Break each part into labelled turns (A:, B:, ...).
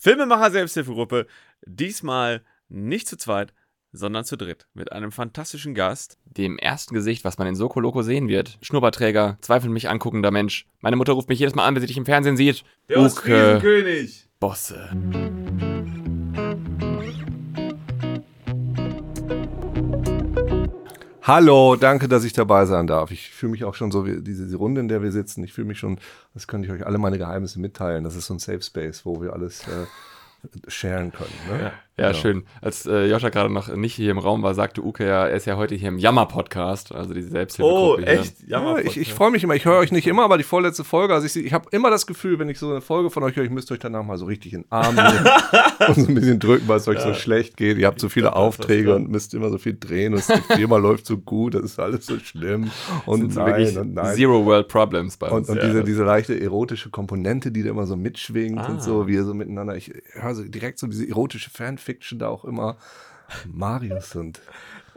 A: Filmemacher Selbsthilfegruppe. Diesmal nicht zu zweit, sondern zu dritt. Mit einem fantastischen Gast.
B: Dem ersten Gesicht, was man in Soko Loco sehen wird. Schnurrbarträger, zweifelnd mich anguckender Mensch. Meine Mutter ruft mich jedes Mal an, wenn sie dich im Fernsehen sieht.
A: Der Ostfriesenkönig.
B: Bosse.
C: Hallo, danke, dass ich dabei sein darf. Ich fühle mich auch schon so wie diese, Runde, in der wir sitzen. Ich fühle mich schon, das könnte ich euch alle meine Geheimnisse mitteilen. Das ist so ein Safe Space, wo wir alles äh, sharen können. Ne?
B: Ja, ja, schön. Als äh, Joscha gerade noch nicht hier im Raum war, sagte Uke ja, er ist ja heute hier im Jammer-Podcast, also diese Selbsthilfegruppe.
A: Oh, echt?
B: Hier.
C: Ja, ich, ich freue mich immer. Ich höre euch nicht immer, aber die vorletzte Folge, also ich, ich habe immer das Gefühl, wenn ich so eine Folge von euch höre, ich müsst euch danach mal so richtig in den Arm nehmen und so ein bisschen drücken, weil es euch so schlecht geht. Ihr habt so viele Aufträge und müsst immer so viel drehen und die Firma läuft so gut, das ist alles so schlimm und
B: so
C: nein
B: wirklich
C: und nein.
B: Zero World Problems bei uns.
C: Und, und
A: Ja.
C: diese, diese leichte erotische Komponente, die da immer so mitschwingt
A: Ah.
C: und so, wie ihr so miteinander. Ich höre so direkt so diese erotische Fanfiction da auch immer. Marius und.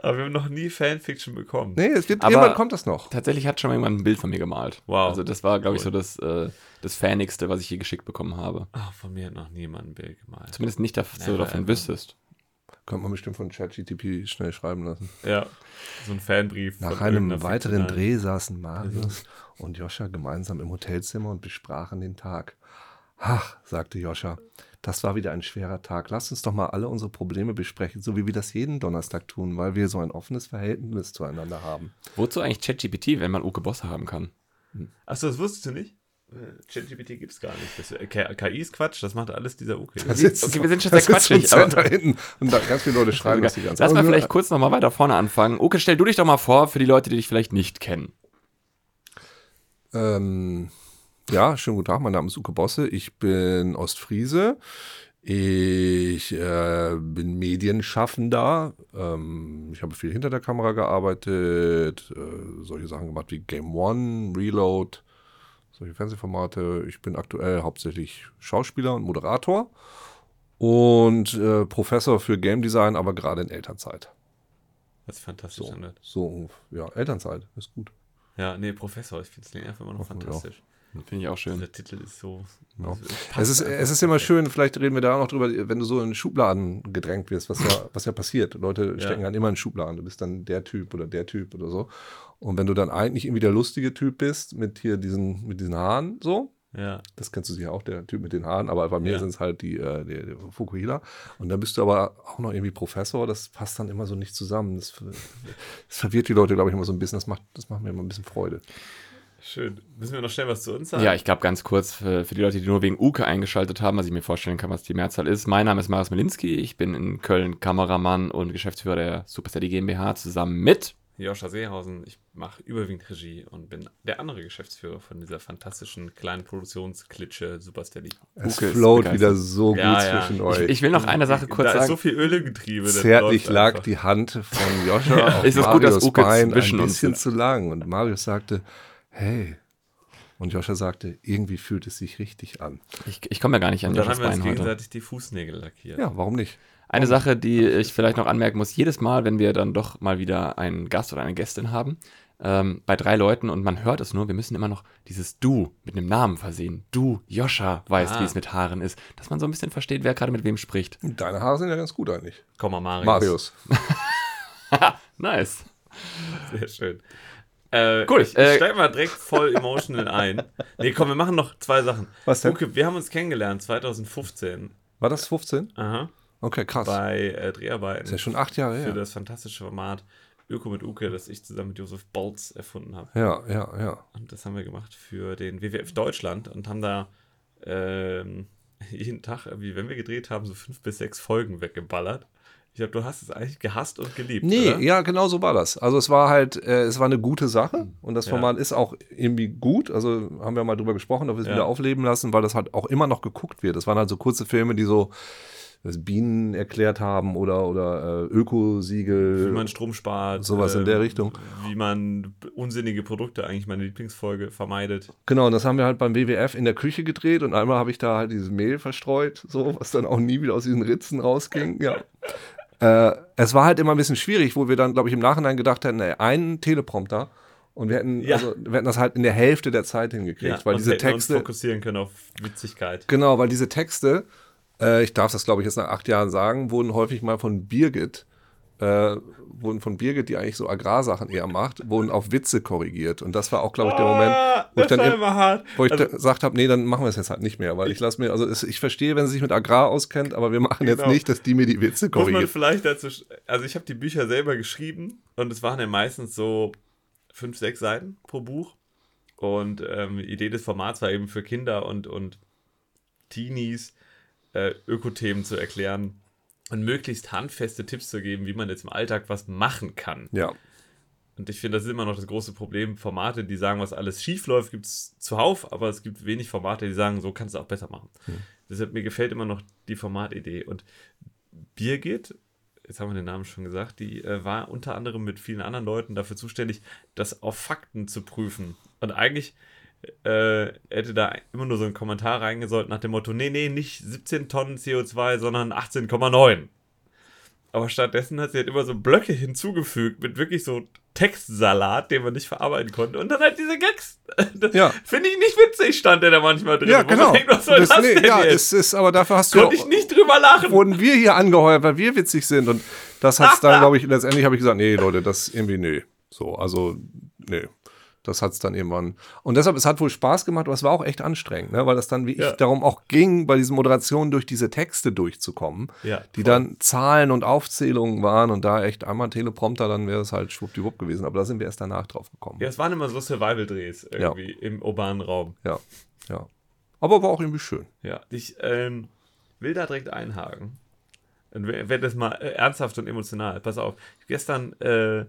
A: Aber wir haben noch nie Fanfiction bekommen.
C: Nee, es wird,
B: Aber-
C: irgendwann kommt das noch.
B: Tatsächlich hat schon mal jemand ein Bild von mir gemalt.
A: Wow.
B: Also das war, glaube ich, so
A: Cool.
B: das, äh, das Fanigste, was ich je geschickt bekommen habe.
A: Ach, von mir hat noch niemand ein Bild gemalt.
B: Zumindest nicht, dass du davon
A: ever.
B: wüsstest.
C: Könnte man bestimmt von ChatGTP schnell schreiben lassen.
A: Ja, so ein Fanbrief.
C: Nach
A: von
C: einem weiteren
A: fiktionalen-
C: Dreh saßen Marius und Joscha gemeinsam im Hotelzimmer und besprachen den Tag. Ach, sagte Joscha, das war wieder ein schwerer Tag. Lasst uns doch mal alle unsere Probleme besprechen, so wie wir das jeden Donnerstag tun, weil wir so ein offenes Verhältnis zueinander haben.
B: Wozu eigentlich ChatGPT, wenn man Uke Bosse haben kann?
A: Achso, das wusstest du nicht? Äh, ChatGPT gibt's gar nicht. Das, äh, KI ist Quatsch, das macht alles dieser UK.
C: Da sitzt
B: okay, wir sind schon
C: da
B: sehr quatschig, aber-
C: Center hinten und da ganz viele Leute schreiben das die ganze
B: Lass mal vielleicht kurz nochmal weiter vorne anfangen. Uke, stell du dich doch mal vor für die Leute, die dich vielleicht nicht kennen.
C: Ähm, ja, schönen guten Tag, mein Name ist Uke Bosse, ich bin Ostfriese, ich äh, bin Medienschaffender, ähm, ich habe viel hinter der Kamera gearbeitet, äh, solche Sachen gemacht wie Game One, Reload, solche Fernsehformate. Ich bin aktuell hauptsächlich Schauspieler und Moderator und äh, Professor für Game Design, aber gerade in Elternzeit.
A: Was fantastisch
C: So, so ja, Elternzeit ist gut.
A: Ja, nee, Professor, ich finde es einfach immer noch
C: wir
A: fantastisch.
B: Finde ich auch schön.
A: Der Titel ist so.
C: Ja.
A: also,
C: Es ist, es ist immer schön, vielleicht reden wir da auch noch drüber, wenn du so in Schubladen gedrängt wirst, was ja, was ja passiert. Leute
A: Ja.
C: stecken dann immer in Schubladen. Du bist dann der Typ oder der Typ oder so. Und wenn du dann eigentlich irgendwie der lustige Typ bist, mit hier diesen, mit diesen Haaren, so,
A: Ja,
C: das kennst du sicher auch, der Typ mit den Haaren, aber bei mir
A: Ja.
C: sind es halt die, äh, die, die Fukuhila. Und dann bist du aber auch noch irgendwie Professor, das passt dann immer so nicht zusammen. Das, das verwirrt die Leute, glaube ich, immer so ein bisschen. Das macht, das macht mir immer ein bisschen Freude.
A: Schön. Müssen wir noch schnell was zu uns sagen?
B: Ja, ich glaube ganz kurz für, für die Leute, die nur wegen Uke eingeschaltet haben, was ich mir vorstellen kann, was die Mehrzahl ist. Mein Name ist Marius Melinski, ich bin in Köln Kameramann und Geschäftsführer der Supersteady GmbH zusammen mit
A: Joscha Seehausen, ich mache überwiegend Regie und bin der andere Geschäftsführer von dieser fantastischen kleinen Produktionsklitsche Supersteady.
C: Es
B: Uke ist
C: float wieder so
A: Ja,
C: gut
A: ja.
C: zwischen
B: Ich,
C: euch.
B: ich will noch eine Sache kurz
A: da ist
B: sagen.
A: so viel Öl im Getriebe. das
C: Zärtlich lag
A: einfach.
C: die Hand von Joscha auf
B: Ist es gut, dass
C: Marius
B: Uke
C: Bein ein bisschen zu lang. Und Marius sagte, hey. Und Joscha sagte, irgendwie fühlt es sich richtig an.
B: ich ich komme ja gar nicht an
A: Und dann
B: Joshas
A: haben wir uns
B: Bein heute.
A: gegenseitig die Fußnägel lackiert.
C: Ja, warum nicht?
B: Eine Sache, die ich vielleicht noch anmerken muss, jedes Mal, wenn wir dann doch mal wieder einen Gast oder eine Gästin haben, ähm, bei drei Leuten und man hört es nur, wir müssen immer noch dieses Du mit einem Namen versehen. Du, Joscha, weißt,
A: Ah.
B: wie es mit Haaren ist. Dass man so ein bisschen versteht, wer gerade mit wem spricht.
C: Deine Haare sind ja ganz gut eigentlich.
A: Komm mal, Marius.
C: Marius.
B: Nice.
A: Sehr schön. Äh,
B: Cool,
A: Ich,
B: äh,
A: steig mal direkt voll emotional ein. Nee, komm, wir machen noch zwei Sachen.
C: Was denn?
A: Uke, wir haben uns kennengelernt 2015.
C: War das 15?
A: Aha.
C: Okay, krass.
A: Bei äh, Dreharbeiten
C: ist ja schon acht Jahre
A: für
C: her.
A: das fantastische Format Öko mit Uke, das ich zusammen mit Josef Bolz erfunden habe.
C: Ja, ja, ja.
A: Und das haben wir gemacht für den WWF Deutschland und haben da ähm, jeden Tag, wie wenn wir gedreht haben, so fünf bis sechs Folgen weggeballert. Ich glaube, du hast es eigentlich gehasst und geliebt.
C: Nee,
A: oder?
C: ja, genau so war das. Also es war halt, äh, es war eine gute Sache und das
A: Ja.
C: Format ist auch irgendwie gut. Also haben wir mal drüber gesprochen, ob wir es
A: Ja.
C: wieder aufleben lassen, weil das halt auch immer noch geguckt wird. Das waren halt so kurze Filme, die so das Bienen erklärt haben oder, oder äh, Ökosiegel.
A: Wie man Strom spart.
C: Sowas in der Richtung.
A: Wie man unsinnige Produkte, eigentlich meine Lieblingsfolge, vermeidet.
C: Genau, und das haben wir halt beim WWF in der Küche gedreht und einmal habe ich da halt dieses Mehl verstreut, so, was dann auch nie wieder aus diesen Ritzen rausging. Ja. Äh, es war halt immer ein bisschen schwierig, wo wir dann, glaube ich, im Nachhinein gedacht hätten, ey, einen Teleprompter und wir hätten,
A: Ja.
C: also, wir hätten das halt in der Hälfte der Zeit hingekriegt, weil
A: und
C: diese
A: hätten uns
C: Texte,
A: fokussieren können auf Witzigkeit.
C: genau, weil diese Texte, Äh, ich darf das, glaube ich, jetzt nach acht Jahren sagen, wurden häufig mal von Birgit, äh, wurden von Birgit, die eigentlich so Agrarsachen eher macht, wurden auf Witze korrigiert. Und das war auch, glaube ich, der Moment,
A: Ah,
C: wo ich dann im- wo ich
A: Also-
C: gesagt habe, nee, dann machen wir es jetzt halt nicht mehr, weil ich lasse mir, also es, ich verstehe, wenn sie sich mit Agrar auskennt, aber wir machen jetzt
A: Genau.
C: nicht, dass die mir die Witze
A: Muss man
C: korrigiert.
A: vielleicht dazu, also ich habe die Bücher selber geschrieben und es waren ja meistens so fünf, sechs Seiten pro Buch. Und ähm, die Idee des Formats war eben für Kinder und, und Teenies äh, Ökothemen zu erklären und möglichst handfeste Tipps zu geben, wie man jetzt im Alltag was machen kann.
C: Ja,
A: Und ich finde, das ist immer noch das große Problem. Formate, die sagen, was alles schief läuft, gibt es zuhauf, aber es gibt wenig Formate, die sagen, so kannst du auch besser machen. Deshalb mir gefällt immer noch die Formatidee. Und Birgit, jetzt haben wir den Namen schon gesagt, die äh, war unter anderem mit vielen anderen Leuten dafür zuständig, das auf Fakten zu prüfen. Und eigentlich äh, hätte da immer nur so ein Kommentar reingesollt nach dem Motto, nee, nee, nicht 17 Tonnen CO2, sondern 18,9. Aber stattdessen hat sie halt immer so Blöcke hinzugefügt mit wirklich so Textsalat, den man nicht verarbeiten konnte. Und dann halt diese Gags. Das
C: Ja.
A: Finde ich nicht witzig, stand der da manchmal drin.
C: ja genau.
A: denkt, was soll das,
C: Das- nee, ja,
A: jetzt?
C: es ist, aber dafür hast du
A: Konnte ich nicht drüber lachen.
C: wurden wir hier angeheuert, weil wir witzig sind. Und das hat's dann, glaube ich, letztendlich habe ich gesagt, nee, Leute, das irgendwie, nee. So, also, nee. Das hat's dann irgendwann. Und deshalb, es hat wohl Spaß gemacht, aber es war auch echt anstrengend, ne? weil das dann wie
A: Ja.
C: ich darum auch ging, bei diesen Moderationen durch diese Texte durchzukommen,
A: Ja,
C: die dann Zahlen und Aufzählungen waren und da echt einmal ein Teleprompter, dann wäre es halt schwuppdiwupp gewesen. Aber da sind wir erst danach drauf gekommen.
A: Ja, es waren immer so Survival-Drehs irgendwie im urbanen Raum.
C: ja. ja. Aber war auch irgendwie schön.
A: Ja, ich ähm, will da direkt einhaken. Und wer- werde das mal äh, ernsthaft und emotional. Pass auf, gestern, äh,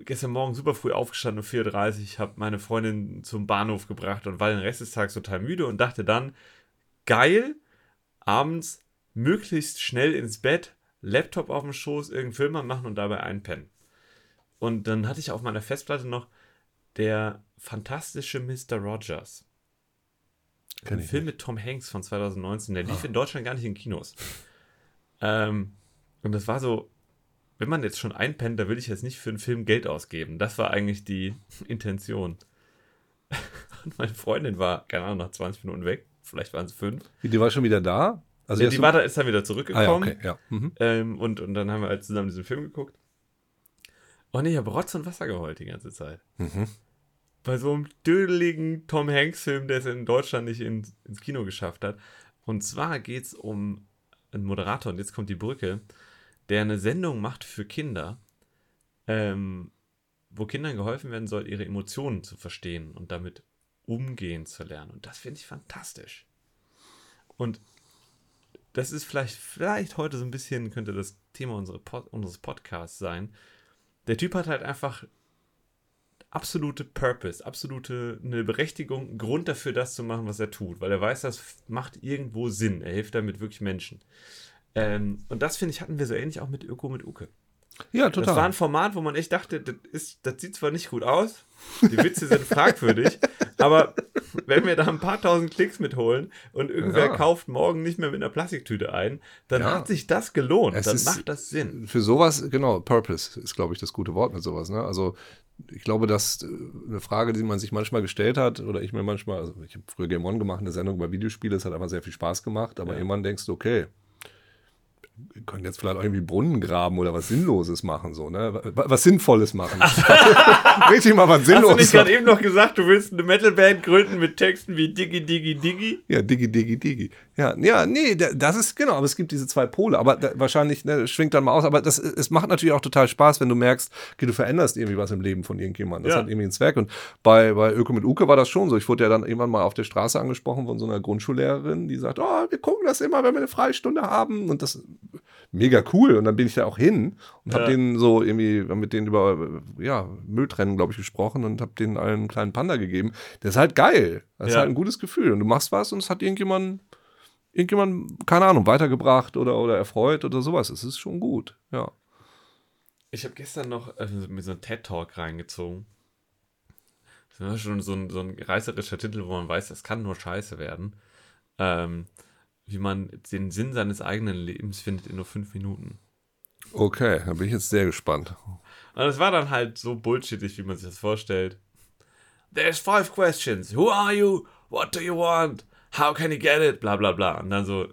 A: gestern Morgen super früh aufgestanden um 4.30 Uhr, habe meine Freundin zum Bahnhof gebracht und war den Rest des Tages total müde und dachte dann, geil, abends möglichst schnell ins Bett, Laptop auf dem Schoß, irgendeinen Film mal machen und dabei einpennen. Und dann hatte ich auf meiner Festplatte noch der fantastische Mr. Rogers. Ein Film mit Tom Hanks von 2019, der lief in Deutschland gar nicht in Kinos. Ähm, und das war so, wenn man jetzt schon einpennt, da will ich jetzt nicht für einen Film Geld ausgeben. Das war eigentlich die Intention. Und meine Freundin war, keine Ahnung, nach 20 Minuten weg. Vielleicht waren es fünf.
C: Die war schon wieder da? Also
A: Ja, die war da, ist dann wieder
C: ah, ja,
A: zurückgekommen.
C: okay, ja. Mhm.
A: ähm, und, und dann haben wir halt zusammen diesen Film geguckt. Und ich habe Rotz und Wasser geheult die ganze Zeit.
C: Mhm.
A: bei so einem dödeligen Tom Hanks-Film, der es in Deutschland nicht in, ins Kino geschafft hat. Und zwar geht es um einen Moderator, und jetzt kommt die Brücke, der eine Sendung macht für Kinder, ähm, wo Kindern geholfen werden soll, ihre Emotionen zu verstehen und damit umgehen zu lernen. Und das finde ich fantastisch. Und das ist vielleicht, vielleicht heute so ein bisschen, könnte das Thema unsere Pod, unseres Podcasts sein. Der Typ hat halt einfach absolute Purpose, absolute eine Berechtigung, einen Grund dafür, das zu machen, was er tut, weil er weiß, das macht irgendwo Sinn. Er hilft damit wirklich Menschen. Ähm, und das finde ich hatten wir so ähnlich auch mit Öko mit Uke.
C: Ja,
A: Das war
C: total.
A: ein Format, wo man echt dachte, das, ist, das sieht zwar nicht gut aus, die Witze sind fragwürdig, aber wenn wir da ein paar tausend Klicks mitholen und irgendwer
C: Ja.
A: kauft morgen nicht mehr mit einer Plastiktüte ein, dann
C: Ja.
A: hat sich das gelohnt.
C: Es
A: dann macht das Sinn.
C: Für sowas, genau, Purpose ist, glaube ich, das gute Wort mit sowas. Ne? Also ich glaube, dass äh, eine Frage, die man sich manchmal gestellt hat, oder ich mir manchmal, also ich habe früher Game One gemacht, eine Sendung über Videospiele, es hat einfach sehr viel Spaß gemacht, aber
A: Ja.
C: irgendwann denkst du, okay, können jetzt vielleicht auch irgendwie Brunnen graben oder was Sinnloses machen, so, ne? Wa- Was Sinnvolles machen. Richtig mal was
A: Hast du
C: Sinnloses.
A: nicht gerade eben noch gesagt, du willst eine Metalband gründen mit Texten wie Diggi, Diggi, Diggi?
C: Ja, Digi, Digi, Digi. Ja, ja, nee, da- das ist genau, aber es gibt diese zwei Pole, aber da, wahrscheinlich ne, schwingt dann mal aus, aber das, es macht natürlich auch total Spaß, wenn du merkst, okay, du veränderst irgendwie was im Leben von irgendjemandem. Das
A: Ja.
C: hat irgendwie einen Zweck. Und bei, bei Öko mit Uke war das schon so. Ich wurde ja dann irgendwann mal auf der Straße angesprochen von so einer Grundschullehrerin, die sagt, oh, wir gucken das immer, wenn wir eine Freistunde haben. Und das mega cool. Und dann bin ich da auch hin und
A: Ja.
C: habe denen so irgendwie mit denen über ja, Mülltrennen, glaube ich, gesprochen und habe denen allen einen kleinen Panda gegeben. Das ist halt geil. Das ist
A: Ja.
C: halt ein gutes Gefühl. Und du machst was und es hat irgendjemand, irgendjemand, keine Ahnung, weitergebracht oder, oder erfreut oder sowas. Es ist schon gut. Ja.
A: Ich habe gestern noch äh, mir so einen TED-Talk reingezogen. Das war schon so ein, so ein reißerischer Titel, wo man weiß, das kann nur scheiße werden. Ähm, wie man den Sinn seines eigenen Lebens findet in nur fünf Minuten.
C: Okay, da bin ich jetzt sehr gespannt.
A: Und es war dann halt so bullshittig, wie man sich das vorstellt. There's five questions. Who are you? What do you want? how can he get it? Bla bla bla. Und dann so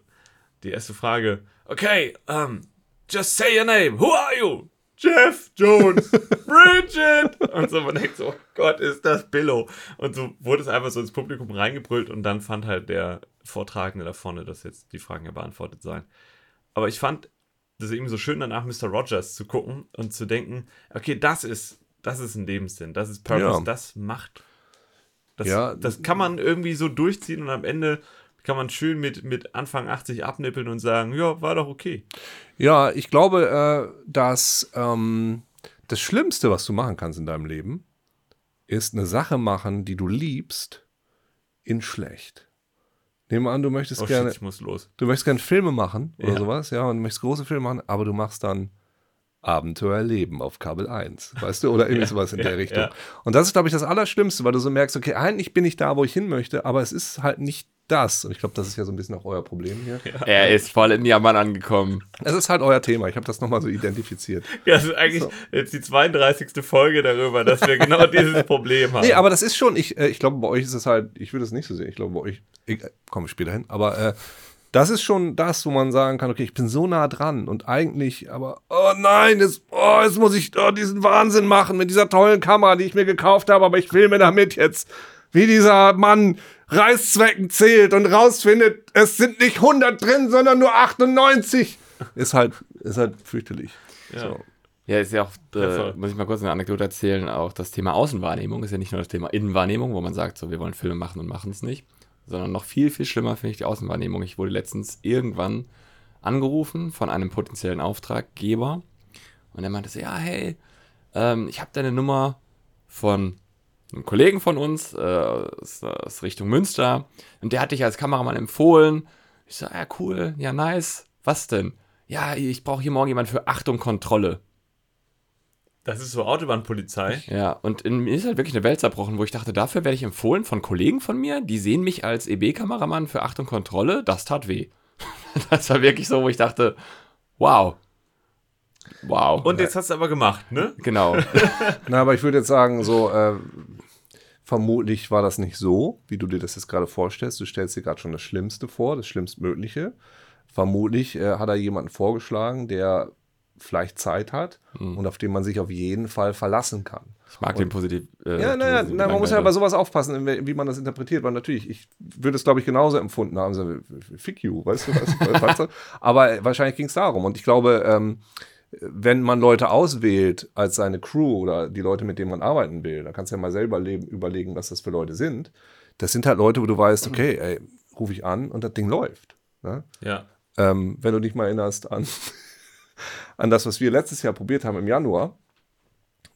A: die erste Frage, okay, um, just say your name, who are you? Jeff Jones, Bridget! Und so, man denkt so, oh Gott, ist das Billo. Und so wurde es einfach so ins Publikum reingebrüllt und dann fand halt der Vortragende da vorne, dass jetzt die Fragen ja beantwortet seien. Aber ich fand das eben so schön, danach Mr. Rogers zu gucken und zu denken, okay, das ist, das ist ein Lebenssinn, das ist Purpose,
C: Ja.
A: das macht. Das,
C: Ja.
A: das kann man irgendwie so durchziehen und am Ende kann man schön mit, mit Anfang 80 abnippeln und sagen, ja, war doch okay.
C: Ja, ich glaube, äh, dass ähm, das Schlimmste, was du machen kannst in deinem Leben, ist eine Sache machen, die du liebst, in schlecht. Nehmen wir an, du möchtest
A: Oh
C: gerne,
A: shit, ich muss los.
C: du möchtest gerne Filme machen oder
A: Ja.
C: sowas, ja, und du möchtest große Filme machen, aber du machst dann Abenteuer erleben auf Kabel 1, weißt du, oder irgendwie
A: Ja,
C: sowas in
A: ja,
C: der Richtung.
A: ja.
C: Und das ist, glaube ich, das Allerschlimmste, weil du so merkst, okay, eigentlich bin ich da, wo ich hin möchte, aber es ist halt nicht das. Und ich glaube, das ist ja so ein bisschen auch euer Problem hier.
B: Er ist voll in Jammern angekommen.
C: Es ist halt euer Thema. Ich habe das nochmal so identifiziert.
A: Ja, das ist eigentlich
C: So.
A: jetzt die 32. Folge darüber, dass wir genau dieses Problem haben.
C: Nee, aber das ist schon, ich, äh, ich glaube, bei euch ist es halt, ich würde es nicht so sehen. Ich glaube, bei euch, ich äh, komme später hin, aber äh, das ist schon das, wo man sagen kann, okay, ich bin so nah dran und eigentlich, aber, oh nein, jetzt, oh, jetzt muss ich oh, diesen Wahnsinn machen mit dieser tollen Kamera, die ich mir gekauft habe, aber ich filme damit jetzt, wie dieser Mann Reißzwecken zählt und rausfindet, es sind nicht 100 drin, sondern nur 98. Ist halt, ist halt fürchterlich.
A: Ja.
C: So.
B: Ja, ist ja auch, äh, muss ich mal kurz eine Anekdote erzählen, auch das Thema Außenwahrnehmung ist ja nicht nur das Thema Innenwahrnehmung, wo man sagt, so, wir wollen Filme machen und machen es nicht, sondern noch viel, viel schlimmer finde ich die Außenwahrnehmung. Ich wurde letztens irgendwann angerufen von einem potenziellen Auftraggeber und er meinte so, ja, hey, ähm, ich habe deine Nummer von einem Kollegen von uns, äh, aus, aus Richtung Münster, und der hat dich als Kameramann empfohlen. Ich so, ja, cool, ja, nice. Was denn? Ja, ich brauche hier morgen jemanden für Achtung, Kontrolle.
A: Das ist so Autobahnpolizei.
B: Ja, und in mir ist halt wirklich eine Welt zerbrochen, wo ich dachte, dafür werde ich empfohlen von Kollegen von mir, die sehen mich als EB-Kameramann für Achtung Kontrolle, das tat weh. Das war wirklich so, wo ich dachte, wow. Wow.
A: Und jetzt hast du aber gemacht, ne?
B: genau.
C: Na, aber ich würde jetzt sagen, so, äh, vermutlich war das nicht so, wie du dir das jetzt gerade vorstellst. Du stellst dir gerade schon das Schlimmste vor, das Schlimmstmögliche. Vermutlich äh, hat er jemanden vorgeschlagen, der vielleicht Zeit hat und auf den man sich auf jeden Fall verlassen kann.
B: Ich mag den positiv. Äh,
C: Ja, naja, na, man muss ja bei sowas aufpassen, wie wie man das interpretiert, weil natürlich, ich würde es, glaube ich, genauso empfunden haben, so, fick you, weißt du, was, weißt du? aber wahrscheinlich ging es darum und ich glaube, ähm, wenn man Leute auswählt als seine Crew oder die Leute, mit denen man arbeiten will, dann kannst du ja mal selber leben, überlegen, was das für Leute sind. Das sind halt Leute, wo du weißt, okay, ey, rufe ich an und das Ding läuft. Ne?
A: Ja.
C: Ähm, wenn du dich mal erinnerst an, an das, was wir letztes Jahr probiert haben im Januar,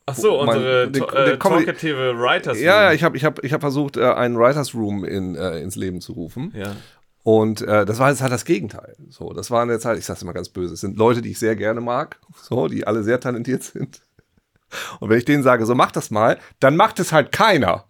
A: Ach so, unsere
C: den-
A: äh,
C: den Comedy-
A: talkative Writers.
C: Ja, ja,
A: Room.
C: ich habe ich hab, ich hab versucht, äh, einen Writers Room in, äh, ins Leben zu rufen.
A: ja.
C: Und äh, das war jetzt halt das Gegenteil. So, das waren jetzt halt, ich sag's immer ganz böse, es sind Leute, die ich sehr gerne mag, so, die alle sehr talentiert sind. Und wenn ich denen sage, so mach das mal, dann macht es halt keiner.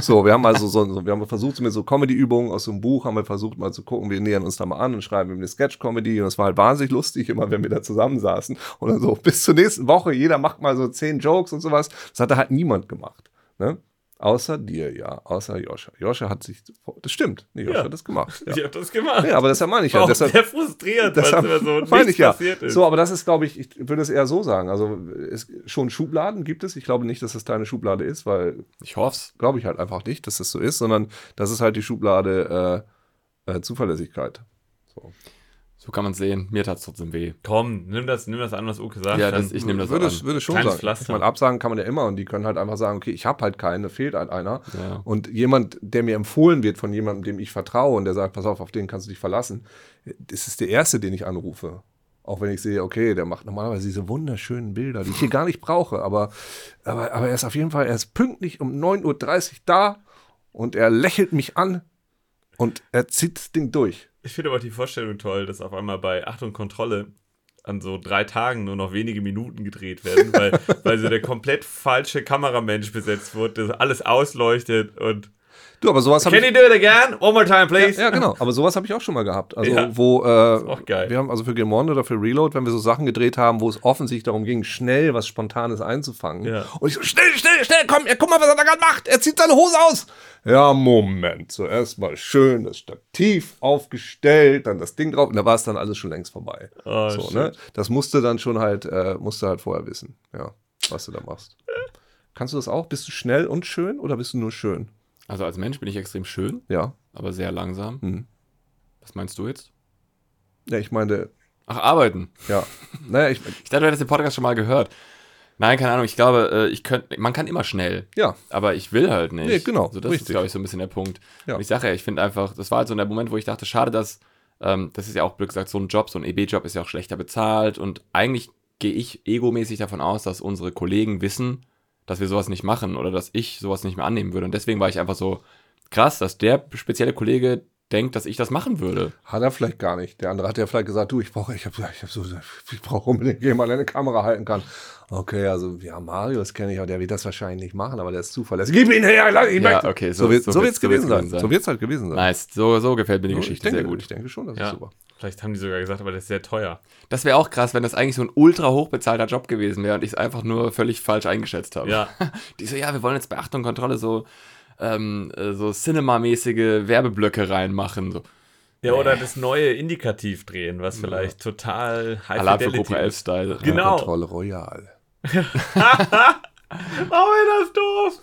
C: So, wir haben also so, so wir haben versucht, so mit so Comedy-Übungen aus so einem Buch, haben wir versucht mal zu gucken, wir nähern uns da mal an und schreiben eine Sketch-Comedy und es war halt wahnsinnig lustig, immer wenn wir da zusammensaßen und dann so bis zur nächsten Woche, jeder macht mal so zehn Jokes und sowas. Das hat da halt niemand gemacht. Ne? Außer dir, ja, außer Joscha. Joscha hat sich, das stimmt, nee, Joscha
A: Ja.
C: hat das gemacht. Ja.
A: Ich habe das gemacht.
C: Ja, aber das meine ich ja.
A: auch
C: Deshalb,
A: sehr frustriert, weil
C: deshalb
A: es immer so
C: meine
A: nichts
C: ich ja.
A: passiert ist.
C: So, aber das ist, glaube ich, ich würde es eher so sagen. Also es, schon Schubladen gibt es. Ich glaube nicht, dass das deine Schublade ist, weil
B: Ich hoff's.
C: glaube ich halt einfach nicht, dass das so ist, sondern das ist halt die Schublade äh, äh, Zuverlässigkeit. So.
B: So kann man sehen. Mir tat's trotzdem weh.
A: Komm, nimm das, nimm das an, was Uke sagt.
B: Ja, das, ich nehme das
C: würde,
B: an.
C: es- würde schon
A: Kleines
C: sagen.
A: Pflaster.
C: Ich meine, absagen kann man ja immer und die können halt einfach sagen, okay, ich habe halt keinen, da fehlt halt einer.
B: Ja.
C: Und jemand, der mir empfohlen wird von jemandem, dem ich vertraue und der sagt, pass auf, auf den kannst du dich verlassen, das ist der Erste, den ich anrufe. Auch wenn ich sehe, okay, der macht normalerweise diese wunderschönen Bilder, die ich hier gar nicht brauche, aber, aber, aber er ist auf jeden Fall, er ist pünktlich um 9.30 Uhr da und er lächelt mich an und er zieht das Ding durch.
A: Ich finde aber die Vorstellung toll, dass auf einmal bei Achtung Kontrolle an so drei Tagen nur noch wenige Minuten gedreht werden, weil, weil so der komplett falsche Kameramensch besetzt wurde, das alles ausleuchtet und
C: Du, aber sowas habe
A: Can
C: ich.
A: you do it again? One more time, please.
C: Ja, genau. Aber sowas habe ich auch schon mal gehabt. Also,
A: Ja.
C: wo, äh, wir haben also für Game On oder für Reload, wenn wir so Sachen gedreht haben, wo es offensichtlich darum ging, schnell was Spontanes einzufangen.
A: Ja.
C: Und ich so, schnell, schnell, schnell, komm, ja, guck mal, was er da gerade macht. Er zieht seine Hose aus. Ja, Moment. Zuerst mal schön das Stativ aufgestellt, dann das Ding drauf. Und da war es dann alles schon längst vorbei.
A: Oh,
C: so,
A: shit.
C: ne? Das musste dann schon halt, äh, musste halt vorher wissen, ja, was du da machst. Kannst du das auch? Bist du schnell und schön oder bist du nur schön?
B: Also als Mensch bin ich extrem schön,
C: Ja.
B: aber sehr langsam.
C: Mhm.
B: Was meinst du jetzt?
C: Ja, ich meine,
B: Ach, arbeiten.
C: ja. Naja, ich,
B: Ich dachte, du hättest den Podcast schon mal gehört. Nein, keine Ahnung. Ich glaube, äh, ich könnte, man kann immer schnell,
C: ja.
B: aber ich will halt nicht.
C: Nee, genau,
B: So, das ist,
C: richtig.
B: glaube ich, so ein bisschen der Punkt.
C: Ja.
B: Und ich sage ja, ich finde einfach, das war halt so der Moment, wo ich dachte, schade, dass, ähm, das ist ja auch blöd gesagt, so ein Job, so ein EB-Job ist ja auch schlechter bezahlt und eigentlich gehe ich egomäßig davon aus, dass unsere Kollegen wissen, dass wir sowas nicht machen oder dass ich sowas nicht mehr annehmen würde. Und deswegen war ich einfach so krass, dass der spezielle Kollege denkt, dass ich das machen würde.
C: Hat er vielleicht gar nicht. Der andere hat ja vielleicht gesagt, du, ich brauche, ich habe, ich habe so, ich brauche unbedingt jemanden, der eine Kamera halten kann. Okay, also ja, Mario, das kenne ich, aber der wird das wahrscheinlich nicht machen, aber der ist zuverlässig. Gib ihn her, lass ihn
B: Ja,
C: weg.
B: okay,
C: so,
B: so-
C: wird
B: so
C: so
B: so
C: gewesen sein.
B: sein.
C: So wird's halt gewesen sein.
B: Nice, so, so gefällt mir die
C: ich,
B: Geschichte
C: denke,
B: sehr gut.
C: ich denke schon, das
A: Ja.
C: ist super.
A: Vielleicht haben die sogar gesagt, aber das ist sehr teuer.
B: Das wäre auch krass, wenn das eigentlich so ein ultra hochbezahlter Job gewesen wäre und ich es einfach nur völlig falsch eingeschätzt habe.
A: Ja.
B: Die so, ja, wir wollen jetzt bei Achtung Kontrolle so, ähm, äh, so Cinema-mäßige Werbeblöcke reinmachen. So.
A: Ja, oder das neue Indikativ drehen, was vielleicht total High
B: Alarm für
A: Fidelity
B: Cobra
A: ist.
B: 11-Style.
A: Genau.
C: Kontrolle Royal.
A: Oh, ist das doof.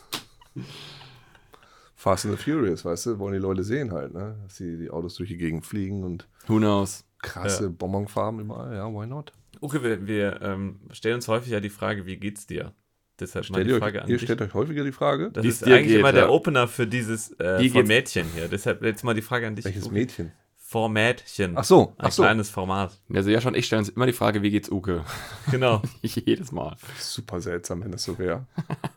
C: Fast and the Furious, weißt du, wollen die Leute sehen halt, ne? Dass die, die Autos durch die Gegend fliegen und
B: Who knows?
C: krasse Bonbonfarben überall. Ja, why not?
A: Okay, wir, wir ähm, stellen uns häufig ja die Frage, wie geht's dir? Deshalb
C: Stellt
A: die
C: ihr,
A: Frage
C: euch,
A: an
C: ihr
A: dich.
C: stellt euch häufiger die Frage,
A: Das
B: Wie
A: ist eigentlich
B: geht,
A: immer der
B: ja.
A: Opener für dieses äh,
B: Wie geht's-
A: Formätchen hier. Deshalb jetzt mal die Frage an dich.
C: welches
A: Uke.
C: Mädchen?
A: Formätchen.
C: Ach so,
A: Ein
C: ach so.
A: kleines Format.
B: Also Josh und ich stellen uns immer die Frage, wie geht's Uke?
A: Genau.
B: Jedes Mal.
C: Super seltsam, wenn das so wäre.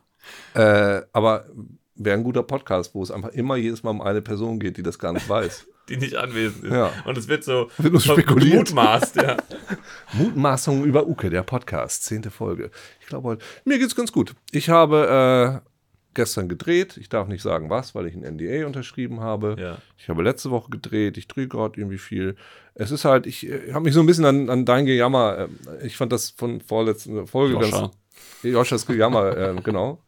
C: äh, aber wäre ein guter Podcast, wo es einfach immer jedes Mal um eine Person geht, die das gar nicht weiß.
A: Die nicht anwesend ist.
C: Ja.
A: Und es wird so
C: Wird spekuliert.
A: gemutmaßt, ja.
C: Mutmaßungen über Uke, der Podcast, zehnte Folge. Ich glaube heute, mir geht's ganz gut. Ich habe äh, gestern gedreht. Ich darf nicht sagen was, weil ich ein NDA unterschrieben habe.
A: ja.
C: Ich habe letzte Woche gedreht. Ich drehe gerade irgendwie viel. Es ist halt, ich äh, habe mich so ein bisschen an, an dein Gejammer. Äh, ich fand das von vorletzten Folge
B: Joscha.
C: ganz. Joschas Gejammer, äh, genau.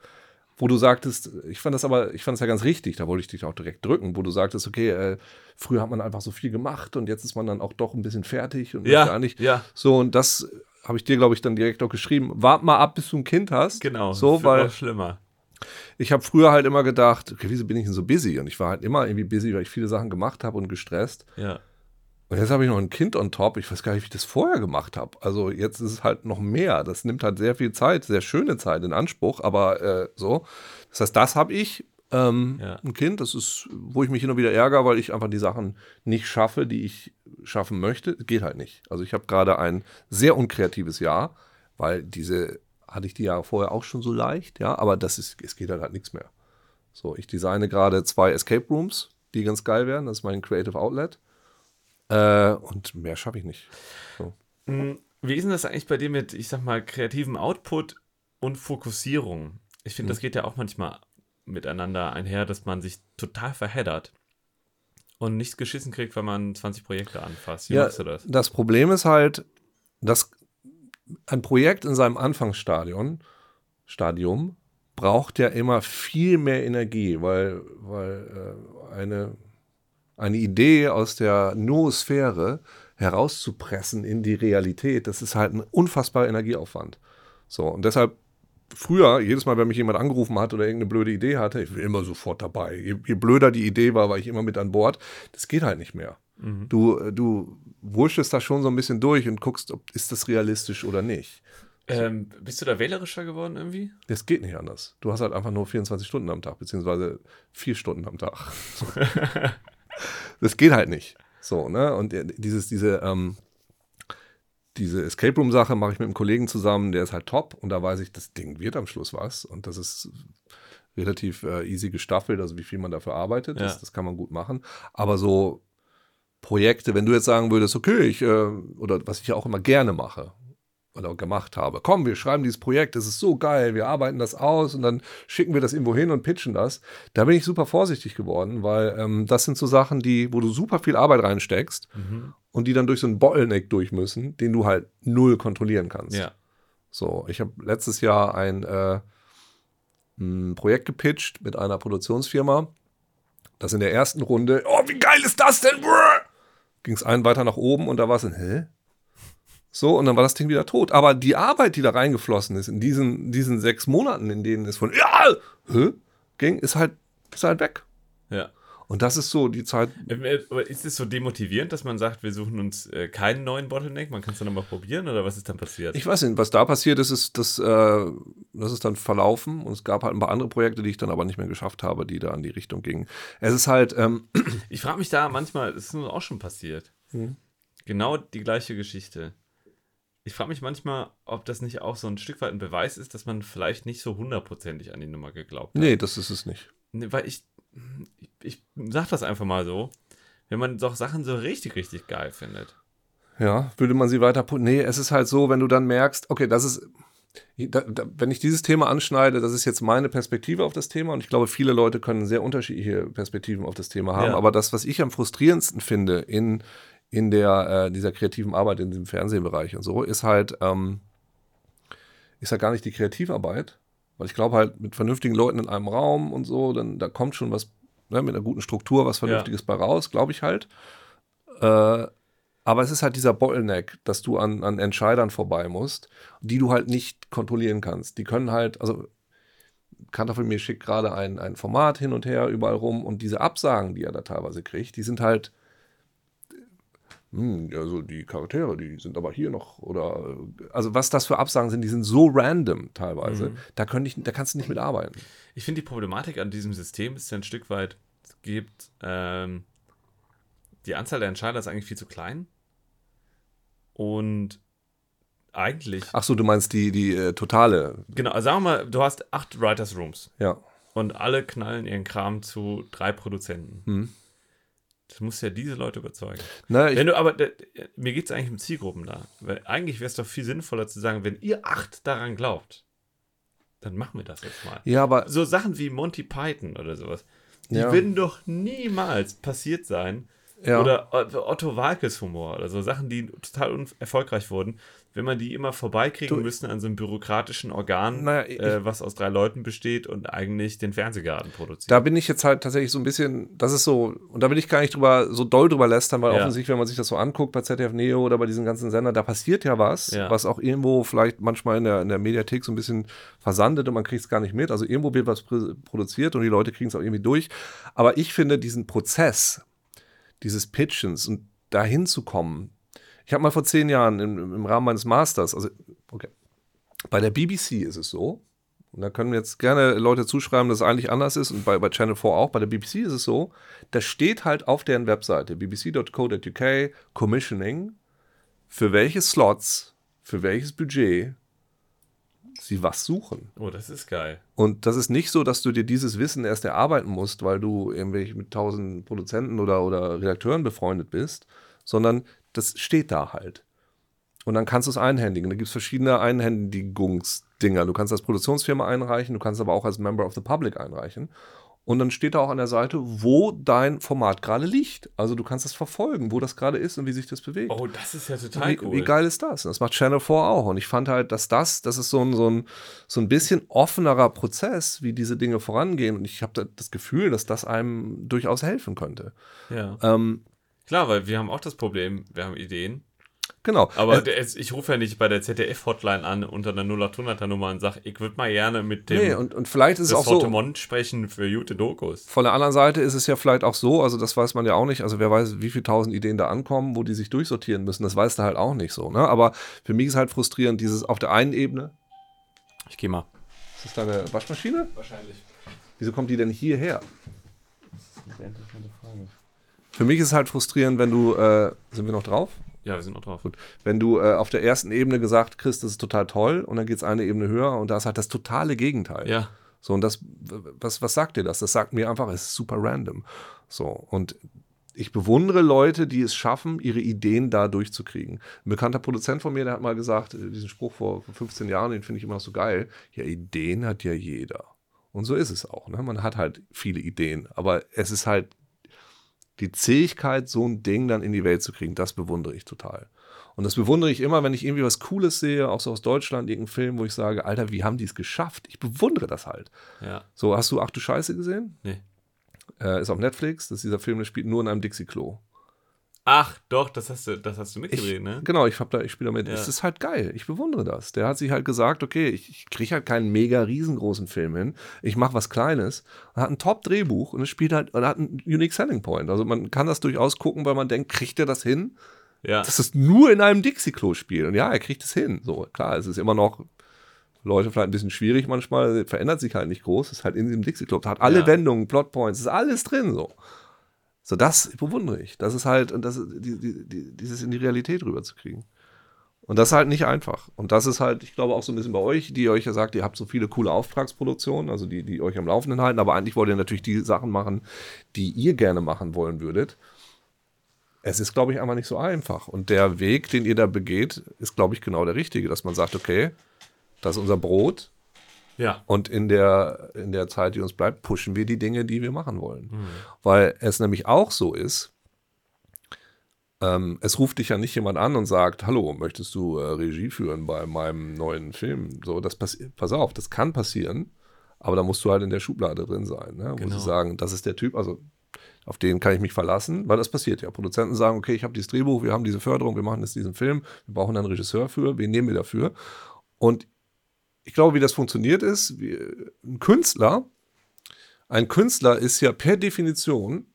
C: Wo du sagtest, ich fand das aber, ich fand das ja ganz richtig, da wollte ich dich auch direkt drücken, wo du sagtest, okay, äh, früher hat man einfach so viel gemacht und jetzt ist man dann auch doch ein bisschen fertig und
A: Ja,
C: möchte eigentlich.
A: ja.
C: So, und das habe ich dir, glaube ich, dann direkt auch geschrieben. Wart mal ab, bis du ein Kind hast.
A: Genau.
C: So,
A: das
C: weil
A: noch schlimmer.
C: ich habe früher halt immer gedacht, okay, wieso bin ich denn so busy? Und ich war halt immer irgendwie busy, weil ich viele Sachen gemacht habe und gestresst.
A: Ja.
C: Und jetzt habe ich noch ein Kind on top. Ich weiß gar nicht, wie ich das vorher gemacht habe. Also jetzt ist es halt noch mehr. Das nimmt halt sehr viel Zeit, sehr schöne Zeit in Anspruch, aber äh, so. Das heißt, das habe ich. Ähm,
A: Ja.
C: Ein Kind, das ist, wo ich mich hin und wieder ärgere, weil ich einfach die Sachen nicht schaffe, die ich schaffen möchte. Geht halt nicht. Also ich habe gerade ein sehr unkreatives Jahr, weil diese hatte ich die Jahre vorher auch schon so leicht, ja, aber das ist, es geht halt, halt nichts mehr. So, ich designe gerade zwei Escape Rooms, die ganz geil werden. Das ist mein Creative Outlet. Äh, und mehr schaffe ich nicht. So.
A: Hm, Wie ist denn das eigentlich bei dir mit, ich sag mal, kreativem Output und Fokussierung? Ich finde, das geht ja auch manchmal miteinander einher, dass man sich total verheddert und nichts geschissen kriegt, wenn man 20 Projekte anfasst. Wie
C: Ja,
A: machst du das?
C: das Problem ist halt, dass ein Projekt in seinem Anfangsstadion Stadium braucht ja immer viel mehr Energie, weil, weil äh, eine, eine Idee aus der Noosphäre herauszupressen in die Realität, das ist halt ein unfassbarer Energieaufwand. So, und deshalb früher, jedes Mal, wenn mich jemand angerufen hat oder irgendeine blöde Idee hatte, ich bin immer sofort dabei. Je, je blöder die Idee war, war ich immer mit an Bord. Das geht halt nicht mehr.
A: Mhm.
C: Du, äh, du wurschtelst da schon so ein bisschen durch und guckst, ob ist das realistisch oder nicht.
A: Ähm, bist du da wählerischer geworden irgendwie?
C: Das geht nicht anders. Du hast halt einfach nur 24 Stunden am Tag, beziehungsweise vier Stunden am Tag. Das geht halt nicht. So, ne? Und dieses, diese, ähm, diese Escape Room-Sache mache ich mit einem Kollegen zusammen, der ist halt top und da weiß ich, das Ding wird am Schluss was. Und das ist relativ äh, easy gestaffelt, also wie viel man dafür arbeitet, das,
A: Ja.
C: das kann man gut machen. Aber so Projekte, wenn du jetzt sagen würdest, okay, ich, äh, oder was ich ja auch immer gerne mache, oder gemacht habe. Komm, wir schreiben dieses Projekt, das ist so geil, wir arbeiten das aus und dann schicken wir das irgendwo hin und pitchen das. Da bin ich super vorsichtig geworden, weil ähm, das sind so Sachen, die, wo du super viel Arbeit reinsteckst und die dann durch so einen Bottleneck durch müssen, den du halt null kontrollieren kannst.
A: Ja.
C: So, ich habe letztes Jahr ein, äh, ein Projekt gepitcht mit einer Produktionsfirma. Das in der ersten Runde, oh, wie geil ist das denn? Ging es einen weiter nach oben und da war es ein, hä? So, und dann war das Ding wieder tot. Aber die Arbeit, die da reingeflossen ist, in diesen, diesen sechs Monaten, in denen es von, ja, hä? ging, ist halt, ist halt weg.
A: Ja.
C: Und das ist so die Zeit,
A: äh, aber Ist es so demotivierend, dass man sagt, wir suchen uns äh, keinen neuen Bottleneck? Man kann es dann nochmal probieren oder was ist dann passiert?
C: Ich weiß nicht, was da passiert ist, ist, dass, äh, das ist dann verlaufen und es gab halt ein paar andere Projekte, die ich dann aber nicht mehr geschafft habe, die da in die Richtung gingen. Es ist halt, ähm,
A: Ich frage mich da manchmal, das ist mir auch schon passiert.
C: Mhm.
A: Genau die gleiche Geschichte. Ich frage mich manchmal, ob das nicht auch so ein Stück weit ein Beweis ist, dass man vielleicht nicht so hundertprozentig an die Nummer geglaubt hat.
C: nee, das ist es nicht.
A: Nee, weil ich, ich, ich sag das einfach mal so, wenn man doch Sachen so richtig, richtig geil findet.
C: Ja, würde man sie weiter Nee, es ist halt so, wenn du dann merkst, okay, das ist, da, da, wenn ich dieses Thema anschneide, das ist jetzt meine Perspektive auf das Thema und ich glaube, viele Leute können sehr unterschiedliche Perspektiven auf das Thema haben.
A: Ja.
C: Aber das, was ich am frustrierendsten finde in, in der, äh, dieser kreativen Arbeit, in diesem Fernsehbereich und so, ist halt, ähm, ist halt gar nicht die Kreativarbeit, weil ich glaube halt, mit vernünftigen Leuten in einem Raum und so, dann da kommt schon was, ne, mit einer guten Struktur, was Vernünftiges bei raus, glaube ich halt. Äh, aber es ist halt dieser Bottleneck, dass du an, an Entscheidern vorbei musst, die du halt nicht kontrollieren kannst. Die können halt, also Kanter von mir schickt gerade ein, ein Format hin und her überall rum und diese Absagen, die er da teilweise kriegt, die sind halt, hm, also die Charaktere, die sind aber hier noch oder, also was das für Absagen sind, die sind so random teilweise, da, können ich, da kannst du nicht mitarbeiten.
A: Ich finde die Problematik an diesem System ist ja ein Stück weit, es gibt, ähm, die Anzahl der Entscheider ist eigentlich viel zu klein. Und eigentlich,
C: Ach so, du meinst die, die äh, totale,
A: genau, also sagen wir mal, du hast acht Writers Rooms
C: ja.
A: und alle knallen ihren Kram zu drei Produzenten.
C: Hm.
A: Das muss ja diese Leute überzeugen.
C: Na,
A: Wenn du aber, mir geht es eigentlich um Zielgruppen da. Weil eigentlich wäre es doch viel sinnvoller zu sagen, wenn ihr acht daran glaubt, dann machen wir das jetzt mal.
C: ja, aber
A: So Sachen wie Monty Python oder sowas, die
C: Ja.
A: würden doch niemals passiert sein.
C: Ja.
A: Oder Otto Walkes Humor oder so Sachen, die total erfolgreich wurden, wenn man die immer vorbeikriegen
C: Du-
A: müssen an so einem bürokratischen Organ,
C: Naja, ich-
A: äh, was aus drei Leuten besteht und eigentlich den Fernsehgarten produziert.
C: Da bin ich jetzt halt tatsächlich so ein bisschen, das ist so, und da will ich gar nicht drüber, so doll drüber lästern, weil
A: Ja.
C: offensichtlich, wenn man sich das so anguckt bei ZDF Neo oder bei diesen ganzen Sendern, da passiert ja was,
A: Ja.
C: was auch irgendwo vielleicht manchmal in der, in der Mediathek so ein bisschen versandet und man kriegt es gar nicht mit. Also irgendwo wird was pr- produziert und die Leute kriegen es auch irgendwie durch. Aber ich finde diesen Prozess, dieses Pitchens und dahin zu kommen, ich habe mal vor zehn Jahren im, im Rahmen meines Masters, also, okay, bei der BBC ist es so, und da können jetzt gerne Leute zuschreiben, dass es eigentlich anders ist und bei, bei Channel 4 auch. Bei der BBC ist es so, da steht halt auf deren Webseite bbc.co.uk Commissioning, für welche Slots, für welches Budget sie was suchen.
A: oh, das ist geil.
C: Und das ist nicht so, dass du dir dieses Wissen erst erarbeiten musst, weil du irgendwelche mit tausend Produzenten oder, oder Redakteuren befreundet bist, sondern das steht da halt. Und dann kannst du es einhändigen. Da gibt es verschiedene Einhändigungsdinger. Du kannst als Produktionsfirma einreichen, du kannst aber auch als Member of the Public einreichen. Und dann steht da auch an der Seite, wo dein Format gerade liegt. Also du kannst es verfolgen, wo das gerade ist und wie sich das bewegt.
A: Oh, das ist ja total
C: Wie,
A: cool.
C: wie geil ist das? Und das macht Channel 4 auch. Und ich fand halt, dass das, das ist so ein, so ein, so ein bisschen offenerer Prozess, wie diese Dinge vorangehen. Und ich habe da das Gefühl, dass das einem durchaus helfen könnte.
A: Ja.
C: Ähm,
A: Klar, weil wir haben auch das Problem, wir haben Ideen.
C: Genau.
A: Aber
C: Äh,
A: der ist- ich rufe ja nicht bei der ZDF-Hotline an unter einer 0800er Nummer und sage, ich würde mal gerne mit dem
C: nee, und, und vielleicht ist es
A: das
C: auch so.
A: Sortiment sprechen für gute Dokus.
C: Von der anderen Seite ist es ja vielleicht auch so, also das weiß man ja auch nicht, also wer weiß, wie viele tausend Ideen da ankommen, wo die sich durchsortieren müssen, das weißt du halt auch nicht so. Ne? Aber für mich ist halt frustrierend, dieses auf der einen Ebene,
B: Ich gehe mal.
C: ist das deine Waschmaschine?
A: Wahrscheinlich.
C: Wieso kommt die denn hierher? Für mich ist es halt frustrierend, wenn du, äh, sind wir noch drauf?
A: Ja, wir sind noch drauf.
C: Gut. Wenn du äh, auf der ersten Ebene gesagt kriegst, das ist total toll, und dann geht es eine Ebene höher und da ist halt das totale Gegenteil.
A: Ja.
C: So, und das, was, was sagt dir das? Das sagt mir einfach, es ist super random. So, und ich bewundere Leute, die es schaffen, ihre Ideen da durchzukriegen. Ein bekannter Produzent von mir, der hat mal gesagt, äh, diesen Spruch vor 15 Jahren, den finde ich immer noch so geil. Ja, Ideen hat ja jeder. Und so ist es auch. Ne? Man hat halt viele Ideen. Aber es ist halt die Zähigkeit, so ein Ding dann in die Welt zu kriegen, das bewundere ich total. Und das bewundere ich immer, wenn ich irgendwie was Cooles sehe, auch so aus Deutschland, irgendeinen Film, wo ich sage, Alter, wie haben die es geschafft? Ich bewundere das halt.
A: Ja.
C: So, hast du Ach du Scheiße gesehen?
A: Nee.
C: Äh, ist auf Netflix. Das ist dieser Film, der spielt nur in einem Dixie-Klo.
A: Ach, doch, das hast du, das hast du mitgedreht,
C: Ich,
A: ne?
C: Genau, ich, hab da, ich spiele damit.
A: Ja.
C: Es ist halt geil. Ich bewundere das. Der hat sich halt gesagt, okay, ich, ich kriege halt keinen mega riesengroßen Film hin. Ich mache was Kleines. Und hat ein Top-Drehbuch und es spielt halt, und hat einen Unique Selling Point. Also man kann das durchaus gucken, weil man denkt, kriegt er das hin?
A: Ja.
C: Dass es nur in einem Dixie-Klo spielt. Und ja, er kriegt es hin. So, klar, es ist immer noch Leute vielleicht ein bisschen schwierig manchmal, verändert sich halt nicht groß, ist halt in diesem Dixie-Klo. Hat alle
A: Ja.
C: Wendungen, Plotpoints, ist alles drin so. So, das bewundere ich. Das ist halt, und das, die, die, die, dieses in die Realität rüberzukriegen. Und das ist halt nicht einfach. Und das ist halt, ich glaube, auch so ein bisschen bei euch, die euch ja sagt, ihr habt so viele coole Auftragsproduktionen, also die, die euch am Laufenden halten, aber eigentlich wollt ihr natürlich die Sachen machen, die ihr gerne machen wollen würdet. Es ist, glaube ich, einfach nicht so einfach. Und der Weg, den ihr da begeht, ist, glaube ich, genau der richtige, dass man sagt, okay, das ist unser Brot,
A: ja.
C: und in der, in der Zeit, die uns bleibt, pushen wir die Dinge, die wir machen wollen. Weil es nämlich auch so ist, ähm, es ruft dich ja nicht jemand an und sagt, hallo, möchtest du äh, Regie führen bei meinem neuen Film? So, das pass auf, das kann passieren, aber da musst du halt in der Schublade drin sein. Ne? Wo
A: Genau.
C: sie sagen, das ist der Typ, also auf den kann ich mich verlassen, weil das passiert ja. Produzenten sagen, okay, ich habe dieses Drehbuch, wir haben diese Förderung, wir machen jetzt diesen Film, wir brauchen einen Regisseur für, wen nehmen wir dafür? Und ich glaube, wie das funktioniert ist, wie, ein Künstler, ein Künstler ist ja per Definition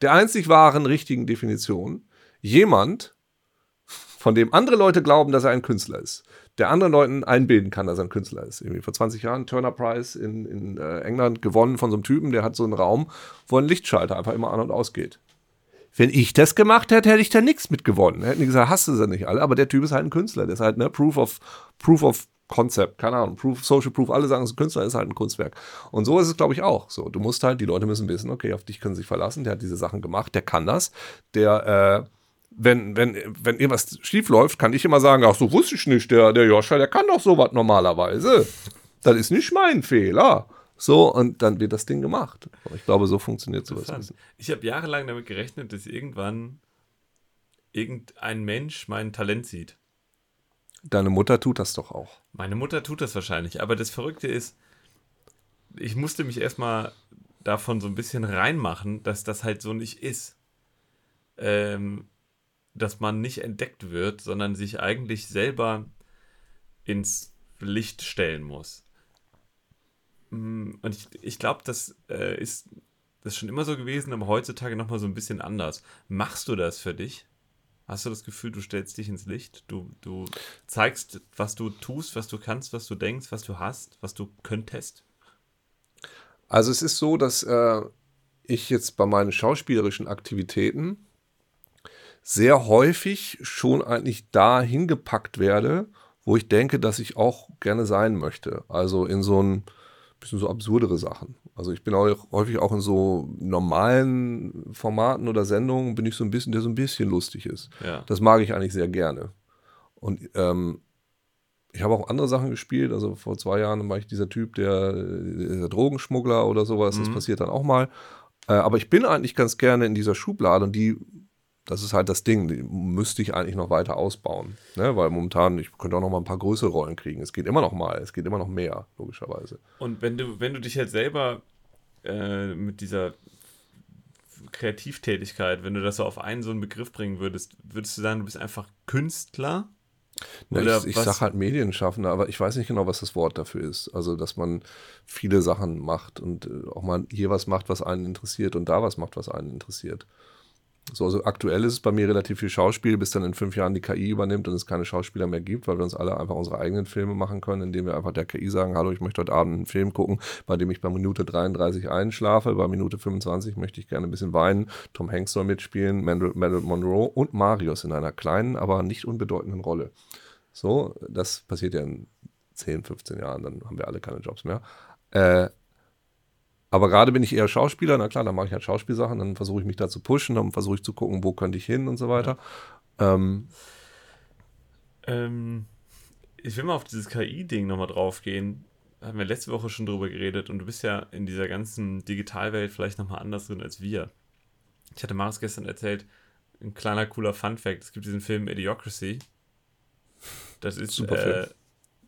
C: der einzig wahren richtigen Definition jemand, von dem andere Leute glauben, dass er ein Künstler ist, der anderen Leuten einbilden kann, dass er ein Künstler ist. Irgendwie vor 20 Jahren Turner Prize in, in äh, England gewonnen von so einem Typen, der hat so einen Raum, wo ein Lichtschalter einfach immer an und ausgeht. Wenn ich das gemacht hätte, hätte ich da nichts mit gewonnen. Hätten die gesagt, hast du sie nicht alle, aber der Typ ist halt ein Künstler. Der ist halt, ne, Proof of, Proof of Concept, keine Ahnung, Proof, Social Proof, alle sagen, ein Künstler, ist halt ein Kunstwerk. Und so ist es, glaube ich, auch. So, du musst halt, die Leute müssen wissen, okay, auf dich können sie sich verlassen, der hat diese Sachen gemacht, der kann das, der, äh, wenn, wenn, wenn irgendwas schief läuft, kann ich immer sagen, ach so wusste ich nicht, der, der Joscha, der kann doch sowas normalerweise. Das ist nicht mein Fehler. So, und dann wird das Ding gemacht. Ich glaube, so funktioniert sowas. ein bisschen.
A: Ich habe jahrelang damit gerechnet, dass irgendwann irgendein Mensch mein Talent sieht.
C: Deine Mutter tut das doch auch.
A: Meine Mutter tut das wahrscheinlich, aber das Verrückte ist, ich musste mich erstmal davon so ein bisschen reinmachen, dass das halt so nicht ist. Ähm, dass man nicht entdeckt wird, sondern sich eigentlich selber ins Licht stellen muss. Mm, Und ich, ich glaube, das äh, ist das ist schon immer so gewesen, aber heutzutage nochmal so ein bisschen anders. Machst du das für dich? Hast du das Gefühl, du stellst dich ins Licht? Du, du zeigst, was du tust, was du kannst, was du denkst, was du hast, was du könntest?
C: Also es ist so, dass äh, ich jetzt bei meinen schauspielerischen Aktivitäten sehr häufig schon eigentlich da hingepackt werde, wo ich denke, dass ich auch gerne sein möchte. Also in so ein bisschen so absurdere Sachen. Also ich bin auch häufig auch in so normalen Formaten oder Sendungen bin ich so ein bisschen, der so ein bisschen lustig ist.
A: Ja.
C: Das mag ich eigentlich sehr gerne. Und ähm, ich habe auch andere Sachen gespielt. Also vor zwei Jahren war ich dieser Typ, der, der Drogenschmuggler oder sowas. Das passiert dann auch mal. Äh, aber ich bin eigentlich ganz gerne in dieser Schublade und die, das ist halt das Ding, die müsste ich eigentlich noch weiter ausbauen. Ne? Weil momentan, ich könnte auch noch mal ein paar größere Rollen kriegen. Es geht immer noch mal, es geht immer noch mehr, logischerweise.
A: Und wenn du, wenn du dich halt selber äh, mit dieser Kreativtätigkeit, wenn du das so auf einen so einen Begriff bringen würdest, würdest du sagen, du bist einfach Künstler?
C: Na,
A: Oder
C: ich ich sage halt Medienschaffender, aber ich weiß nicht genau, was das Wort dafür ist. Also, dass man viele Sachen macht und äh, auch mal hier was macht, was einen interessiert und da was macht, was einen interessiert. So, also aktuell ist es bei mir relativ viel Schauspiel, bis dann in fünf Jahren die KI übernimmt und es keine Schauspieler mehr gibt, weil wir uns alle einfach unsere eigenen Filme machen können, indem wir einfach der KI sagen, hallo, ich möchte heute Abend einen Film gucken, bei dem ich bei Minute 33 einschlafe, bei Minute 25 möchte ich gerne ein bisschen weinen, Tom Hanks soll mitspielen, Marilyn Monroe und Marius in einer kleinen, aber nicht unbedeutenden Rolle. So, das passiert ja in 10, 15 Jahren, dann haben wir alle keine Jobs mehr. Äh, Aber gerade bin ich eher Schauspieler, na klar, dann mache ich halt Schauspielsachen, dann versuche ich mich da zu pushen, dann versuche ich zu gucken, wo könnte ich hin und so weiter. Ähm,
A: Ähm, ich will mal auf dieses KI-Ding nochmal draufgehen. Haben wir letzte Woche schon drüber geredet und du bist ja in dieser ganzen Digitalwelt vielleicht nochmal anders drin als wir. Ich hatte Marius gestern erzählt, ein kleiner cooler Fun-Fact: Es gibt diesen Film Idiocracy. Das ist,
C: Super
A: äh,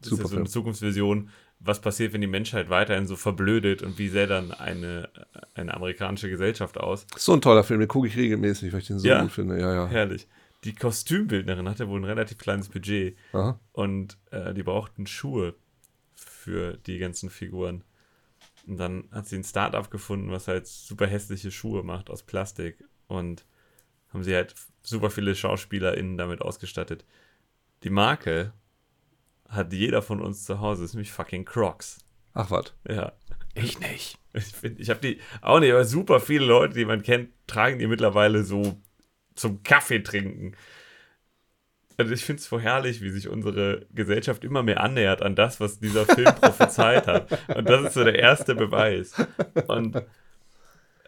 A: das
C: Super
A: ist ja so eine. Zukunftsvision, was passiert, wenn die Menschheit weiterhin so verblödet und wie sähe dann eine, eine amerikanische Gesellschaft aus.
C: so ein toller Film, den gucke ich regelmäßig, weil ich den so
A: Ja.
C: gut finde. Ja, ja.
A: Herrlich. Die Kostümbildnerin hatte wohl ein relativ kleines Budget
C: Aha.
A: und äh, die brauchten Schuhe für die ganzen Figuren. Und dann hat sie ein Startup gefunden, was halt super hässliche Schuhe macht aus Plastik und haben sie halt super viele SchauspielerInnen damit ausgestattet. Die Marke hat jeder von uns zu Hause, ist nämlich fucking Crocs.
C: Ach was.
A: Ja.
B: Ich nicht.
A: Ich, find, ich habe die auch nicht, aber super viele Leute, die man kennt, tragen die mittlerweile so zum Kaffee trinken. Also ich finde es so herrlich, wie sich unsere Gesellschaft immer mehr annähert an das, was dieser Film prophezeit hat. Und das ist so der erste Beweis. Und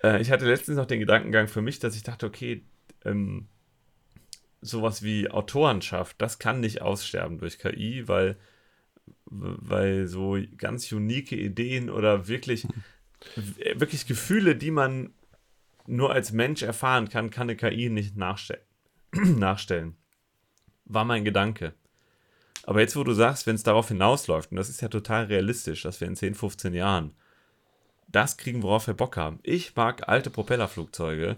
A: äh, ich hatte letztens noch den Gedankengang für mich, dass ich dachte, okay, ähm, sowas wie Autorenschaft, das kann nicht aussterben durch KI, weil, weil so ganz unique Ideen oder wirklich, w- wirklich Gefühle, die man nur als Mensch erfahren kann, kann eine KI nicht nachstellen. nachstellen. War mein Gedanke. Aber jetzt, wo du sagst, wenn es darauf hinausläuft, und das ist ja total realistisch, dass wir in 10, 15 Jahren das kriegen, worauf wir Bock haben. Ich mag alte Propellerflugzeuge.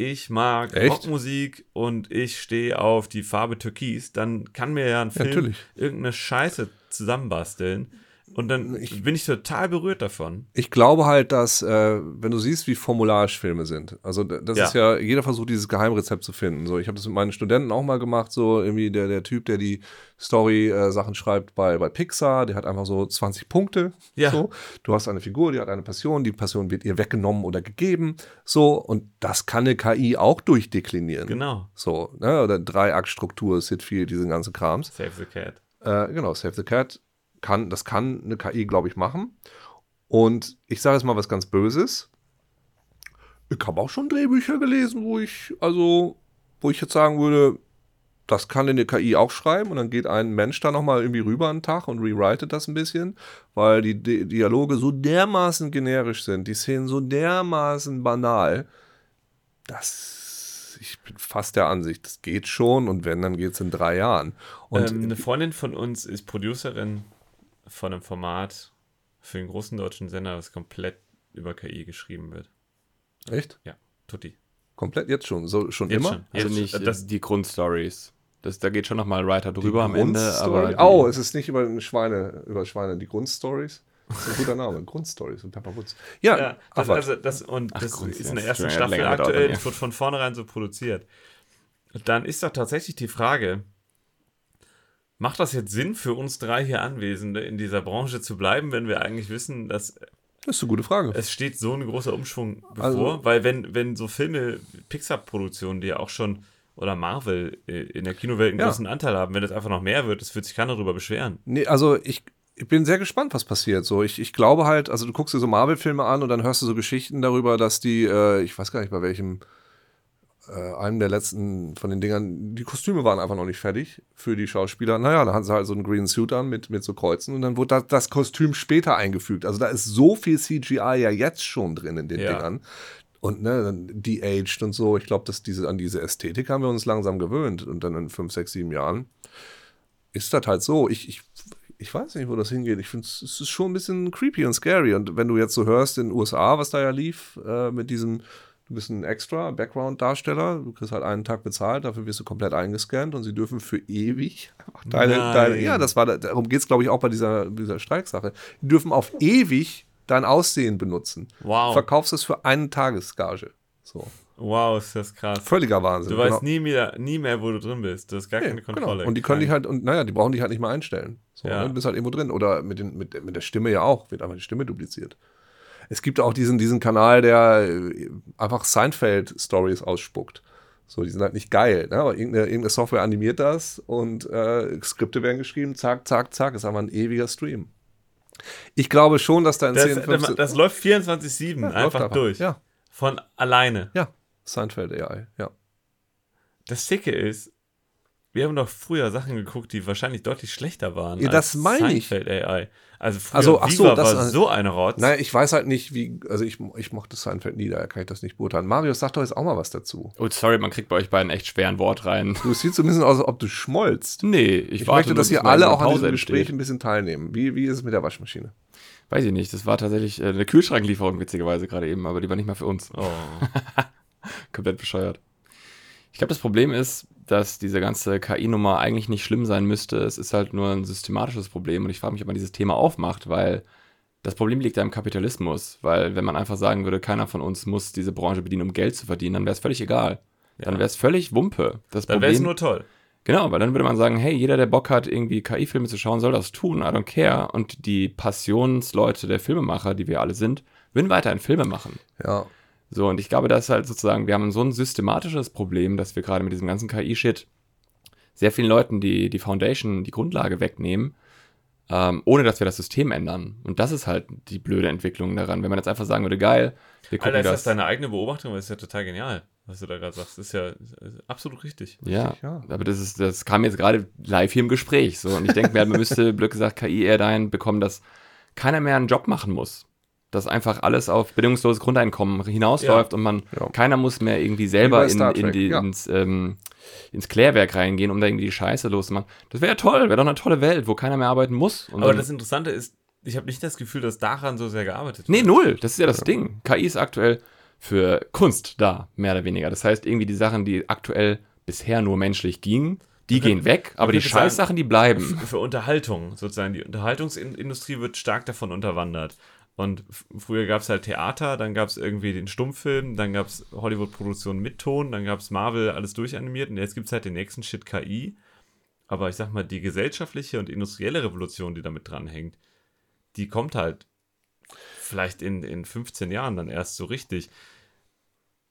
A: Ich mag
C: Echt?
A: Rockmusik und ich stehe auf die Farbe Türkis. Dann kann mir ja ein Film
C: natürlich.
A: irgendeine Scheiße zusammenbasteln. Und dann
C: Ich-
A: bin ich total berührt davon.
C: Ich glaube halt, dass, äh, wenn du siehst, wie formularisch Filme sind, also das
A: Ja.
C: ist ja, jeder versucht, dieses Geheimrezept zu finden. So, ich habe das mit meinen Studenten auch mal gemacht, so irgendwie der, der Typ, der die Story-Sachen schreibt bei, bei Pixar, der hat einfach so 20 Punkte.
A: Ja.
C: So. Du hast eine Figur, die hat eine Passion, die Passion wird ihr weggenommen oder gegeben. So, und das kann eine KI auch durchdeklinieren.
A: Genau.
C: So, ne? Oder Dreiaktstruktur, Sitfield, diesen ganzen Krams.
A: Save the Cat.
C: Äh, genau, Save the Cat kann, das kann eine KI, glaube ich, machen. Und ich sage jetzt mal was ganz Böses. Ich habe auch schon Drehbücher gelesen, wo ich, also, wo ich jetzt sagen würde, das kann eine KI auch schreiben und dann geht ein Mensch da nochmal irgendwie rüber einen Tag und rewritet das ein bisschen, weil die Di Dialoge so dermaßen generisch sind, die Szenen so dermaßen banal, dass ich bin fast der Ansicht, das geht schon und wenn, dann geht es in drei Jahren. Und
A: ähm, eine Freundin von uns ist Producerin von einem Format für einen großen deutschen Sender, das komplett über KI geschrieben wird.
C: echt?
A: Ja, Tutti.
C: Komplett jetzt schon, so schon
A: Jetzt
C: immer?
A: schon.
B: Also
A: Jetzt,
B: nicht
A: das,
B: die Grundstories. Das, da geht schon nochmal weiter
C: Die
B: drüber am Ende. Aber
C: oh, es ist nicht über Schweine, über Schweine, die Grundstories. Das ist ein guter Name, Grundstories und Pepper Woods. Ja,
A: ja,
C: ach,
A: das,
C: was.
A: also das, und
B: Ach,
A: das
B: Grund,
A: ist in der ersten Staffel aktuell, das wird von vornherein so produziert. Dann ist doch tatsächlich die Frage, macht das jetzt Sinn für uns drei hier Anwesende in dieser Branche zu bleiben, wenn wir eigentlich wissen, dass
C: das ist eine gute Frage.
A: es steht so ein großer Umschwung bevor,
C: Also-
A: weil wenn, wenn so Filme, Pixar-Produktionen, die ja auch schon, oder Marvel äh, in der Kinowelt einen
C: Ja.
A: großen Anteil haben, wenn das einfach noch mehr wird, das wird sich keiner darüber beschweren.
C: Nee, also ich, ich bin sehr gespannt, was passiert. So, ich, ich glaube halt, also du guckst dir so Marvel-Filme an und dann hörst du so Geschichten darüber, dass die, äh, ich weiß gar nicht bei welchem, äh, einem der letzten von den Dingern, die Kostüme waren einfach noch nicht fertig für die Schauspieler. Naja, da hatten sie halt so einen Green Suit an mit, mit so Kreuzen und dann wurde das, das Kostüm später eingefügt. Also da ist so viel CGI ja jetzt schon drin in den
A: Ja.
C: Dingern. Und ne, dann de-aged und so. Ich glaube, dass diese, an diese Ästhetik haben wir uns langsam gewöhnt. Und dann in fünf, sechs, sieben Jahren ist das halt so. Ich, ich, ich weiß nicht, wo das hingeht. Ich finde, es ist schon ein bisschen creepy und scary. Und wenn du jetzt so hörst in den USA, was da ja lief, äh, mit diesem, du bist ein extra Background-Darsteller, du kriegst halt einen Tag bezahlt, dafür wirst du komplett eingescannt und sie dürfen für ewig deine, deine ja, das war, darum geht es, glaube ich, auch bei dieser, dieser Streiksache. Die dürfen auf ewig dein Aussehen benutzen.
A: Wow.
C: Verkaufst es für einen Tagesgage. So.
A: Wow, ist das krass.
C: Völliger Wahnsinn.
A: Du weißt nie mehr, nie mehr, wo du drin bist. Du hast gar
C: Nee,
A: keine Kontrolle.
C: Genau. Und die können dich halt, und naja, die brauchen dich halt nicht mal einstellen. So,
A: Ja.
C: ne? Du bist halt irgendwo drin. Oder mit, den, mit, mit der Stimme ja auch, wird einfach die Stimme dupliziert. Es gibt auch diesen, diesen Kanal, der äh, einfach Seinfeld-Stories ausspuckt. So, die sind halt nicht geil, ne? aber irgendeine, irgendeine Software animiert das und äh, Skripte werden geschrieben, zack, zack, zack, ist einfach ein ewiger Stream. Ich glaube schon, dass da in
A: Das,
C: 10, 15...
A: das läuft 24-7
C: läuft
A: einfach
C: einfach.
A: durch.
C: Ja,
A: Von alleine.
C: ja. Seinfeld AI, ja.
A: Das Dicke ist, wir haben doch früher Sachen geguckt, die wahrscheinlich deutlich schlechter waren.
C: Ja, das meine ich.
A: Seinfeld AI. Also früher
C: Also, ach so,
A: Viva
C: das-
A: war so eine Rotz.
C: Naja, ich weiß halt nicht, wie, also ich, ich mochte Seinfeld nie, daher kann ich das nicht beurteilen. Marius, sag doch jetzt auch mal was dazu.
B: Oh, sorry, man kriegt bei euch beiden echt schweren Wort rein.
C: Du siehst so ein bisschen aus, als ob du schmollst.
B: Nee, ich,
C: Ich
B: warte
C: möchte, dass ihr alle auch an diesem Gespräch
B: entsteht.
C: ein bisschen teilnehmen. Wie, wie ist es mit der Waschmaschine?
B: Weiß ich nicht, das war tatsächlich äh, eine Kühlschranklieferung, witzigerweise gerade eben, aber die war nicht mal für uns.
A: Oh.
B: Komplett bescheuert. Ich glaube, das Problem ist, dass diese ganze KI-Nummer eigentlich nicht schlimm sein müsste. Es ist halt nur ein systematisches Problem und ich frage mich, ob man dieses Thema aufmacht, weil das Problem liegt ja im Kapitalismus. Weil wenn man einfach sagen würde, keiner von uns muss diese Branche bedienen, um Geld zu verdienen, dann wäre es völlig egal. Dann wäre es völlig Wumpe. Das
A: Dann wäre es nur toll.
B: Genau, weil dann würde man sagen, hey, jeder, der Bock hat, irgendwie KI-Filme zu schauen, soll das tun, I don't care. Und die Passionsleute der Filmemacher, die wir alle sind, würden weiterhin Filme machen.
C: Ja.
B: So, und ich glaube, das ist halt sozusagen, wir haben so ein systematisches Problem, dass wir gerade mit diesem ganzen KI-Shit sehr vielen Leuten die, die Foundation, die Grundlage wegnehmen, ähm, ohne dass wir das System ändern. Und das ist halt die blöde Entwicklung daran. Wenn man jetzt einfach sagen würde, geil, wir gucken
A: Alter, ist
B: das.
A: das deine eigene Beobachtung? Das ist ja total genial, was du da gerade sagst. Das ist ja ist absolut richtig.
B: ja,
C: ja.
B: aber das ist, das kam jetzt gerade live hier im Gespräch. So. Und ich denke mir, halt, man müsste, blöd gesagt, KI eher dahin bekommen, dass keiner mehr einen Job machen muss. Dass einfach alles auf bedingungsloses Grundeinkommen hinausläuft und man,
C: Ja.
B: keiner muss mehr irgendwie
C: Wie
B: selber in, in die,
C: ja.
B: ins, ähm, ins Klärwerk reingehen, um da irgendwie die Scheiße loszumachen. Das wäre ja toll, wäre doch eine tolle Welt, wo keiner mehr arbeiten muss. Und
A: Aber das Interessante ist, ich habe nicht das Gefühl, dass daran so sehr gearbeitet
B: Nee,
A: wird.
B: null. Das ist ja das Ding. KI ist aktuell für Kunst da, mehr oder weniger. Das heißt, irgendwie die Sachen, die aktuell bisher nur menschlich gingen, die gehen weg, aber die Scheißsachen, die bleiben.
A: Für, für Unterhaltung sozusagen. Die Unterhaltungsindustrie wird stark davon unterwandert. Und früher gab es halt Theater, dann gab es irgendwie den Stummfilm, dann gab es Hollywood-Produktionen mit Ton, dann gab es Marvel, alles durchanimiert und jetzt gibt es halt den nächsten Shit KI. Aber ich sag mal, die gesellschaftliche und industrielle Revolution, die damit dranhängt, die kommt halt vielleicht in, in 15 Jahren dann erst so richtig.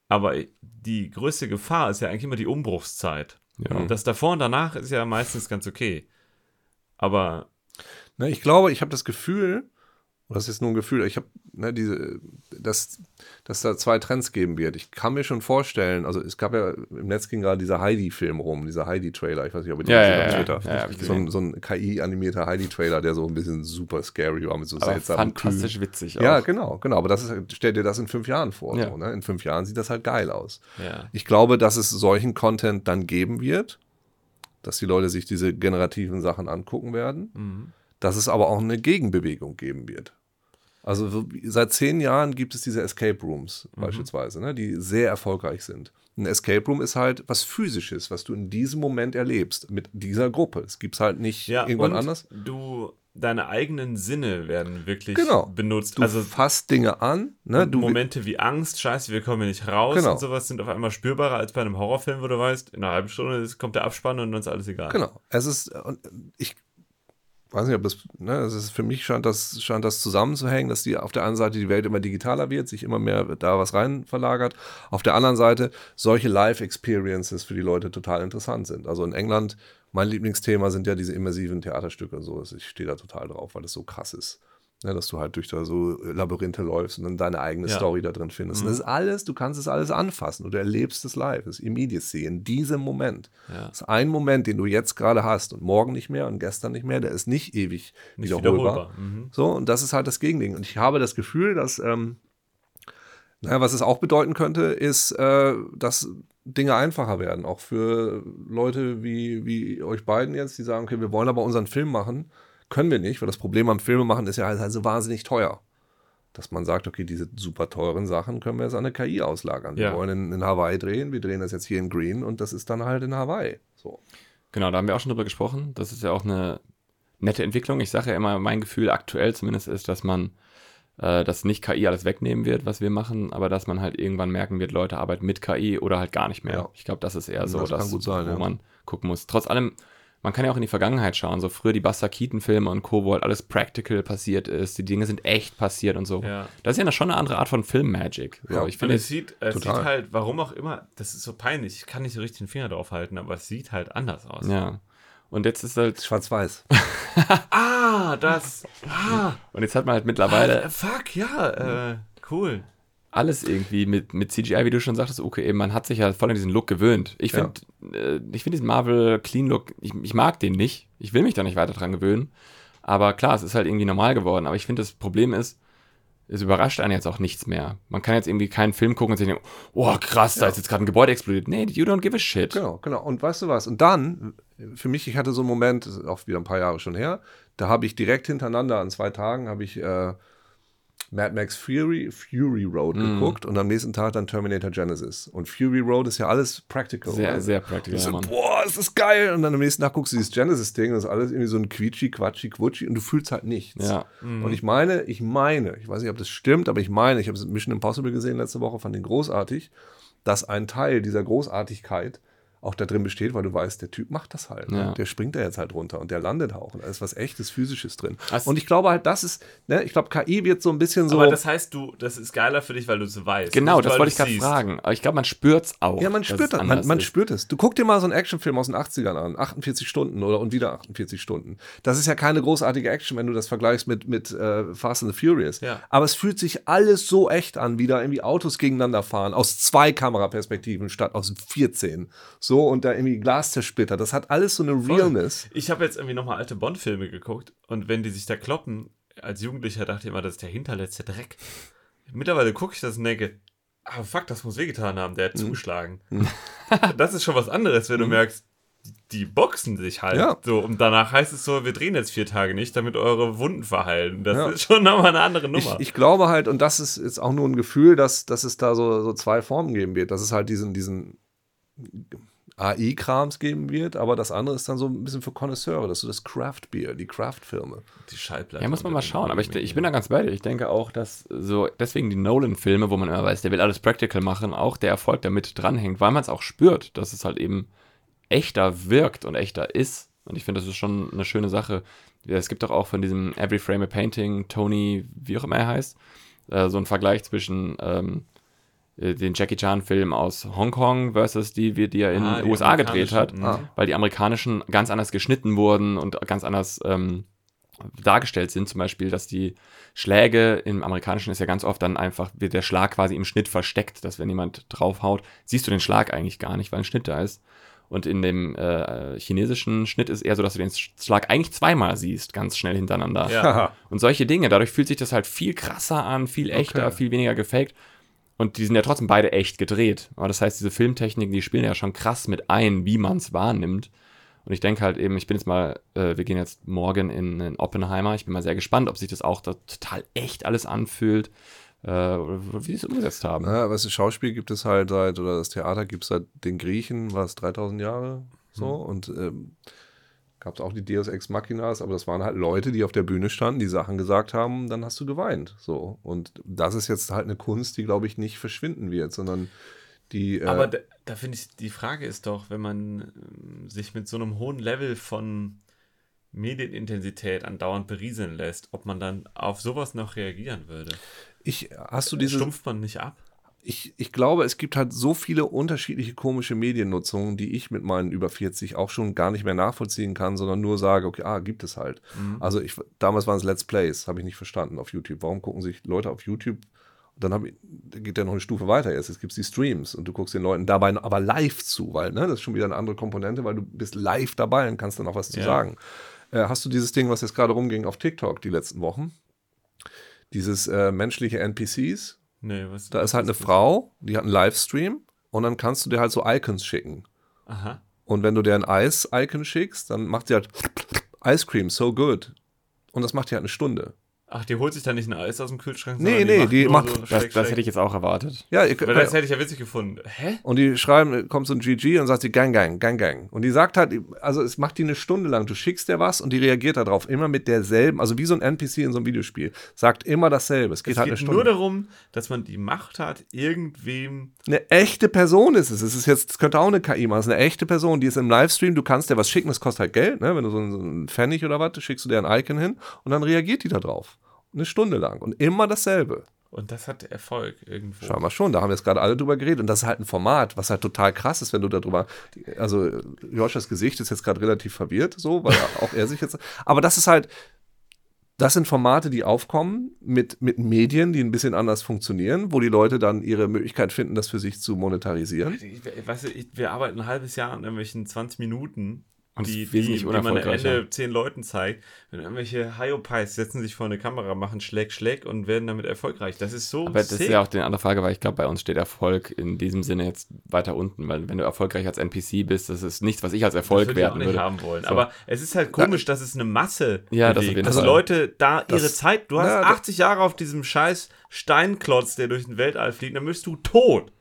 A: Aber die größte Gefahr ist ja eigentlich immer die Umbruchszeit.
B: Ja.
A: Das davor und danach ist ja meistens ganz okay. Aber
C: Ne, ich glaube, ich habe das Gefühl, und das ist nur ein Gefühl, ich habe ne, diese, dass, dass da zwei Trends geben wird. Ich kann mir schon vorstellen, also es gab ja im Netz ging gerade dieser Heidi-Film rum, dieser Heidi-Trailer, ich weiß nicht, ob ihr den
B: Ja, ja, ja,
C: Twitter.
B: ja, ich
C: so, ein, so ein KI-animierter Heidi-Trailer, der so ein bisschen super scary war mit so
B: Aber
C: seltsamen
B: fantastisch
C: Kühen.
B: witzig auch.
C: Ja, genau, genau. Aber das ist, stell dir das in fünf Jahren vor.
B: Ja.
C: So, ne? In fünf Jahren sieht das halt geil aus.
A: ja.
C: Ich glaube, dass es solchen Content dann geben wird, dass die Leute sich diese generativen Sachen angucken werden,
A: Mhm.
C: dass es aber auch eine Gegenbewegung geben wird. Also seit zehn Jahren gibt es diese Escape Rooms
A: Mhm.
C: beispielsweise, ne, die sehr erfolgreich sind. Ein Escape Room ist halt was Physisches, was du in diesem Moment erlebst mit dieser Gruppe. Es gibt es halt nicht
A: ja
C: irgendwann anders.
A: Du, deine eigenen Sinne werden wirklich
C: Genau.
A: benutzt.
C: Du
A: also
C: fasst Dinge an, ne, du
A: Momente wie Angst, Scheiße, wir kommen hier nicht raus
C: Genau.
A: und sowas sind auf einmal spürbarer als bei einem Horrorfilm, wo du weißt, in einer halben Stunde kommt der Abspann und dann ist alles egal.
C: Genau. Es ist, und ich weiß nicht, ob das, ne, es ist für mich scheint das, scheint das zusammenzuhängen, dass die auf der einen Seite die Welt immer digitaler wird, sich immer mehr da was rein verlagert. Auf der anderen Seite solche Live-Experiences für die Leute total interessant sind. Also in England, mein Lieblingsthema sind ja diese immersiven Theaterstücke und so. Ich stehe da total drauf, weil das so krass ist. Ne, dass du halt durch da so Labyrinthe läufst und dann deine eigene
A: Ja.
C: Story da drin findest. Und das ist alles, du kannst es alles anfassen und du erlebst es live. Das ist Immediacy in diesem Moment.
A: Ja.
C: Das ist ein Moment, den du jetzt gerade hast und morgen nicht mehr und gestern nicht mehr, der ist nicht ewig
A: Nicht
C: wiederholbar.
A: wiederholbar. Mhm.
C: So, und das ist halt das Gegending. Und ich habe das Gefühl, dass, ähm, naja, was es auch bedeuten könnte, ist, äh, dass Dinge einfacher werden, auch für Leute wie, wie euch beiden jetzt, die sagen, okay, wir wollen aber unseren Film machen, können wir nicht, weil das Problem am Filme machen ist ja halt, halt so wahnsinnig teuer. Dass man sagt, okay, diese super teuren Sachen können wir jetzt an eine KI auslagern.
A: Ja.
C: Wir wollen in, in Hawaii drehen, wir drehen das jetzt hier in Green und das ist dann halt in Hawaii. So.
B: Genau, da haben wir auch schon drüber gesprochen. Das ist ja auch eine nette Entwicklung. Ich sage ja immer, mein Gefühl aktuell zumindest ist, dass man, äh, dass nicht KI alles wegnehmen wird, was wir machen, aber dass man halt irgendwann merken wird, Leute arbeiten mit KI oder halt gar nicht mehr.
C: Ja.
B: Ich glaube, das ist eher so,
C: Das
B: dass,
C: sein,
B: wo
C: ja.
B: man gucken muss. Trotz allem, man kann ja auch in die Vergangenheit schauen. So früher die Buster Keaton-Filme und Co., wo halt alles practical passiert ist. Die Dinge sind echt passiert und so.
A: Ja.
B: Das ist ja schon eine andere Art von Film-Magic. So,
C: Ja,
B: ich finde,
A: es sieht, es
C: Total.
A: sieht halt, warum auch immer, das ist so peinlich, ich kann nicht so richtig den Finger drauf halten, aber es sieht halt anders aus.
B: Ja. Und jetzt ist halt.
C: Schwarz-Weiß.
A: Ah, das. Ah,
B: Und jetzt hat man halt mittlerweile
A: ah, fuck, ja, äh, cool.
B: Alles irgendwie mit, mit CGI, wie du schon sagtest, okay, eben, man hat sich ja voll an diesen Look gewöhnt. Ich
C: Ja.
B: finde äh, ich find diesen Marvel Clean Look, ich, ich mag den nicht. Ich will mich da nicht weiter dran gewöhnen. Aber klar, es ist halt irgendwie normal geworden. Aber ich finde, das Problem ist, es überrascht einen jetzt auch nichts mehr. Man kann jetzt irgendwie keinen Film gucken und sich denken, oh krass, da ist jetzt gerade ein Gebäude explodiert. Nee, you don't give a shit.
C: Genau, genau. Und weißt du was? Und dann, für mich, ich hatte so einen Moment, das ist auch wieder ein paar Jahre schon her, da habe ich direkt hintereinander an zwei Tagen habe ich äh, Mad Max Fury, Fury Road
B: Mhm.
C: geguckt und am nächsten Tag dann Terminator Genesis. Und Fury Road ist ja alles practical.
B: Sehr,
C: ne?
B: sehr praktisch,
C: Ich
B: ja,
C: so,
B: Mann.
C: boah, ist das geil. Und dann am nächsten Tag guckst du dieses Genesis-Ding, das ist alles irgendwie so ein quietschi, quatschi, quutschi und du fühlst halt nichts.
B: Ja.
C: Und ich meine, ich meine, ich weiß nicht, ob das stimmt, aber ich meine, ich habe Mission Impossible gesehen letzte Woche, fand den großartig, dass ein Teil dieser Großartigkeit auch da drin besteht, weil du weißt, der Typ macht das halt. ne?
B: Ja.
C: Der springt da jetzt halt runter und der landet auch. Und da ist was echtes, physisches drin.
B: Was-
C: und ich glaube halt, das ist, ne, ich glaube, KI wird so ein bisschen so.
A: Aber das heißt, du, das ist geiler für dich, weil du es weißt.
B: Genau,
A: nicht,
B: das wollte ich gerade fragen. Aber ich glaube, man spürt's auch.
C: ja, man spürt
B: es
C: das. Man, man spürt es. Du guck dir mal so einen Actionfilm aus den 80ern an. 48 Stunden oder und wieder 48 Stunden. Das ist ja keine großartige Action, wenn du das vergleichst mit, mit äh, Fast and the Furious.
A: Ja.
C: Aber es fühlt sich alles so echt an, wie da irgendwie Autos gegeneinander fahren. Aus zwei Kameraperspektiven statt aus 14. So und da irgendwie Glas zersplittert. Das hat alles so eine Realness.
A: Ich habe jetzt irgendwie nochmal alte Bond-Filme geguckt und wenn die sich da kloppen, als Jugendlicher dachte ich immer, das ist der hinterletzte Dreck. Mittlerweile gucke ich das und denke, ah fuck, das muss wehgetan haben, der hat
C: Mhm.
A: zugeschlagen. das ist schon was anderes, wenn du merkst, die boxen sich halt.
C: Ja.
A: So, und danach heißt es so, wir drehen jetzt vier Tage nicht, damit eure Wunden verheilen. Das
C: Ja.
A: ist schon nochmal eine andere
C: Ich,
A: Nummer.
C: ich glaube halt, und das ist jetzt auch nur ein Gefühl, dass, dass es da so, so zwei Formen geben wird. Dass es halt diesen, diesen AI-Krams geben wird, aber das andere ist dann so ein bisschen für Connoisseure, dass du das Craft-Bier, die Craft-Filme.
A: die Schallplatte.
B: Ja, muss man mal schauen. Aber ich, ich bin da ganz bei dir. Ich denke auch, dass so, deswegen die Nolan-Filme, wo man immer weiß, der will alles practical machen, auch der Erfolg damit dranhängt, weil man es auch spürt, dass es halt eben echter wirkt und echter ist. Und ich finde, das ist schon eine schöne Sache. Ja, Es gibt doch auch von diesem Every Frame a Painting, Tony, wie auch immer er heißt, äh, so einen Vergleich zwischen ähm, äh, den Jackie Chan-Film aus Hongkong versus die, wie- die er in
A: Ah,
B: den USA gedreht hat
A: mhm.
B: weil die amerikanischen ganz anders geschnitten wurden und ganz anders ähm, dargestellt sind. Zum Beispiel, dass die Schläge im amerikanischen ist ja ganz oft dann einfach, wird der Schlag quasi im Schnitt versteckt, dass wenn jemand draufhaut, siehst du den Schlag eigentlich gar nicht, weil ein Schnitt da ist. Und in dem äh, chinesischen Schnitt ist eher so, dass du den Schlag eigentlich zweimal siehst, ganz schnell hintereinander.
A: Ja.
B: Und solche Dinge, dadurch fühlt sich das halt viel krasser an, viel echter,
C: Okay.
B: viel weniger gefaked. Und die sind ja trotzdem beide echt gedreht. Aber das heißt, diese Filmtechniken, die spielen ja schon krass mit ein, wie man es wahrnimmt. Und ich denke halt eben, ich bin jetzt mal, äh, wir gehen jetzt morgen in, in Oppenheimer. Ich bin mal sehr gespannt, ob sich das auch da total echt alles anfühlt, äh, oder wie sie es umgesetzt haben.
C: Ja, weißt du, Schauspiel gibt es halt seit, oder das Theater gibt es seit den Griechen, war es 3000 Jahre so. Und ähm, gab es auch die Deus Ex Machinas, aber das waren halt Leute, die auf der Bühne standen, die Sachen gesagt haben, dann hast du geweint. So. Und das ist jetzt halt eine Kunst, die, glaube ich, nicht verschwinden wird, sondern die. Äh,
A: Aber da, da finde ich, die Frage ist doch, wenn man ähm, sich mit so einem hohen Level von Medienintensität andauernd berieseln lässt, ob man dann auf sowas noch reagieren würde.
C: ich, hast du diese.
A: Stumpft man nicht ab?
C: Ich, ich glaube, es gibt halt so viele unterschiedliche komische Mediennutzungen, die ich mit meinen über 40 auch schon gar nicht mehr nachvollziehen kann, sondern nur sage, okay, ah, gibt es halt. Also ich, damals waren es Let's Plays, habe ich nicht verstanden auf YouTube. Warum gucken sich Leute auf YouTube? Dann ich, geht ja noch eine Stufe weiter jetzt. Es gibt die Streams und du guckst den Leuten dabei aber live zu, weil ne, das ist schon wieder eine andere Komponente, weil du bist live dabei und kannst dann auch was zu
A: Ja.
C: sagen. Äh, hast du dieses Ding, was jetzt gerade rumging auf TikTok die letzten Wochen? Dieses äh, menschliche NPCs,
A: Nee, was
C: da ist halt eine? Frau, die hat einen Livestream und dann kannst du dir halt so Icons schicken.
A: Aha.
C: Und wenn du dir ein Eis-Icon schickst, dann macht sie halt Ice Cream, so good. Und das macht die halt eine Stunde.
A: Ach, die holt sich da nicht ein Eis aus dem Kühlschrank?
C: Nee, nee, die
A: nur
C: macht-
A: so
B: Das,
A: schräg,
B: das hätte ich jetzt auch erwartet.
C: Ja, ihr,
A: Weil das hätte ich ja witzig gefunden. Hä?
C: und die schreiben, kommt so ein GG und sagt sie Gang, Gang, Gang, Gang. Und die sagt halt, also es macht die eine Stunde lang. Du schickst dir was und die reagiert darauf immer mit derselben, also wie so ein NPC in so einem Videospiel. Sagt immer dasselbe. Es geht
A: Es
C: halt
A: geht
C: eine Stunde.
A: nur darum, dass man die Macht hat, irgendwem.
C: Eine echte Person ist es. Es ist jetzt, es könnte auch eine KI machen. Es ist eine echte Person, die ist im Livestream. Du kannst dir was schicken, das kostet halt Geld, ne? Wenn du so einen, so einen Pfennig oder was, schickst du dir ein Icon hin und dann reagiert die da drauf. Eine Stunde lang und immer dasselbe.
A: Und das hat Erfolg irgendwo.
C: Scheinbar schon, da haben wir jetzt gerade alle drüber geredet. Und das ist halt ein Format, was halt total krass ist, wenn du darüber. Also, Joschas Gesicht ist jetzt gerade relativ verwirrt, so, weil auch er sich jetzt. Aber das ist halt. Das sind Formate, die aufkommen mit, mit Medien, die ein bisschen anders funktionieren, wo die Leute dann ihre Möglichkeit finden, das für sich zu monetarisieren.
A: Ich, weißt du, ich, wir arbeiten ein halbes Jahr an irgendwelchen 20 Minuten die, die, die man am. Ende zehn Leuten zeigt. Wenn irgendwelche Hyopies setzen sich vor eine Kamera, machen Schleck, Schleck und werden damit erfolgreich. Das ist so
B: Aber das
A: sick.
B: ist ja auch die andere Frage, weil ich glaube, bei uns steht Erfolg in diesem Sinne jetzt weiter unten, weil wenn du erfolgreich als NPC bist, das ist nichts, was ich als
A: das
B: Erfolg
A: würde ich auch
B: werten
A: nicht
B: würde.
A: haben wollen.
B: So.
A: Aber es ist halt komisch, dass es eine Masse
B: Ja, das
A: bewegt. Dass
B: Fall.
A: Leute da ihre
C: Das-
A: Zeit, du hast
C: da-
A: 80 Jahre auf diesem scheiß Steinklotz, der durch den Weltall fliegt, dann bist du tot.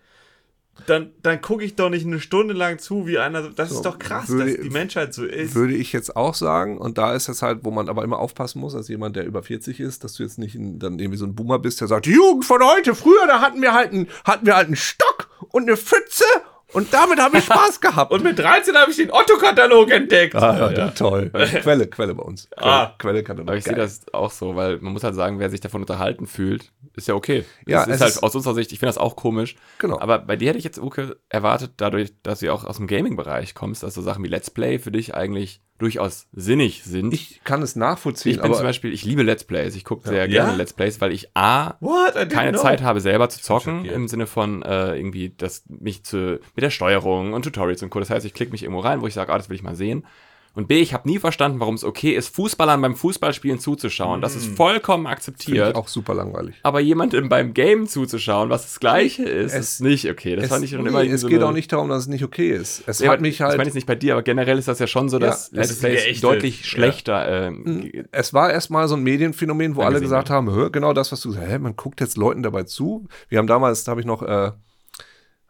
A: Dann, dann gucke ich doch nicht eine Stunde lang zu, wie einer. Das
C: So,
A: ist doch krass,
C: würde-
A: dass die Menschheit so ist.
C: Würde ich jetzt auch sagen. Und da ist es halt, wo man aber immer aufpassen muss, als jemand, der über 40 ist, dass du jetzt nicht ein, dann irgendwie so ein Boomer bist, der sagt, die Jugend von heute, früher, da hatten wir halt einen, hatten wir halt einen Stock und eine Pfütze und damit habe ich Spaß gehabt.
A: Und mit 13 habe ich den Otto-Katalog entdeckt.
C: ah, ja, toll. Quelle, Quelle bei uns. Quelle,
A: Ah.
C: Quelle Katalog.
B: Aber ich sehe das auch so, weil man muss halt sagen, wer sich davon unterhalten fühlt, ist ja okay.
C: Ja,
B: das ist
C: es
B: halt
C: ist-
B: aus unserer Sicht, ich finde das auch komisch.
C: Genau.
B: Aber bei dir hätte ich jetzt, Uke, erwartet, dadurch, dass du auch aus dem Gaming-Bereich kommst, dass so Sachen wie Let's Play für dich eigentlich durchaus sinnig sind.
C: Ich kann es nachvollziehen,
B: Ich bin
C: aber
B: zum Beispiel, ich liebe Let's Plays. Ich gucke sehr
A: Ja?
B: gerne Let's Plays, weil ich A,
A: What? I
B: keine
A: know.
B: Zeit habe, selber zu zocken, im Sinne von äh, irgendwie das mich zu mit der Steuerung und Tutorials und Co. Das heißt, ich klicke mich irgendwo rein, wo ich sage, ah, das will ich mal sehen. Und B, ich habe nie verstanden, warum es okay ist, Fußballern beim Fußballspielen zuzuschauen. Das ist vollkommen
C: finde
B: akzeptiert.
C: ich auch super langweilig.
B: Aber jemandem beim Game zuzuschauen, was das Gleiche ist,
C: Es-
B: ist nicht okay. Das
C: es,
B: fand ich schon
C: nee,
B: immer
C: es
B: so
C: geht auch nicht darum, dass es nicht okay ist. Es
B: Ja,
C: hat mich
B: Ich
C: halt.
B: meine jetzt nicht bei dir, aber generell ist das ja schon so, dass
C: Ja,
B: Let's
A: es geächtet.
B: deutlich
A: Ja.
B: schlechter. ähm,
C: es war erstmal so ein Medienphänomen, wo alle gesagt haben, hör, genau das, was du sagst, hä, man guckt jetzt Leuten dabei zu. Wir haben damals, da habe ich noch, äh, habe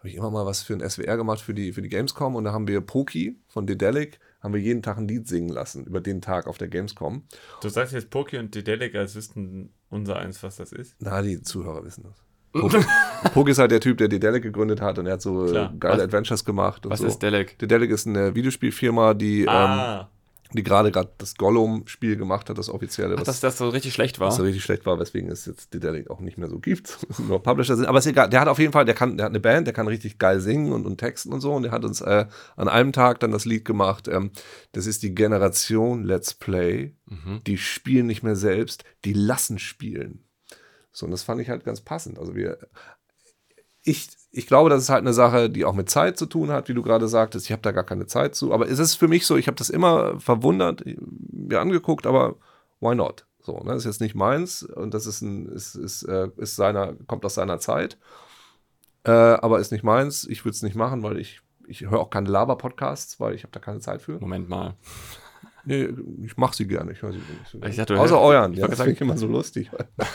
C: ich immer mal was für ein SWR gemacht für die, für die Gamescom und da haben wir Poki von Dedelic, haben wir jeden Tag ein Lied singen lassen über den Tag auf der Gamescom.
A: Du sagst jetzt Poki und Dedelic, als wüssten unser eins, was das ist.
C: Na, die Zuhörer wissen das. Poki, ist halt der Typ, der Dedelic gegründet hat und er hat so äh,
A: Klar.
C: geile
B: Was-
C: Adventures gemacht und
B: was
C: so.
B: ist Delic?
C: Dedelic ist eine Videospielfirma, die, ähm,
A: Ah,
C: die gerade gerade das Gollum-Spiel gemacht hat, das offizielle.
B: Ach,
C: was-
B: dass das so richtig schlecht war.
C: was so richtig schlecht war, weswegen es jetzt Dedelic auch nicht mehr so gibt, nur Publisher sind. Aber ist egal, der hat auf jeden Fall, der kann, der hat eine Band, der kann richtig geil singen und, und texten und so. Und der hat uns äh, an einem Tag dann das Lied gemacht. Ähm, das ist die Generation Let's Play.
B: Mhm.
C: Die spielen nicht mehr selbst, die lassen spielen. So, und das fand ich halt ganz passend. Also wir, ich, ich glaube, das ist halt eine Sache, die auch mit Zeit zu tun hat, wie du gerade sagtest. Ich habe da gar keine Zeit zu. Aber es ist für mich so, ich habe das immer verwundert, mir angeguckt, aber why not? So, ne? Das ist jetzt nicht meins und das ist ein, ist, ist, äh, ist seiner, kommt aus seiner Zeit. Äh, aber ist nicht meins. Ich würde es nicht machen, weil ich, ich höre auch keine Laber-Podcasts, weil ich habe da keine Zeit für.
B: Moment mal.
C: Nee, ich mache sie gerne. Ich höre sie nicht so gerne.
B: dachte,
C: Außer
B: hörst-
C: euren.
B: ich
C: Ja, das finde ich immer so lustig.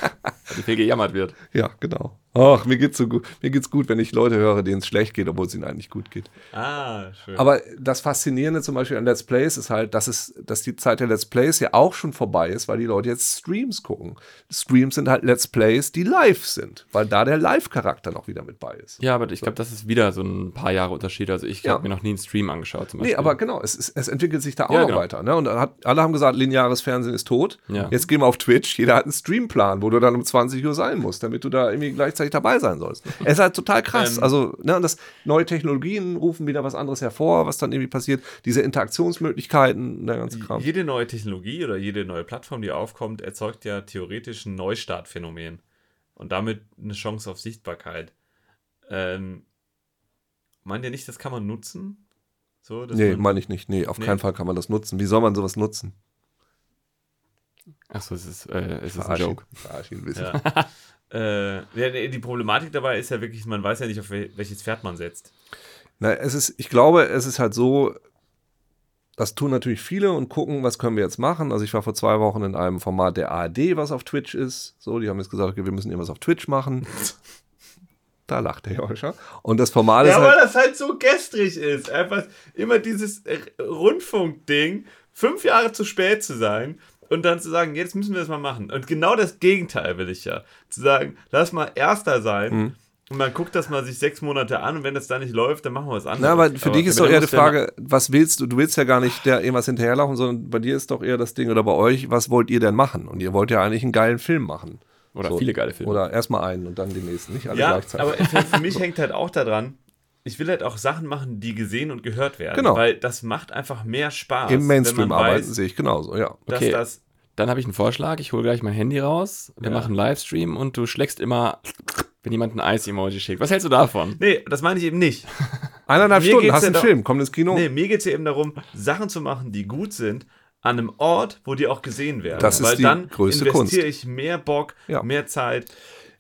B: Wie viel gejammert wird.
C: ja, genau. Ach, mir geht's so gut. Mir geht's gut, wenn ich Leute höre, denen es schlecht geht, obwohl es ihnen eigentlich gut geht.
A: ah, schön.
C: Aber das Faszinierende zum Beispiel an Let's Plays ist halt, dass es, dass die Zeit der Let's Plays ja auch schon vorbei ist, weil die Leute jetzt Streams gucken. Streams sind halt Let's Plays, die live sind, weil da der Live-Charakter noch wieder mit bei ist.
B: Ja, aber ich glaube, das ist wieder so ein paar Jahre Unterschied. Also ich
C: Ja.
B: habe mir noch nie einen Stream angeschaut zum Beispiel.
C: Nee, aber genau, es, ist, es entwickelt sich da auch
B: Ja,
C: noch
B: genau.
C: weiter. Ne? Und hat, alle haben gesagt, lineares Fernsehen ist tot.
B: Ja.
C: Jetzt gehen wir auf Twitch, jeder hat einen Streamplan, wo du dann um 20 Uhr sein musst, damit du da irgendwie gleichzeitig dabei sein sollst. Es ist halt total krass.
A: Ähm.
C: also, ne, und das, neue Technologien rufen wieder was anderes hervor, was dann irgendwie passiert. Diese Interaktionsmöglichkeiten, der ganze Kram.
A: Jede neue Technologie oder jede neue Plattform, die aufkommt, erzeugt ja theoretisch ein Neustartphänomen und damit eine Chance auf Sichtbarkeit. Ähm, meint ihr nicht, das kann man nutzen? So, dass
C: Nee, meine ich nicht. Nee, auf
A: Nee.
C: keinen Fall kann man das nutzen. Wie soll man sowas nutzen?
B: Achso, es ist, äh, es ist ein. Joke.
C: Verarsch ein bisschen.
A: Ja. äh, die Problematik dabei ist ja wirklich, man weiß ja nicht, auf wel welches Pferd man setzt.
C: Na, es ist, ich glaube, es ist halt so, das tun natürlich viele und gucken, was können wir jetzt machen. Also ich war vor zwei Wochen in einem Format der ARD, was auf Twitch ist. So, die haben jetzt gesagt, okay, wir müssen irgendwas auf Twitch machen. da lacht der Joscha. Und das Format ist
A: Ja,
C: halt,
A: weil das halt so gestrig ist. Einfach immer dieses Rundfunkding, fünf Jahre zu spät zu sein und dann zu sagen, jetzt müssen wir das mal machen. Und genau das Gegenteil will ich ja. Zu sagen, lass mal Erster sein.
C: Mhm.
A: Und man guckt das mal sich sechs Monate an und wenn das da nicht läuft, dann machen wir was anderes.
C: Na, aber für dich ist
B: aber
C: doch eher die Frage, was willst du? Du willst ja gar nicht der irgendwas hinterherlaufen, sondern bei dir ist doch eher das Ding oder bei euch, was wollt ihr denn machen? Und ihr wollt ja eigentlich einen geilen Film machen.
B: Oder
C: So.
B: viele geile Filme.
C: Oder erstmal einen und dann den nächsten, nicht alle
A: Ja,
C: gleichzeitig.
A: aber für, für mich hängt halt auch daran, ich will halt auch Sachen machen, die gesehen und gehört werden.
C: Genau.
A: Weil das macht einfach mehr Spaß.
C: Im Mainstream
A: man
C: arbeiten
A: weiß,
C: sehe ich genauso, ja.
A: dass
B: Okay.
A: das.
B: Dann habe ich einen Vorschlag. Ich hole gleich mein Handy raus. Wir
A: Ja.
B: machen einen Livestream und du schlägst immer, wenn jemand ein Eis-Emoji schickt. Was hältst du davon?
A: Nee, das meine ich eben nicht.
C: Eineinhalb Stunden, hast einen Film, komm ins Kino.
A: Nee, mir geht es ja eben darum, Sachen zu machen, die gut sind, an einem Ort, wo die auch gesehen werden.
C: Das ist
A: Weil
C: die
A: dann
C: größte
A: investiere ich mehr Bock,
C: Ja.
A: mehr Zeit.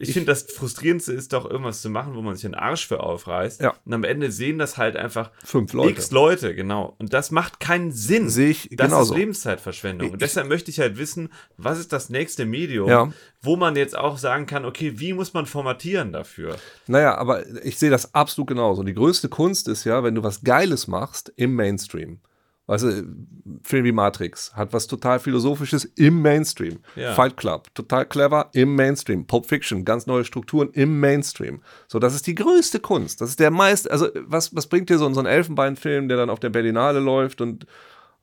A: Ich, finde, das Frustrierendste ist doch, irgendwas zu machen, wo man sich den Arsch für aufreißt.
C: Ja.
A: Und am Ende sehen das halt einfach
C: Fünf Leute.
A: x Leute, genau. Und das macht keinen Sinn.
C: Sehe ich
A: das
C: genauso.
A: ist Lebenszeitverschwendung. Und
C: Ich-
A: deshalb möchte ich halt wissen, was ist das nächste Medium,
C: Ja.
A: wo man jetzt auch sagen kann, okay, wie muss man formatieren dafür?
C: Naja, aber ich sehe das absolut genauso. Die größte Kunst ist ja, wenn du was Geiles machst im Mainstream. Weißt du, Film wie Matrix hat was total Philosophisches im Mainstream.
A: Ja.
C: Fight Club, total clever im Mainstream. Pulp Fiction, ganz neue Strukturen im Mainstream. So, das ist die größte Kunst. Das ist der meist, also was, was bringt dir so, so ein Elfenbeinfilm, der dann auf der Berlinale läuft und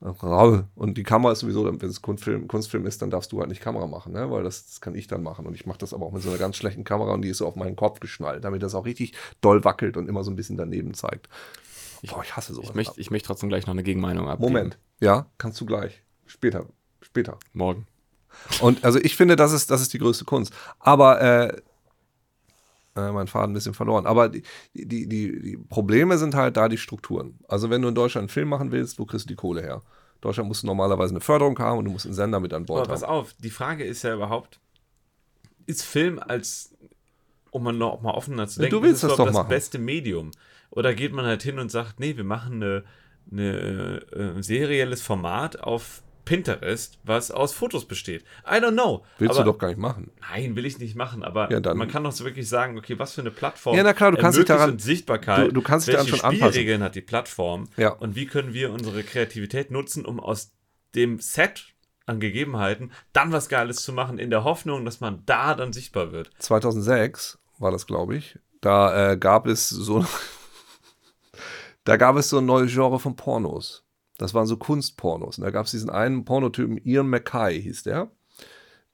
C: und die Kamera ist sowieso, wenn es Kunstfilm, Kunstfilm ist, dann darfst du halt nicht Kamera machen, ne? weil das, das kann ich dann machen. Und ich mache das aber auch mit so einer ganz schlechten Kamera und die ist so auf meinen Kopf geschnallt, damit das auch richtig doll wackelt und immer so ein bisschen daneben zeigt. Boah, ich hasse sowas.
B: Ich möchte, ich möchte trotzdem gleich noch eine Gegenmeinung abgeben.
C: Moment. Ja, kannst du gleich. Später. Später.
B: Morgen.
C: Und also ich finde, das ist, das ist die größte Kunst. Aber äh, äh, mein Faden ein bisschen verloren. Aber die, die, die, die Probleme sind halt da die Strukturen. Also wenn du in Deutschland einen Film machen willst, wo kriegst du die Kohle her? Deutschland musst du normalerweise eine Förderung haben und du musst einen Sender mit an Bord
A: Aber pass
C: haben.
A: auf, die Frage ist ja überhaupt, ist Film als, um mal noch mal offener zu denken,
C: du willst
A: ist
C: das
A: überhaupt
C: doch
A: das
C: machen.
A: beste Medium? Oder geht man halt hin und sagt, nee, wir machen eine, eine äh, serielles Format auf Pinterest, was aus Fotos besteht. I don't know.
C: Willst
A: aber,
C: du doch gar nicht machen.
A: Nein, will ich nicht machen, aber
C: Ja,
A: man kann doch so wirklich sagen, okay, was für eine Plattform
C: Ja, na klar, du kannst dich daran-
A: Sichtbarkeit,
C: du- du kannst dich daran schon anpassen.
A: Spielregeln hat die Plattform
C: Ja.
A: und wie können wir unsere Kreativität nutzen, um aus dem Set an Gegebenheiten dann was Geiles zu machen, in der Hoffnung, dass man da dann sichtbar wird.
C: 2006 war das, glaube ich. Da äh, gab es so, da gab es so ein neues Genre von Pornos. Das waren so Kunstpornos. Und da gab es diesen einen Pornotypen, Ian Mackay hieß der,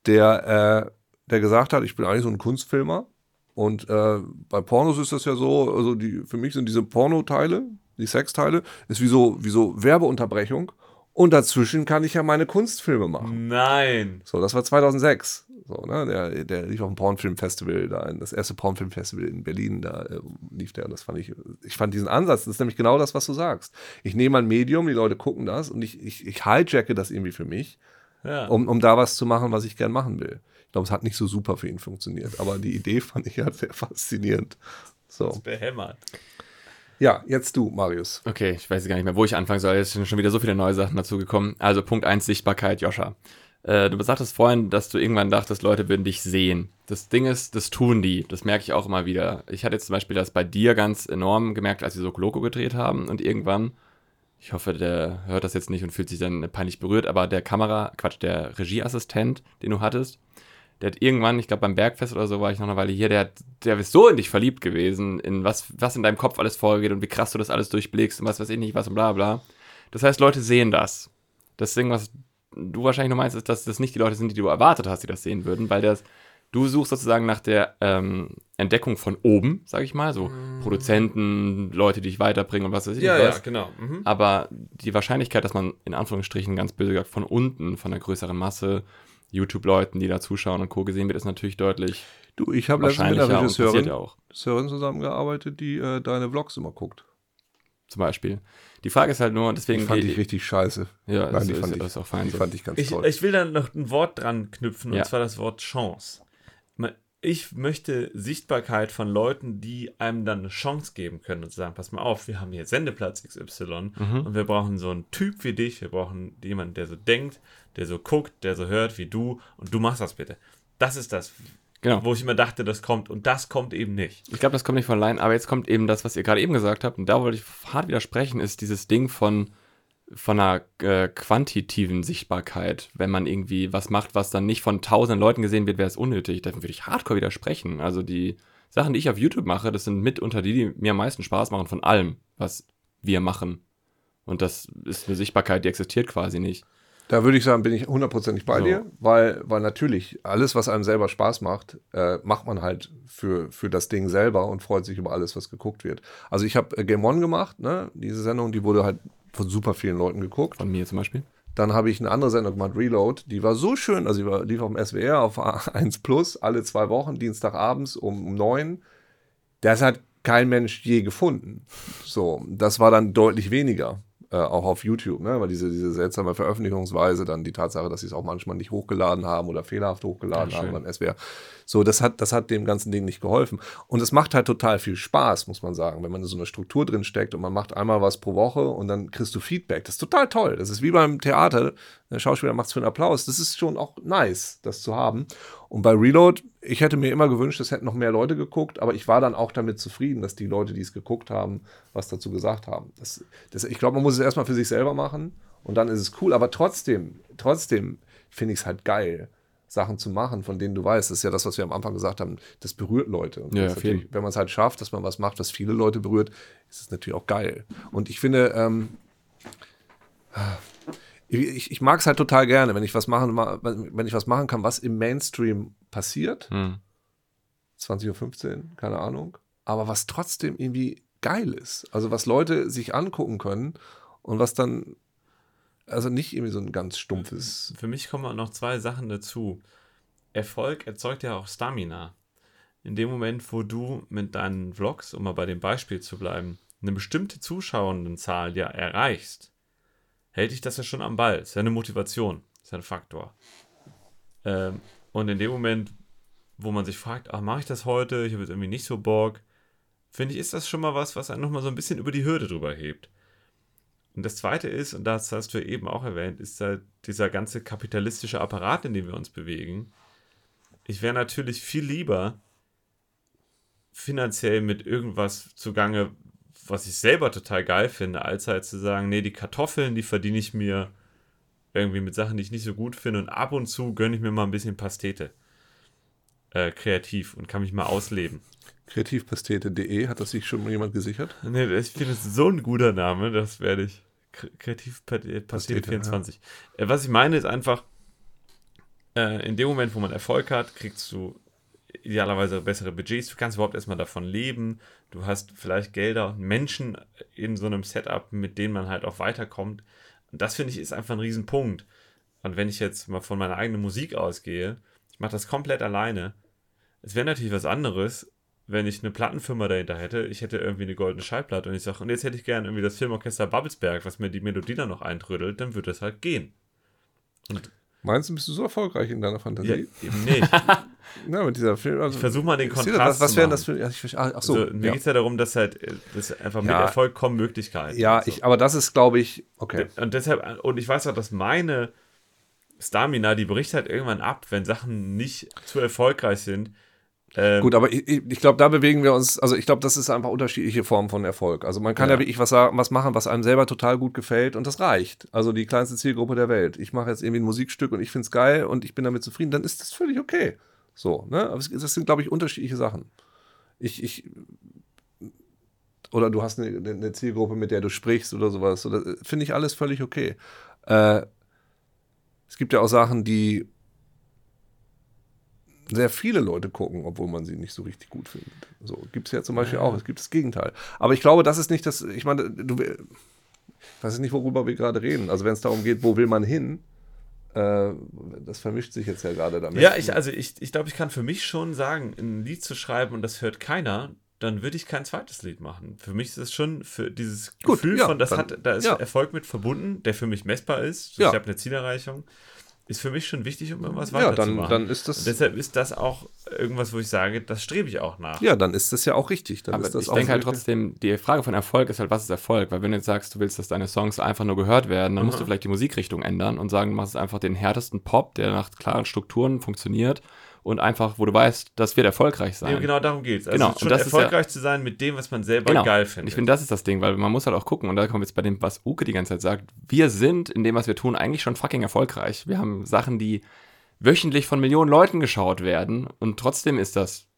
C: der, äh, der gesagt hat, ich bin eigentlich so ein Kunstfilmer. Und äh, bei Pornos ist das ja so, also die, für mich sind diese Pornoteile, die Sexteile, ist wie so, wie so Werbeunterbrechung. Und dazwischen kann ich ja meine Kunstfilme machen.
A: Nein.
C: So, das war 2006. So, ne? der, der lief auf dem Pornfilmfestival, da, das erste Pornfilmfestival in Berlin, da äh, lief der. Und das fand ich, ich fand diesen Ansatz, das ist nämlich genau das, was du sagst. Ich nehme ein Medium, die Leute gucken das und ich, ich, ich hijacke das irgendwie für mich,
A: Ja.
C: um, um da was zu machen, was ich gern machen will. Ich glaube, es hat nicht so super für ihn funktioniert, aber die Idee fand ich halt sehr faszinierend. So,
A: Behämmert.
C: Ja, jetzt du, Marius.
B: Okay, ich weiß gar nicht mehr, wo ich anfangen soll. Jetzt sind schon wieder so viele neue Sachen dazugekommen. Also Punkt 1, Sichtbarkeit, Joscha. Äh, du sagtest vorhin, dass du irgendwann dachtest, Leute würden dich sehen. Das Ding ist, das tun die. Das merke ich auch immer wieder. Ich hatte jetzt zum Beispiel das bei dir ganz enorm gemerkt, als wir so Loco gedreht haben und irgendwann, ich hoffe, der hört das jetzt nicht und fühlt sich dann peinlich berührt, aber der Kamera, Quatsch, der Regieassistent, den du hattest, der hat irgendwann, ich glaube beim Bergfest oder so war ich noch eine Weile hier, der, hat, der ist so in dich verliebt gewesen, in was, was in deinem Kopf alles vorgeht und wie krass du das alles durchblickst und was weiß ich nicht, was und bla bla. Das heißt, Leute sehen das. Das Ding, was du wahrscheinlich nur meinst, ist, dass das nicht die Leute sind, die du erwartet hast, die das sehen würden, weil das, du suchst sozusagen nach der ähm, Entdeckung von oben, sag ich mal, so Produzenten, Leute, die dich weiterbringen und was weiß ich
A: Ja, ja,
B: was.
A: genau. Mhm.
B: Aber die Wahrscheinlichkeit, dass man in Anführungsstrichen ganz böse gesagt von unten, von einer größeren Masse YouTube-Leuten, die da zuschauen und Co. gesehen wird, ist natürlich deutlich
C: Du, ich habe letztens mit einer Regisseurin,
B: ja auch.
C: Regisseurin zusammengearbeitet, die äh, deine Vlogs immer guckt.
B: Zum Beispiel. Die Frage ist halt nur, deswegen
C: Die fand ich richtig scheiße.
B: Ja,
C: Nein,
B: ist,
C: die
B: ist,
C: fand ich,
B: ist auch fein
C: die
B: so.
C: fand ich ganz
A: Ich,
C: toll.
A: ich will da noch ein Wort dran knüpfen,
B: Ja.
A: und zwar das Wort Chance. Ich möchte Sichtbarkeit von Leuten, die einem dann eine Chance geben können und sagen, pass mal auf, wir haben hier Sendeplatz XY
B: Mhm.
A: und wir brauchen so einen Typ wie dich, wir brauchen jemanden, der so denkt, der so guckt, der so hört wie du und du machst das bitte. Das ist das,
B: Genau.
A: wo ich immer dachte, das kommt und das kommt eben nicht.
B: Ich glaube, das kommt nicht von allein, aber jetzt kommt eben das, was ihr gerade eben gesagt habt, und da wollte ich hart widersprechen, ist dieses Ding von, von einer äh, quantitativen Sichtbarkeit. Wenn man irgendwie was macht, was dann nicht von tausend Leuten gesehen wird, wäre es unnötig. Da würde ich hardcore widersprechen. Also die Sachen, die ich auf YouTube mache, das sind mitunter die, die mir am meisten Spaß machen von allem, was wir machen. Und das ist eine Sichtbarkeit, die existiert quasi nicht.
C: Da würde ich sagen, bin ich hundertprozentig bei
A: So.
C: dir, weil, weil natürlich alles, was einem selber Spaß macht, äh, macht man halt für, für das Ding selber und freut sich über alles, was geguckt wird. Also ich habe äh, Game One gemacht, ne? diese Sendung, die wurde halt von super vielen Leuten geguckt.
B: Von mir zum Beispiel.
C: Dann habe ich eine andere Sendung gemacht, Reload, die war so schön, also die war, lief auf dem SWR auf 1 Plus, alle zwei Wochen, Dienstagabends um, um 9. Das hat kein Mensch je gefunden. So, das war dann deutlich weniger. Äh, auch auf YouTube, ne? weil diese, diese seltsame Veröffentlichungsweise, dann die Tatsache, dass sie es auch manchmal nicht hochgeladen haben oder fehlerhaft hochgeladen
B: Ja,
C: haben beim SWR. So, das hat, das hat dem ganzen Ding nicht geholfen. Und es macht halt total viel Spaß, muss man sagen, wenn man in so eine Struktur drin steckt und man macht einmal was pro Woche und dann kriegst du Feedback. Das ist total toll. Das ist wie beim Theater. Der Schauspieler macht es für einen Applaus. Das ist schon auch nice, das zu haben. Und bei Reload, ich hätte mir immer gewünscht, es hätten noch mehr Leute geguckt, aber ich war dann auch damit zufrieden, dass die Leute, die es geguckt haben, was dazu gesagt haben. Das, das, ich glaube, man muss es erstmal für sich selber machen und dann ist es cool. Aber trotzdem, trotzdem finde ich es halt geil. Sachen zu machen, von denen du weißt, das ist ja das, was wir am Anfang gesagt haben, das berührt Leute. Und
B: Ja,
C: natürlich, wenn man es halt schafft, dass man was macht, was viele Leute berührt, ist es natürlich auch geil. Und ich finde, ähm, ich, ich mag es halt total gerne, wenn ich was machen, ma- wenn ich was machen kann, was im Mainstream passiert.
B: Hm.
C: 20.15 Uhr, keine Ahnung. Aber was trotzdem irgendwie geil ist. Also was Leute sich angucken können und was dann, also nicht irgendwie so ein ganz stumpfes.
A: Für mich kommen noch zwei Sachen dazu. Erfolg erzeugt ja auch Stamina. In dem Moment, wo du mit deinen Vlogs, um mal bei dem Beispiel zu bleiben, eine bestimmte Zuschauendenzahl ja erreichst, hält dich das ja schon am Ball. Ist ja eine Motivation, ist ja ein Faktor. Ähm, und in dem Moment, wo man sich fragt, ach, mache ich das heute? Ich habe jetzt irgendwie nicht so Bock. Finde ich, ist das schon mal was, was einen nochmal so ein bisschen über die Hürde drüber hebt. Und das zweite ist, und das hast du eben auch erwähnt, ist halt dieser ganze kapitalistische Apparat, in dem wir uns bewegen. Ich wäre natürlich viel lieber finanziell mit irgendwas zugange, was ich selber total geil finde, als halt zu sagen, nee, die Kartoffeln, die verdiene ich mir irgendwie mit Sachen, die ich nicht so gut finde und ab und zu gönne ich mir mal ein bisschen Pastete. Äh, kreativ und kann mich mal ausleben.
C: Kreativpastete.de, hat das sich schon mal jemand gesichert?
A: Nee, ich finde es so ein guter Name, das werde ich. Kre- Kreativ Pastete
C: Pastete,
A: 24. Äh, was ich meine ist einfach, äh, in dem Moment, wo man Erfolg hat, kriegst du idealerweise bessere Budgets, du kannst überhaupt erstmal davon leben, du hast vielleicht Gelder und Menschen in so einem Setup, mit denen man halt auch weiterkommt. Und das finde ich ist einfach ein Riesenpunkt. Und wenn ich jetzt mal von meiner eigenen Musik ausgehe, ich mache das komplett alleine. Es wäre natürlich was anderes, wenn ich eine Plattenfirma dahinter hätte. Ich hätte irgendwie eine goldene Schallplatte und ich sage, und jetzt hätte ich gerne irgendwie das Filmorchester Babelsberg, was mir die Melodie dann noch eintrödelt, dann würde das halt gehen.
C: Meinst du, bist du so erfolgreich in deiner Fantasie?
A: Ja, eben nicht.
C: Na, mit dieser Film. Also,
A: Ich versuche mal den Kontrast
C: das- Was wären das für. Ja, ich, ah, ach so.
A: also, mir
C: ja,
A: geht es ja darum, dass halt äh, dass einfach mit
C: Ja.
A: Erfolg kommen Möglichkeiten.
C: ja
A: und so.
C: ich, aber das ist, glaube ich, okay.
A: Und deshalb, und ich weiß auch, dass meine Stamina, die bricht halt irgendwann ab, wenn Sachen nicht zu erfolgreich sind. Ähm,
C: Gut, aber ich, ich glaube, da bewegen wir uns, also ich glaube, das ist einfach unterschiedliche Formen von Erfolg. Also man kann ja,
A: Ja.
C: wirklich was, sagen, was machen, was einem selber total gut gefällt und das reicht. Also die kleinste Zielgruppe der Welt. Ich mache jetzt irgendwie ein Musikstück und ich finde es geil und ich bin damit zufrieden, dann ist das völlig okay. So, ne? Aber es, das sind, glaube ich, unterschiedliche Sachen. Ich, ich, oder du hast eine, eine Zielgruppe, mit der du sprichst oder sowas. Oder, finde ich alles völlig okay. Äh, es gibt ja auch Sachen, die sehr viele Leute gucken, obwohl man sie nicht so richtig gut findet. So gibt es ja zum Beispiel auch. Es gibt das Gegenteil. Aber ich glaube, das ist nicht das. Ich meine, du, ich weiß nicht, worüber wir gerade reden. Also wenn es darum geht, wo will man hin, äh, das vermischt sich jetzt ja gerade damit.
A: Ja, ich, also ich, ich glaube, ich kann für mich schon sagen, ein Lied zu schreiben und das hört keiner, dann würde ich kein zweites Lied machen. Für mich ist es schon für dieses
C: Gut,
A: Gefühl
C: ja,
A: von, das
C: dann-
A: hat, da ist
C: ja.
A: Erfolg mit verbunden, der für mich messbar ist.
C: Ja.
A: Ich habe eine Zielerreichung. Ist für mich schon wichtig, um irgendwas
C: ja, dann,
A: weiterzumachen.
C: dann ist das.
A: und deshalb ist das auch irgendwas, wo ich sage, das strebe ich auch nach.
C: ja, dann ist das ja auch richtig. Dann
B: Aber
C: ist das
B: ich
C: auch
B: denke halt trotzdem, die Frage von Erfolg ist halt, was ist Erfolg? Weil wenn du jetzt sagst, du willst, dass deine Songs einfach nur gehört werden, dann musst du vielleicht die Musikrichtung ändern und sagen, du machst einfach den härtesten Pop, der nach klaren Strukturen funktioniert und einfach, wo du weißt, das wird erfolgreich sein.
A: Ja, genau darum geht es. Also
B: Genau,
A: schon
B: und das ist ja-
A: erfolgreich zu sein mit dem, was man selber
B: Genau.
A: geil findet.
B: ich finde, das ist das Ding, weil man muss halt auch gucken, und da kommen wir jetzt bei dem, was Uke die ganze Zeit sagt, wir sind in dem, was wir tun, eigentlich schon fucking erfolgreich. Wir haben Sachen, die wöchentlich von Millionen Leuten geschaut werden und trotzdem ist das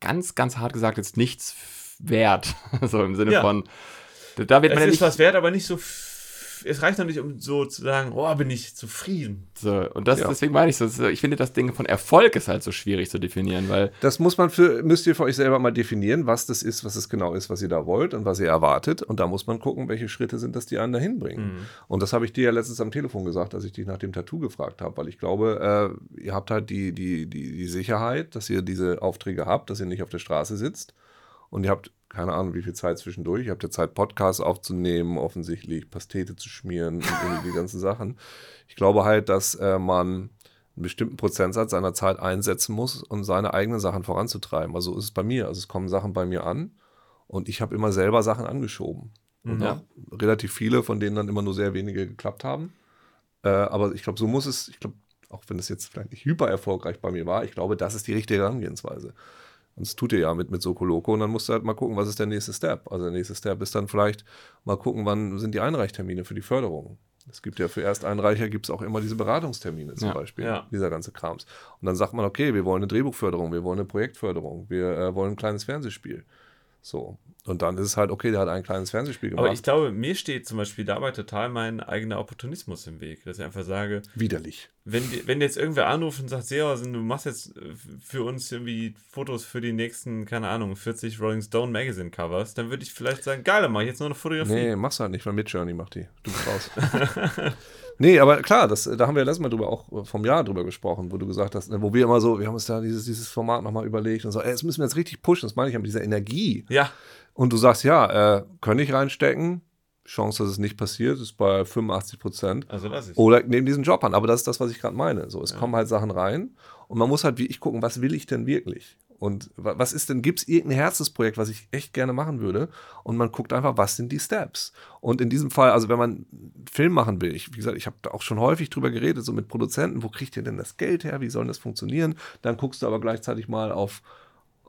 B: ganz, ganz hart gesagt jetzt nichts wert. so im Sinne
A: Ja.
B: von, da wird man
A: es
B: ja
A: ist
B: nicht...
A: was wert, aber nicht so es reicht noch nicht, um so zu sagen, oh, bin ich zufrieden.
B: So, und das,
C: Ja.
B: deswegen meine ich so, ich finde das Ding von Erfolg ist halt so schwierig zu definieren, weil
C: Das muss man für, müsst ihr für euch selber mal definieren, was das ist, was es genau ist, was ihr da wollt und was ihr erwartet. Und da muss man gucken, welche Schritte sind das, die einen dahin bringen. Und das habe ich dir ja letztens am Telefon gesagt, als ich dich nach dem Tattoo gefragt habe, weil ich glaube, äh, ihr habt halt die, die, die, die Sicherheit, dass ihr diese Aufträge habt, dass ihr nicht auf der Straße sitzt und ihr habt keine Ahnung, wie viel Zeit zwischendurch. Ihr habt ja Zeit, Podcasts aufzunehmen, offensichtlich Pastete zu schmieren und die ganzen Sachen. Ich glaube halt, dass äh, man einen bestimmten Prozentsatz seiner Zeit einsetzen muss, um seine eigenen Sachen voranzutreiben. Also so ist es bei mir. Also es kommen Sachen bei mir an und ich habe immer selber Sachen angeschoben. Und
B: Ja.
C: auch relativ viele, von denen dann immer nur sehr wenige geklappt haben. Äh, aber ich glaube, so muss es, ich glaube, auch wenn es jetzt vielleicht nicht hyper erfolgreich bei mir war, ich glaube, das ist die richtige Herangehensweise. Und das tut ihr ja mit, mit Soko Loco. Und dann musst du halt mal gucken, was ist der nächste Step. Also der nächste Step ist dann vielleicht mal gucken, wann sind die Einreichtermine für die Förderung. Es gibt ja für Ersteinreicher gibt es auch immer diese Beratungstermine zum
B: Ja.
C: Beispiel,
A: Ja.
C: dieser ganze Krams. Und dann sagt man, okay, wir wollen eine Drehbuchförderung, wir wollen eine Projektförderung, wir äh, wollen ein kleines Fernsehspiel. So. Und dann ist es halt, okay, der hat ein kleines Fernsehspiel gemacht.
A: Aber ich glaube, mir steht zum Beispiel dabei total mein eigener Opportunismus im Weg, dass ich einfach sage,
C: Widerlich.
A: wenn, wenn jetzt irgendwer anruft und sagt, Seehausen, du machst jetzt äh, für uns irgendwie Fotos für die nächsten, keine Ahnung, 40 Rolling Stone Magazine Covers, dann würde ich vielleicht sagen, geil, dann mach ich jetzt nur eine Fotografie.
C: Nee, machst du halt nicht, weil Midjourney macht die. Du bist raus. nee, aber klar, das, da haben wir letztes Mal drüber auch äh, vom Jahr drüber gesprochen, wo du gesagt hast, ne, wo wir immer so, wir haben uns da dieses, dieses Format nochmal überlegt und so, ey, jetzt müssen wir jetzt richtig pushen, das meine ich ja mit dieser Energie.
A: Ja,
C: Und du sagst, ja, äh, könnte ich reinstecken, Chance, dass es nicht passiert, ist bei 85 Prozent.
A: also lass ich.
C: Oder nehmen diesen Job an. Aber das ist das, was ich gerade meine. So, es kommen halt Sachen rein und man muss halt wie ich gucken, was will ich denn wirklich? Und wa- was ist denn, gibt es irgendein Herzensprojekt, was ich echt gerne machen würde? Und man guckt einfach, was sind die Steps? Und in diesem Fall, also wenn man einen Film machen will, ich, wie gesagt, ich habe da auch schon häufig drüber geredet, so mit Produzenten, wo kriegt ihr denn das Geld her? Wie soll das funktionieren? Dann guckst du aber gleichzeitig mal auf,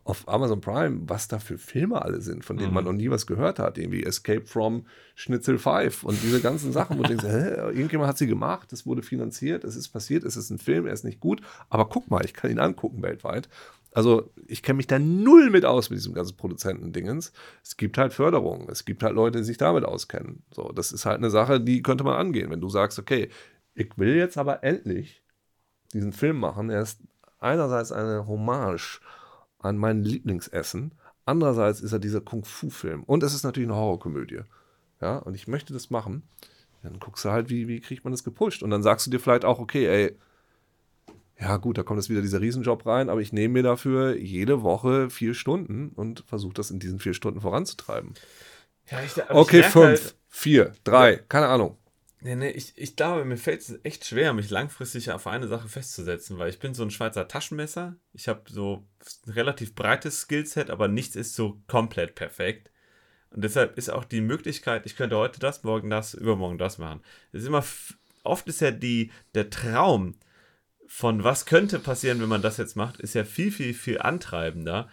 C: auf Amazon Prime, was da für Filme alle sind, von denen man noch nie was gehört hat. Irgendwie Escape from Schnitzel 5 und diese ganzen Sachen, wo du denkst, hä, irgendjemand hat sie gemacht, es wurde finanziert, es ist passiert, es ist ein Film, er ist nicht gut, aber guck mal, ich kann ihn angucken weltweit. Also ich kenne mich da null mit aus mit diesem ganzen Produzentendingens. Es gibt halt Förderung, es gibt halt Leute, die sich damit auskennen. So, das ist halt eine Sache, die könnte man angehen. Wenn du sagst, okay, ich will jetzt aber endlich diesen Film machen. Er ist einerseits eine Hommage an mein Lieblingsessen, andererseits ist er dieser Kung-Fu-Film und es ist natürlich eine Horrorkomödie. Ja, und ich möchte das machen. Dann guckst du halt, wie, wie kriegt man das gepusht? Und dann sagst du dir vielleicht auch, okay, ey, ja gut, da kommt jetzt wieder dieser Riesenjob rein, aber ich nehme mir dafür jede Woche vier Stunden und versuche das in diesen vier Stunden voranzutreiben.
A: Ja, ich,
C: Okay,
A: merke
C: fünf,
A: halt-
C: vier, drei, keine Ahnung.
A: Nee, nee, ich, ich glaube, mir fällt es echt schwer, mich langfristig auf eine Sache festzusetzen, weil ich bin so ein Schweizer Taschenmesser. Ich habe so ein relativ breites Skillset, aber nichts ist so komplett perfekt. Und deshalb ist auch die Möglichkeit, ich könnte heute das, morgen das, übermorgen das machen. Es ist immer, oft ist ja die, der Traum von was könnte passieren, wenn man das jetzt macht, ist ja viel, viel, viel antreibender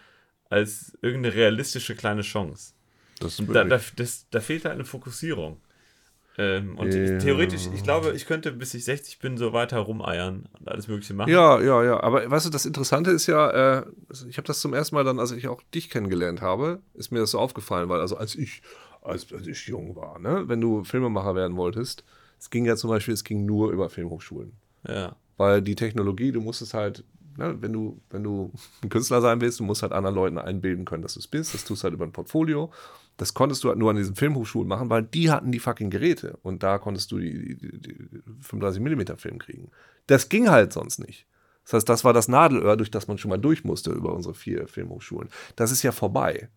A: als irgendeine realistische kleine Chance.
C: Das ist
A: Da, da, das, da fehlt halt eine Fokussierung. Ähm, und
C: Ja.
A: theoretisch, ich glaube, ich könnte, bis ich 60 bin, so weiter rumeiern und alles Mögliche machen.
C: Ja, ja, ja. Aber weißt du, das Interessante ist ja, äh, ich habe das zum ersten Mal dann, als ich auch dich kennengelernt habe, ist mir das so aufgefallen, weil also als ich, als, als ich jung war, ne, wenn du Filmemacher werden wolltest, es ging ja zum Beispiel, es ging nur über Filmhochschulen.
A: Ja.
C: Weil die Technologie, du musstest halt, ne, wenn du, wenn du ein Künstler sein willst, du musst halt anderen Leuten einbilden können, dass du es bist. Das tust du halt über ein Portfolio. Das konntest du halt nur an diesen Filmhochschulen machen, weil die hatten die fucking Geräte. Und da konntest du die, die, die 35mm Film kriegen. Das ging halt sonst nicht. Das heißt, das war das Nadelöhr, durch das man schon mal durch musste über unsere vier Filmhochschulen. Das ist ja vorbei.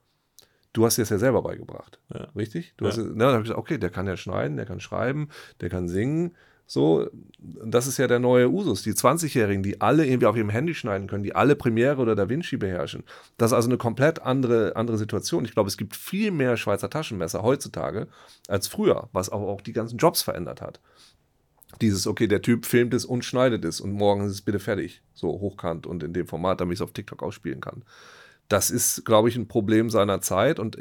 C: Du hast dir das ja selber beigebracht.
A: Ja.
C: Richtig? Du
A: Ja.
C: hast, ne, dann habe ich gesagt, okay, der kann ja schneiden, der kann schreiben, der kann singen. So, das ist ja der neue Usus. Die 20-Jährigen, die alle irgendwie auf ihrem Handy schneiden können, die alle Premiere oder Da Vinci beherrschen. Das ist also eine komplett andere, andere Situation. Ich glaube, es gibt viel mehr Schweizer Taschenmesser heutzutage als früher, was auch, auch die ganzen Jobs verändert hat. Dieses, okay, der Typ filmt es und schneidet es und morgen ist es bitte fertig. So hochkant und in dem Format, damit ich es auf TikTok ausspielen kann. Das ist, glaube ich, ein Problem seiner Zeit und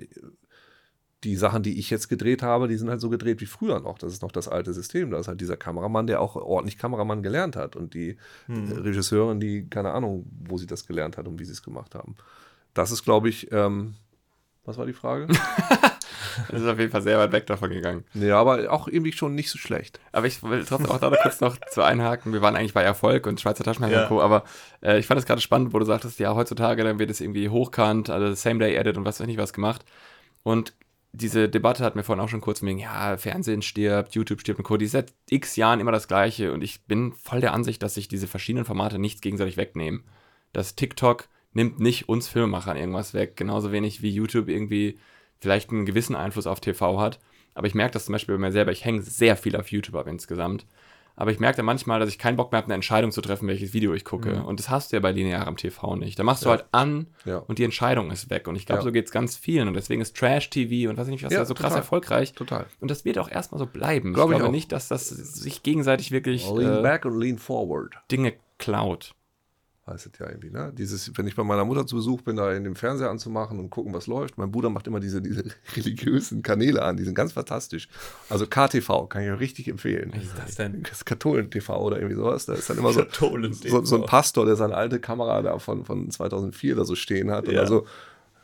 C: die Sachen, die ich jetzt gedreht habe, die sind halt so gedreht wie früher noch. Das ist noch das alte System. Da ist halt dieser Kameramann, der auch ordentlich Kameramann gelernt hat und die
A: Hm.
C: äh, Regisseurin, die keine Ahnung, wo sie das gelernt hat und wie sie es gemacht haben. Das ist, glaube ich, ähm, was war die Frage?
B: Das ist auf jeden Fall sehr weit weg davon gegangen.
C: Nee, aber auch irgendwie schon nicht so schlecht.
B: Aber ich will trotzdem auch da kurz noch zu einhaken. Wir waren eigentlich bei Erfolg und Schweizer Taschenmesser
A: Ja.
B: und Co. Aber äh, ich fand es gerade spannend, wo du sagtest, ja, heutzutage dann wird es irgendwie hochkant, also Same-Day-Edit und was weiß ich nicht was gemacht. Und diese Debatte hat mir vorhin auch schon kurz wegen, ja, Fernsehen stirbt, YouTube stirbt und Co. Die ist seit x Jahren immer das Gleiche. Und ich bin voll der Ansicht, dass sich diese verschiedenen Formate nichts gegenseitig wegnehmen. Das TikTok nimmt nicht uns Filmemachern irgendwas weg. Genauso wenig wie YouTube irgendwie vielleicht einen gewissen Einfluss auf TV hat. Aber ich merke das zum Beispiel bei mir selber. Ich hänge sehr viel auf YouTube ab insgesamt. Aber ich merke dann manchmal, dass ich keinen Bock mehr habe, eine Entscheidung zu treffen, welches Video ich gucke. Und das hast du ja bei linearem TV nicht. Da machst du halt an
C: Ja.
B: und die Entscheidung ist weg. Und ich glaube,
C: Ja.
B: so geht es ganz vielen. Und deswegen ist Trash-TV und was weiß ich nicht, was
C: Ja,
B: ja, so krass
C: total.
B: erfolgreich.
C: Total.
B: Und das wird auch erstmal so bleiben.
C: Glaub
B: ich
C: ich
B: glaube
C: auch.
B: nicht, dass das sich gegenseitig wirklich
C: Lean
B: äh,
C: back und lean forward.
B: Dinge klaut.
C: Heißt es ja irgendwie, ne? Dieses, wenn ich bei meiner Mutter zu Besuch bin, da in dem Fernseher anzumachen und gucken, was läuft. Mein Bruder macht immer diese, diese religiösen Kanäle an, die sind ganz fantastisch. Also KTV kann ich euch richtig empfehlen.
A: Was ist das denn?
C: Das Katholen-TV oder irgendwie sowas. Da ist dann immer so, so, so ein Pastor, der seine alte Kamera da von, von 2004 da so stehen hat. Und
A: Ja.
C: dann so,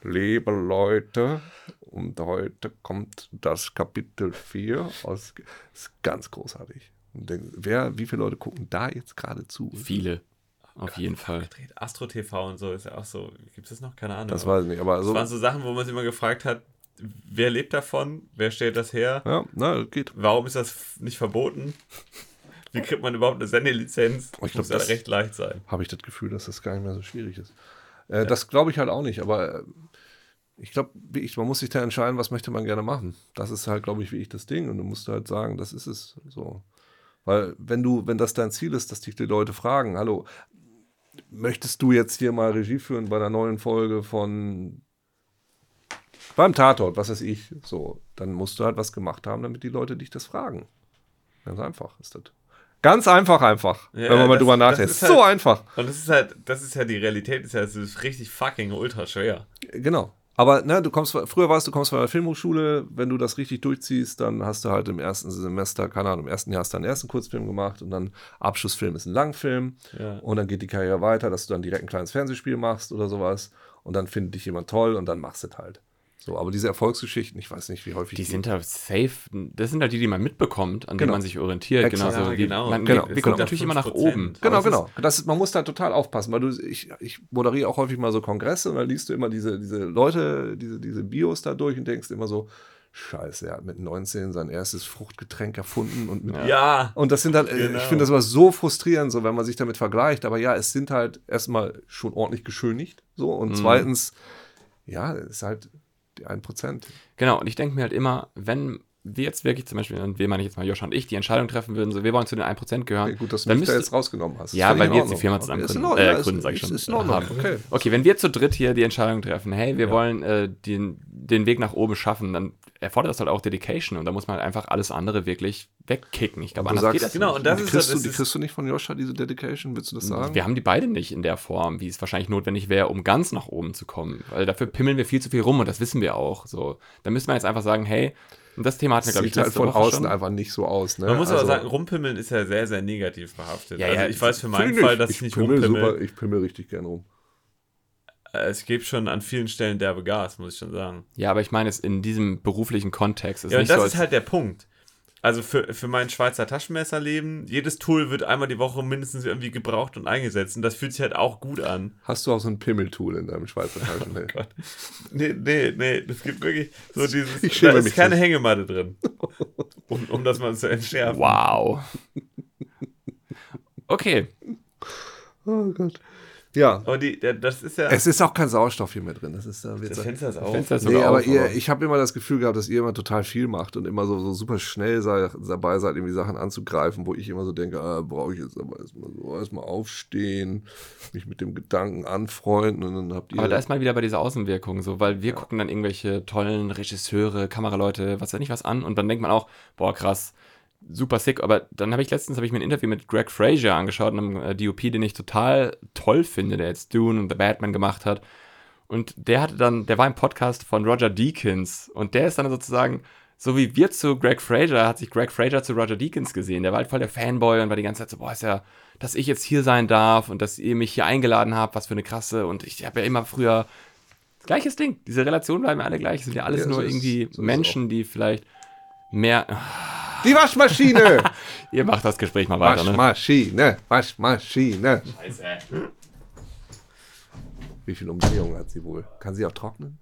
C: liebe Leute, und heute kommt das Kapitel 4 aus. Das ist ganz großartig. Und denk, wer, wie viele Leute gucken da jetzt gerade zu?
B: Viele. Auf jeden Fall.
A: Gedreht. Astro TV und so ist ja auch so. Gibt es das noch? Keine Ahnung.
C: Das weiß ich nicht, aber
A: das
C: so.
A: waren so Sachen, wo man sich immer gefragt hat, wer lebt davon? Wer stellt das her?
C: Ja, na, das geht.
A: Warum ist das nicht verboten? Wie kriegt man überhaupt eine Sendelizenz?
C: Oh, ich glaub,
A: muss ja
C: das-
A: recht leicht sein.
C: Habe ich das Gefühl, dass das gar nicht mehr so schwierig ist. Äh, Das glaube ich halt auch nicht, aber äh, ich glaube, man muss sich da entscheiden, was möchte man gerne machen. Das ist halt, glaube ich, wie ich das Ding. Und du musst halt sagen, das ist es so. Weil wenn du, wenn das dein Ziel ist, dass dich die Leute fragen, hallo, möchtest du jetzt hier mal Regie führen bei einer neuen Folge von beim Tatort, was weiß ich, so, dann musst du halt was gemacht haben, damit die Leute dich das fragen. Ganz einfach ist das. Ganz einfach, einfach,
A: Ja,
C: wenn man mal
A: das-
C: drüber
A: das
C: nachdenkt.
A: ist
C: so
A: halt-
C: einfach.
A: Und das ist halt, das ist ja die Realität, ist ja, es ist richtig fucking ultra schwer.
C: Genau. Aber ne, du kommst, früher warst du kommst von der Filmhochschule, wenn du das richtig durchziehst, dann hast du halt im ersten Semester, keine Ahnung, im ersten Jahr hast du deinen ersten Kurzfilm gemacht und dann Abschlussfilm ist ein Langfilm
A: Ja.
C: und dann geht die Karriere weiter, dass du dann direkt ein kleines Fernsehspiel machst oder sowas und dann findet dich jemand toll und dann machst du es halt. So, aber diese Erfolgsgeschichten, ich weiß nicht, wie häufig
B: Die sind halt safe, das sind halt die, die man mitbekommt, an denen
C: Genau.
B: man sich orientiert.
C: Exakt.
B: Genauso
A: Ja,
B: wie
A: genau.
B: man,
C: Genau.
B: wir,
C: Genau.
B: gucken natürlich immer nach
A: 5%.
B: oben.
C: Genau, genau. Das ist, man muss da total aufpassen, weil du, ich, ich moderiere auch häufig mal so Kongresse und dann liest du immer diese, diese Leute, diese, diese Bios da durch und denkst immer so, scheiße, er hat mit 19 sein erstes Fruchtgetränk erfunden und mit
A: Ja.
C: Und das sind halt,
A: Genau.
C: ich finde das immer so frustrierend, so wenn man sich damit vergleicht. Aber ja, es sind halt erstmal schon ordentlich geschönigt. So. Und zweitens, ja, es ist halt die 1%.
B: Genau, und ich denke mir halt immer, wenn wir jetzt wirklich zum Beispiel, und wir meine ich jetzt mal Joscha und ich, die Entscheidung treffen würden, so wir wollen zu den 1% gehören,
C: Okay, gut, dass du
B: dann
C: mich da
B: müsste,
C: jetzt rausgenommen hast.
B: Ja, weil wir jetzt die. Firma zusammen gründen. Äh,
C: ja, ist-
B: gründen, sag ich schon,
C: Ist
B: haben.
C: okay.
B: Okay, wenn wir zu dritt hier die Entscheidung treffen, hey, wir wollen äh, den, den Weg nach oben schaffen, dann erfordert das halt auch Dedication und da muss man halt einfach alles andere wirklich wegkicken. Ich glaube,
C: Du
B: anders
C: sagst,
B: geht das
A: genau,
B: nicht.
A: und das
C: die
A: ist
C: kriegst,
A: so-
C: du,
A: das
C: die
A: ist-
C: kriegst du nicht von Joscha, diese Dedication, willst du das sagen?
B: Wir haben die beide nicht in der Form, wie es wahrscheinlich notwendig wäre, um ganz nach oben zu kommen. Weil dafür pimmeln wir viel zu viel rum und das wissen wir auch. So, da müsste man jetzt einfach sagen, hey, und das Thema hatten wir,
C: das
B: glaube ich,
C: halt von
B: Woche
C: außen
B: schon.
C: einfach nicht so aus. Ne?
A: Man muss
C: also,
A: aber sagen, rumpimmeln ist ja sehr, sehr negativ behaftet.
B: Ja,
A: also
B: ja,
A: ich weiß für meinen Fall, dass ich,
C: ich
A: nicht
C: pimmel
A: rumpimmel.
C: super, ich pimmel richtig gern rum.
A: Es gibt schon an vielen Stellen derbe Gas, muss ich schon sagen.
B: Ja, aber ich meine es in diesem beruflichen Kontext. Ist
A: Ja, und
B: nicht
A: das
B: so,
A: ist halt der Punkt. Also für, für mein Schweizer Taschenmesserleben, jedes Tool wird einmal die Woche mindestens irgendwie gebraucht und eingesetzt. Und das fühlt sich halt auch gut an.
C: Hast du auch so ein Pimmeltool in deinem Schweizer Taschenmesser?
A: Gott. Nee, nee, nee. Es gibt wirklich so dieses.
C: Ich schäme
A: da ist
C: mich
A: keine
C: nicht.
A: Hängematte drin. Um, um das mal zu entschärfen.
B: Wow. Okay,
C: oh Gott. Ja,
A: Aber die, der, das ist ja.
C: es ist auch kein Sauerstoff hier mehr drin. Das ist da wird
A: das Fenster ist auf.
B: Fenster ist
C: Nee, aber
B: auf,
C: ihr, ich habe immer das Gefühl gehabt, dass ihr immer total viel macht und immer so, so super schnell sei, dabei seid, irgendwie Sachen anzugreifen, wo ich immer so denke, ah, brauche ich jetzt aber erstmal so, erstmal aufstehen, mich mit dem Gedanken anfreunden und dann habt ihr.
B: Aber da ist mal wieder bei dieser Außenwirkung so, weil wir gucken dann irgendwelche tollen Regisseure, Kameraleute, was weiß ich was an und dann denkt man auch, boah, krass, super sick. Aber dann habe ich letztens habe ich mir ein Interview mit Greg Fraser angeschaut, einem äh, DOP, den ich total toll finde, der jetzt Dune und The Batman gemacht hat. Und der hatte dann, der war im Podcast von Roger Deakins und der ist dann sozusagen, so wie wir zu Greg Fraser, hat sich Greg Fraser zu Roger Deakins gesehen. Der war halt voll der Fanboy und war die ganze Zeit so, boah, ist ja, dass ich jetzt hier sein darf und dass ihr mich hier eingeladen habt, was für eine krasse. Und ich habe ja immer früher Gleiches Ding. Diese Relationen bleiben alle gleich. Es sind ja alles
C: Ja,
B: nur irgendwie
C: so
B: Menschen, die vielleicht mehr.
C: Die Waschmaschine!
B: Ihr macht das Gespräch mal weiter, ne?
C: Waschmaschine, Waschmaschine.
B: Scheiße.
C: Wie viele Umdrehungen hat sie wohl? Kann sie auch trocknen?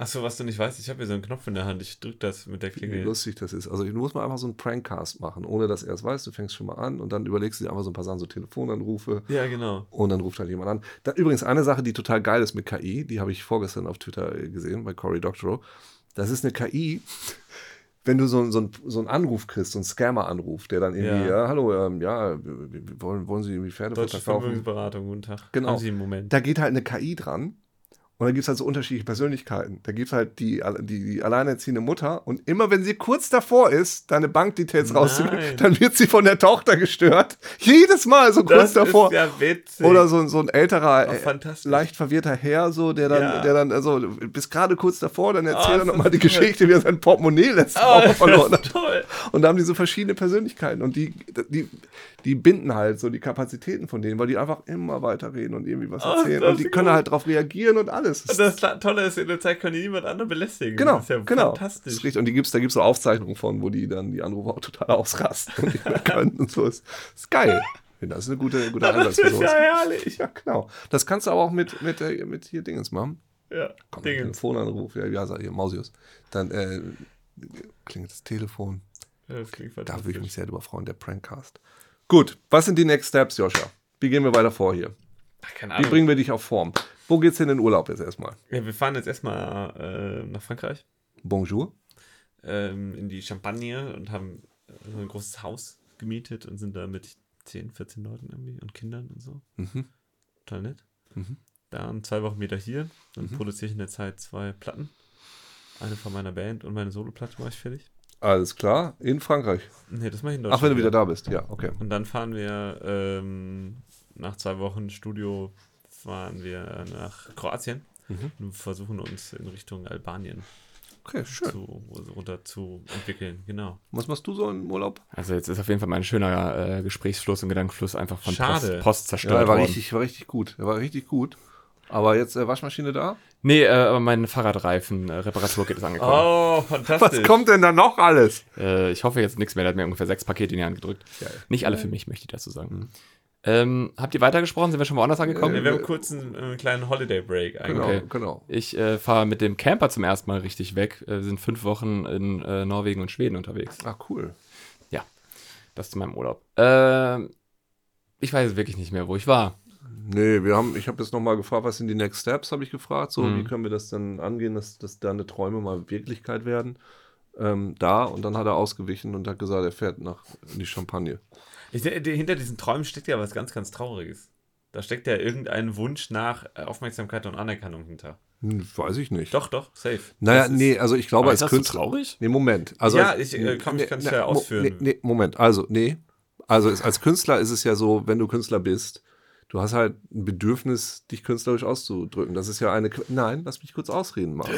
A: Achso, was du nicht weißt, ich habe hier so einen Knopf in der Hand. Ich drück das mit der
C: Wie
A: Klingel.
C: lustig das ist. Also, du musst mal einfach so einen Prankcast machen, ohne dass er es weiß. Du fängst schon mal an und dann überlegst du dir einfach so ein paar Sachen, so Telefonanrufe.
A: Ja, genau.
C: Und dann ruft halt jemand an. Da, übrigens, eine Sache, die total geil ist mit KI, die habe ich vorgestern auf Twitter gesehen, bei Cory Doctorow. Das ist eine KI, wenn du so, so, so einen Anruf kriegst, so einen Scammer-Anruf, der dann irgendwie,
A: Ja.
C: ja, hallo, ähm, ja, wollen, wollen Sie irgendwie Pferdefutter
A: Deutsche
C: kaufen?
A: Vermögensberatung, guten Tag.
C: Genau. Da geht halt eine KI dran. Und dann gibt es halt so unterschiedliche Persönlichkeiten. Da gibt es halt die, die, die alleinerziehende Mutter und immer wenn sie kurz davor ist, deine Bankdetails rauszugeben, dann wird sie von der Tochter gestört. Jedes Mal so kurz
A: Das
C: davor.
A: ist ja witzig.
C: Oder so, so ein älterer, äh, leicht verwirrter Herr, so, der dann,
A: Ja.
C: der dann, also, bis gerade kurz davor, dann erzählt
A: Oh,
C: er nochmal die. Geschichte, wie er sein Portemonnaie letzte
A: Oh,
C: Woche verloren hat.
A: toll.
C: Und da haben die so verschiedene Persönlichkeiten und die, die, die binden halt so die Kapazitäten von denen, weil die einfach immer weiter reden und irgendwie was
A: Oh,
C: erzählen.
A: das
C: und die können
A: gut.
C: halt darauf reagieren und alles.
A: Und das Tolle ist, in der Zeit können die niemand anderen belästigen.
C: Genau,
A: Das ist ja
C: genau. Das
A: fantastisch.
C: ist richtig. Und die gibt's, da gibt es so Aufzeichnungen von, wo die dann die Anrufer auch total ausrasten und nicht mehr können und so. Ist, ist geil. Das ist eine gute, gute
A: Das
C: Einsatz für
A: ist ja herrlich.
C: Ja, genau. Das kannst du aber auch mit, mit, mit hier Dingens machen.
A: Ja,
C: Komm,
A: Dinge.
C: Telefonanruf, ja, er hier, Mausius. Dann äh, klingelt das Telefon.
A: Das klingt
C: Da würde ich mich sehr drüber freuen, der Prankcast. Gut, was sind die Next Steps, Joscha? Wie gehen wir weiter vor hier?
A: Ach, keine
C: Wie
A: Ahnung.
C: bringen wir dich auf Form? Wo geht's hin in den Urlaub jetzt erstmal?
A: Ja, wir fahren jetzt erstmal äh, nach Frankreich,
C: Bonjour.
A: ähm, in die Champagne und haben äh, so ein großes Haus gemietet und sind da mit 10, 14 Leuten irgendwie und Kindern und so.
C: Mhm.
A: Total nett.
C: Mhm.
A: Dann zwei Wochen wieder hier. Dann produziere ich in der Zeit zwei Platten. Eine von meiner Band und meine Soloplatte mache ich fertig.
C: Alles klar, in Frankreich.
A: Nee, das mache ich in
C: Ach,
A: Deutschland.
C: wenn du wieder da bist, ja, okay.
A: Und dann fahren wir ähm, nach zwei Wochen Studio fahren wir nach Kroatien
C: Mhm.
A: und versuchen uns in Richtung Albanien
C: Okay, schön.
A: zu, runter zu entwickeln. Genau.
C: Was machst du so im Urlaub?
B: Also jetzt ist auf jeden Fall mein schöner äh, Gesprächsfluss und Gedankenfluss einfach von
A: Schade.
B: Post, Post
C: Ja,
B: zerstört
C: er war
B: worden.
C: richtig, war richtig gut. Er war richtig gut. Aber jetzt äh, Waschmaschine da?
B: Nee, äh, aber mein Fahrradreifen, äh, Reparatur geht es angekommen.
A: Oh, fantastisch.
C: Was kommt denn da noch alles?
B: Äh, ich hoffe jetzt nichts mehr, der hat mir ungefähr sechs Pakete in die Hand gedrückt.
C: Geil.
B: Nicht alle für mich, möchte ich dazu sagen. Ähm, habt ihr weitergesprochen? Sind wir schon woanders angekommen?
A: Ja, wir haben kurz einen, einen kleinen Holiday Break eigentlich.
C: Genau,
B: Okay.
C: genau.
B: Ich äh, fahre mit dem Camper zum ersten Mal richtig weg. Äh, Wir sind fünf Wochen in äh, Norwegen und Schweden unterwegs.
C: Ah, cool.
B: Das zu meinem Urlaub. Ähm, ich weiß wirklich nicht mehr, wo ich war.
C: Nee, wir haben, ich habe jetzt nochmal gefragt, was sind die Next Steps, habe ich gefragt. So,
B: Mhm.
C: wie können wir das dann angehen, dass, dass deine Träume mal Wirklichkeit werden? Ähm, da und dann hat er ausgewichen und hat gesagt, er fährt nach in die Champagne.
A: Ich, hinter diesen Träumen steckt ja was ganz, ganz Trauriges. Da steckt ja irgendein Wunsch nach Aufmerksamkeit und Anerkennung hinter.
C: Hm, weiß ich nicht.
A: Doch, doch, safe.
C: Naja,
A: Das
C: nee, also ich glaube, als
B: ist das so
C: Künstler.
B: traurig?
C: Nee, Moment. Also
A: Ja, ich, äh, kann- ich kann's ja ausführen.
C: Nee, nee, Moment. Also, nee. Also als Künstler ist es ja so, wenn du Künstler bist, du hast halt ein Bedürfnis, dich künstlerisch auszudrücken. Das ist ja eine. Qu- Nein, lass mich kurz ausreden mal.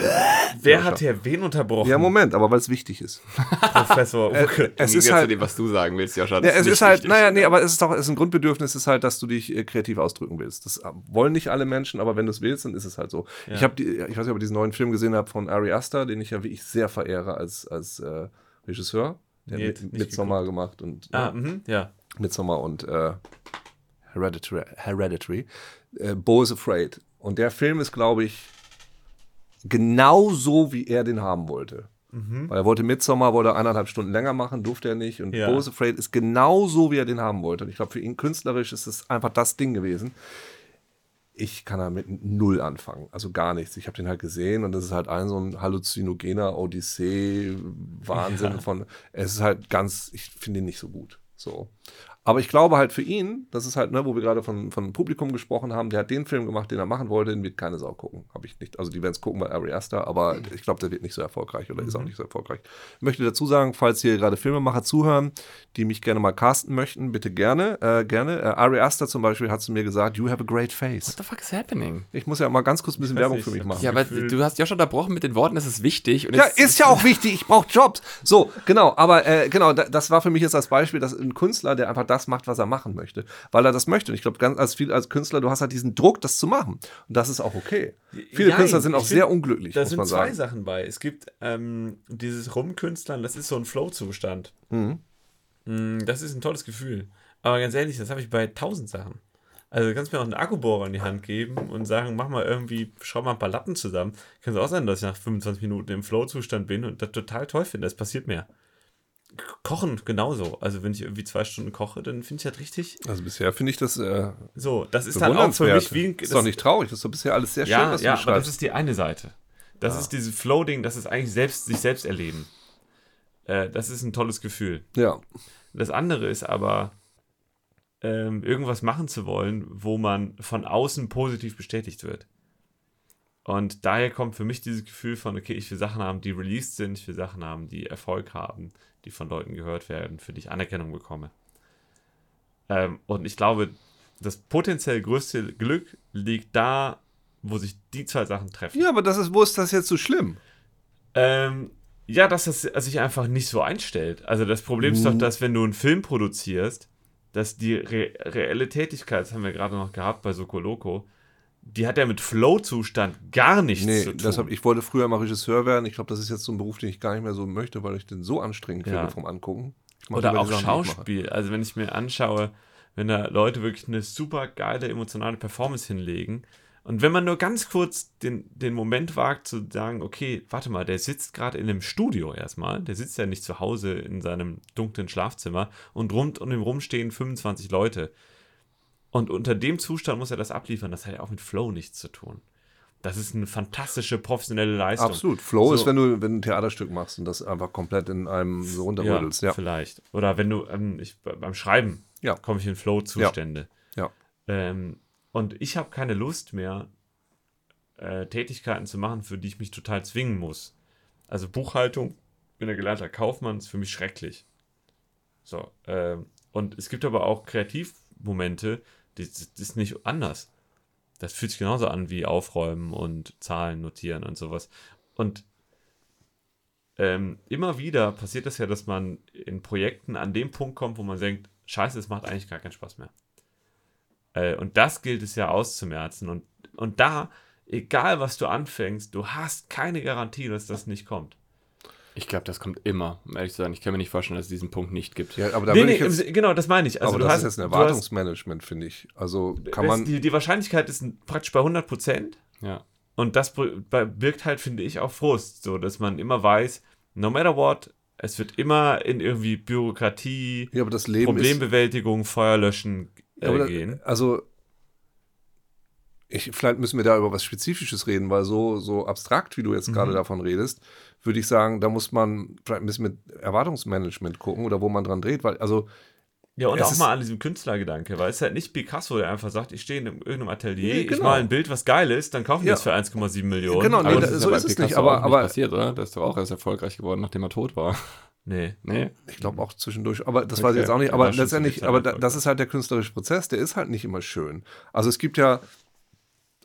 A: Wer hat hier wen unterbrochen?
C: Ja, Moment, aber weil es wichtig ist.
A: Professor Uke.
C: Es ist halt.
B: zu dem, was du sagen willst, Joscha.
C: Ja, es ist halt,
B: wichtig.
C: naja, nee, aber es ist doch, es ist ein Grundbedürfnis, ist halt, dass du dich äh, kreativ ausdrücken willst. Das äh, wollen nicht alle Menschen, aber wenn du es willst, dann ist es halt so.
A: Ja.
C: Ich habe die, ich weiß nicht, ob ihr diesen neuen Film gesehen habt von Ari Aster, den ich ja wirklich sehr verehre als, als äh, Regisseur. Der
A: Nee,
C: hat Midsommar gemacht und
A: Ah, mhm, ja.
C: Midsommar und äh, Hereditary. Hereditary. Äh, Bo is Afraid. Und der Film ist, glaube ich, genau so, wie er den haben wollte. Weil er wollte Midsommar, wollte eineinhalb Stunden länger machen, durfte er nicht. Und
A: Ja.
C: Bo is Afraid ist genau so, wie er den haben wollte. Und ich glaube, für ihn künstlerisch ist es einfach das Ding gewesen. Ich kann damit null anfangen, also gar nichts. Ich habe den halt gesehen und das ist halt ein so ein halluzinogener Odyssee-Wahnsinn
A: Ja.
C: von. Es ist halt ganz, ich finde ihn nicht so gut. So. Aber ich glaube halt für ihn, das ist halt, ne, wo wir gerade von, von Publikum gesprochen haben, der hat den Film gemacht, den er machen wollte, den wird keine Sau gucken. Habe ich nicht. Also die werden es gucken bei Ari Aster, aber ich glaube, der wird nicht so erfolgreich oder ist auch nicht so erfolgreich. Ich möchte dazu sagen, falls hier gerade Filmemacher zuhören, die mich gerne mal casten möchten, bitte gerne, äh, gerne. Äh, Ari Aster zum Beispiel hat zu mir gesagt, you have a great face.
B: What the fuck is happening?
C: Ich muss ja mal ganz kurz ein bisschen Werbung
A: nicht,
C: für mich
A: ich
C: machen.
B: Ja, aber
A: Gefühl-
B: du hast Joscha unterbrochen mit den Worten, es ist wichtig. Und
C: Ja,
B: jetzt-
C: ist ja auch wichtig, ich brauche Jobs. So, genau, aber äh, genau, da, das war für mich jetzt das Beispiel, dass ein Künstler, der einfach das macht, was er machen möchte, weil er das möchte. Und ich glaube, ganz als viel als Künstler, du hast halt diesen Druck, das zu machen. Und das ist auch okay. Viele
A: Nein,
C: Künstler sind auch
A: find,
C: sehr unglücklich,
A: Da sind
C: man
A: zwei. Sachen bei. Es gibt ähm, dieses Rumkünstlern, das ist so ein Flow-Zustand.
C: Mhm.
A: Mm, Das ist ein tolles Gefühl. Aber ganz ehrlich, das habe ich bei tausend Sachen. Also du kannst mir auch einen Akkubohrer in die Hand geben und sagen, mach mal irgendwie, schraub mal ein paar Latten zusammen. Kann es auch sein, dass ich nach 25 Minuten im Flow-Zustand bin und das total toll finde. Das passiert mir. Kochen genauso. Also wenn ich irgendwie zwei Stunden koche, dann finde ich das richtig.
C: Also bisher finde ich das äh,
A: So, das ist dann auch für mich wie ein.
C: ist doch nicht traurig, das ist doch bisher alles sehr schön,
A: ja,
C: was du
A: ja, aber das ist die eine Seite. Das ist dieses Flow-Ding, das ist eigentlich selbst, sich selbst erleben. Äh, das ist ein tolles Gefühl.
C: ja.
A: Das andere ist aber, ähm, irgendwas machen zu wollen, wo man von außen positiv bestätigt wird. Und daher kommt für mich dieses Gefühl von, okay, ich will Sachen haben, die released sind, ich will Sachen haben, die Erfolg haben, die von Leuten gehört werden, für die ich Anerkennung bekomme. Ähm, und ich glaube, das potenziell größte Glück liegt da, wo sich die zwei Sachen treffen.
C: ja, aber das ist, wo ist das jetzt so schlimm?
A: Ähm, ja, dass das sich einfach nicht so einstellt. Also das Problem ist doch, dass wenn du einen Film produzierst, dass die re reelle Tätigkeit, das haben wir gerade noch gehabt bei Soko Loco, die hat ja mit Flow-Zustand gar nichts
C: Nee,
A: zu tun.
C: deshalb, ich wollte früher mal Regisseur werden. Ich glaube, das ist jetzt so ein Beruf, den ich gar nicht mehr so möchte, weil ich den so anstrengend
A: Ja.
C: finde vom Angucken.
A: Oder auch
C: Sachen.
A: Schauspiel. Also wenn ich mir anschaue, wenn da Leute wirklich eine super geile emotionale Performance hinlegen und wenn man nur ganz kurz den, den Moment wagt zu sagen, okay, warte mal, der sitzt gerade in einem Studio erstmal, der sitzt ja nicht zu Hause in seinem dunklen Schlafzimmer und rund um ihn rum stehen 25 Leute. Und unter dem Zustand muss er das abliefern, das hat ja auch mit Flow nichts zu tun. Das ist eine fantastische professionelle Leistung.
C: Absolut. Flow
A: So.
C: ist, wenn du, wenn du ein Theaterstück machst und das einfach komplett in einem so runterrödelst. Ja.
A: vielleicht. Oder wenn du ähm, ich, beim Schreiben
C: Ja.
A: komme ich in Flow-Zustände.
C: Ja.
A: Ähm, und ich habe keine Lust mehr, äh, Tätigkeiten zu machen, für die ich mich total zwingen muss. Also Buchhaltung, bin ja gelernter Kaufmann, ist für mich schrecklich. So. ähm, und es gibt aber auch Kreativmomente, das ist nicht anders. Das fühlt sich genauso an wie Aufräumen und Zahlen notieren und sowas. Und ähm, immer wieder passiert das ja, dass man in Projekten an dem Punkt kommt, wo man denkt, scheiße, es macht eigentlich gar keinen Spaß mehr. Äh, und das gilt es ja auszumerzen. Und, und da, egal was du anfängst, du hast keine Garantie, dass das nicht kommt.
B: Ich glaube, das kommt immer, um ehrlich zu sein. Ich kann mir nicht vorstellen, dass es diesen Punkt nicht gibt.
C: Ja, aber da
A: nee, nee,
C: ich jetzt,
A: genau, das meine ich. Also
C: aber
A: du
C: das
A: hast,
C: ist jetzt ein Erwartungsmanagement, finde ich. Also kann man.
A: die, die Wahrscheinlichkeit ist praktisch bei 100 Prozent.
B: Ja.
A: Und das birgt halt, finde ich, auch Frust, so dass man immer weiß, no matter what, es wird immer in irgendwie Bürokratie,
C: ja, aber das Leben ist.
A: Problembewältigung, Feuerlöschen äh,
C: Ja, aber da-
A: gehen.
C: Also, ich, vielleicht müssen wir da über was Spezifisches reden, weil so, so abstrakt, wie du jetzt
A: Mhm.
C: gerade davon redest, würde ich sagen, da muss man vielleicht ein bisschen mit Erwartungsmanagement gucken oder wo man dran dreht, weil, also,
A: Ja, und
C: es
A: auch
C: ist-
A: mal an diesem Künstlergedanke, weil es ist halt nicht Picasso, der einfach sagt, ich stehe in irgendeinem Atelier,
C: Nee,
A: ich
C: genau.
A: mal ein Bild, was geil ist, dann kaufen wir
C: Ja.
A: das für 1,7 Millionen.
C: Genau, nee,
B: Aber
A: Aber
C: da-
B: das ist
C: so
B: ja
C: ist es
B: Picasso
C: nicht, aber- aber-
B: passiert, oder? Der ist doch auch erst erfolgreich geworden, nachdem er tot war.
A: nee.
B: Nee.
C: ich glaube auch zwischendurch, aber das
B: Okay.
C: weiß ich jetzt auch nicht, aber letztendlich, aber das ist halt der künstlerische Prozess, der ist halt nicht immer schön. Also es gibt ja,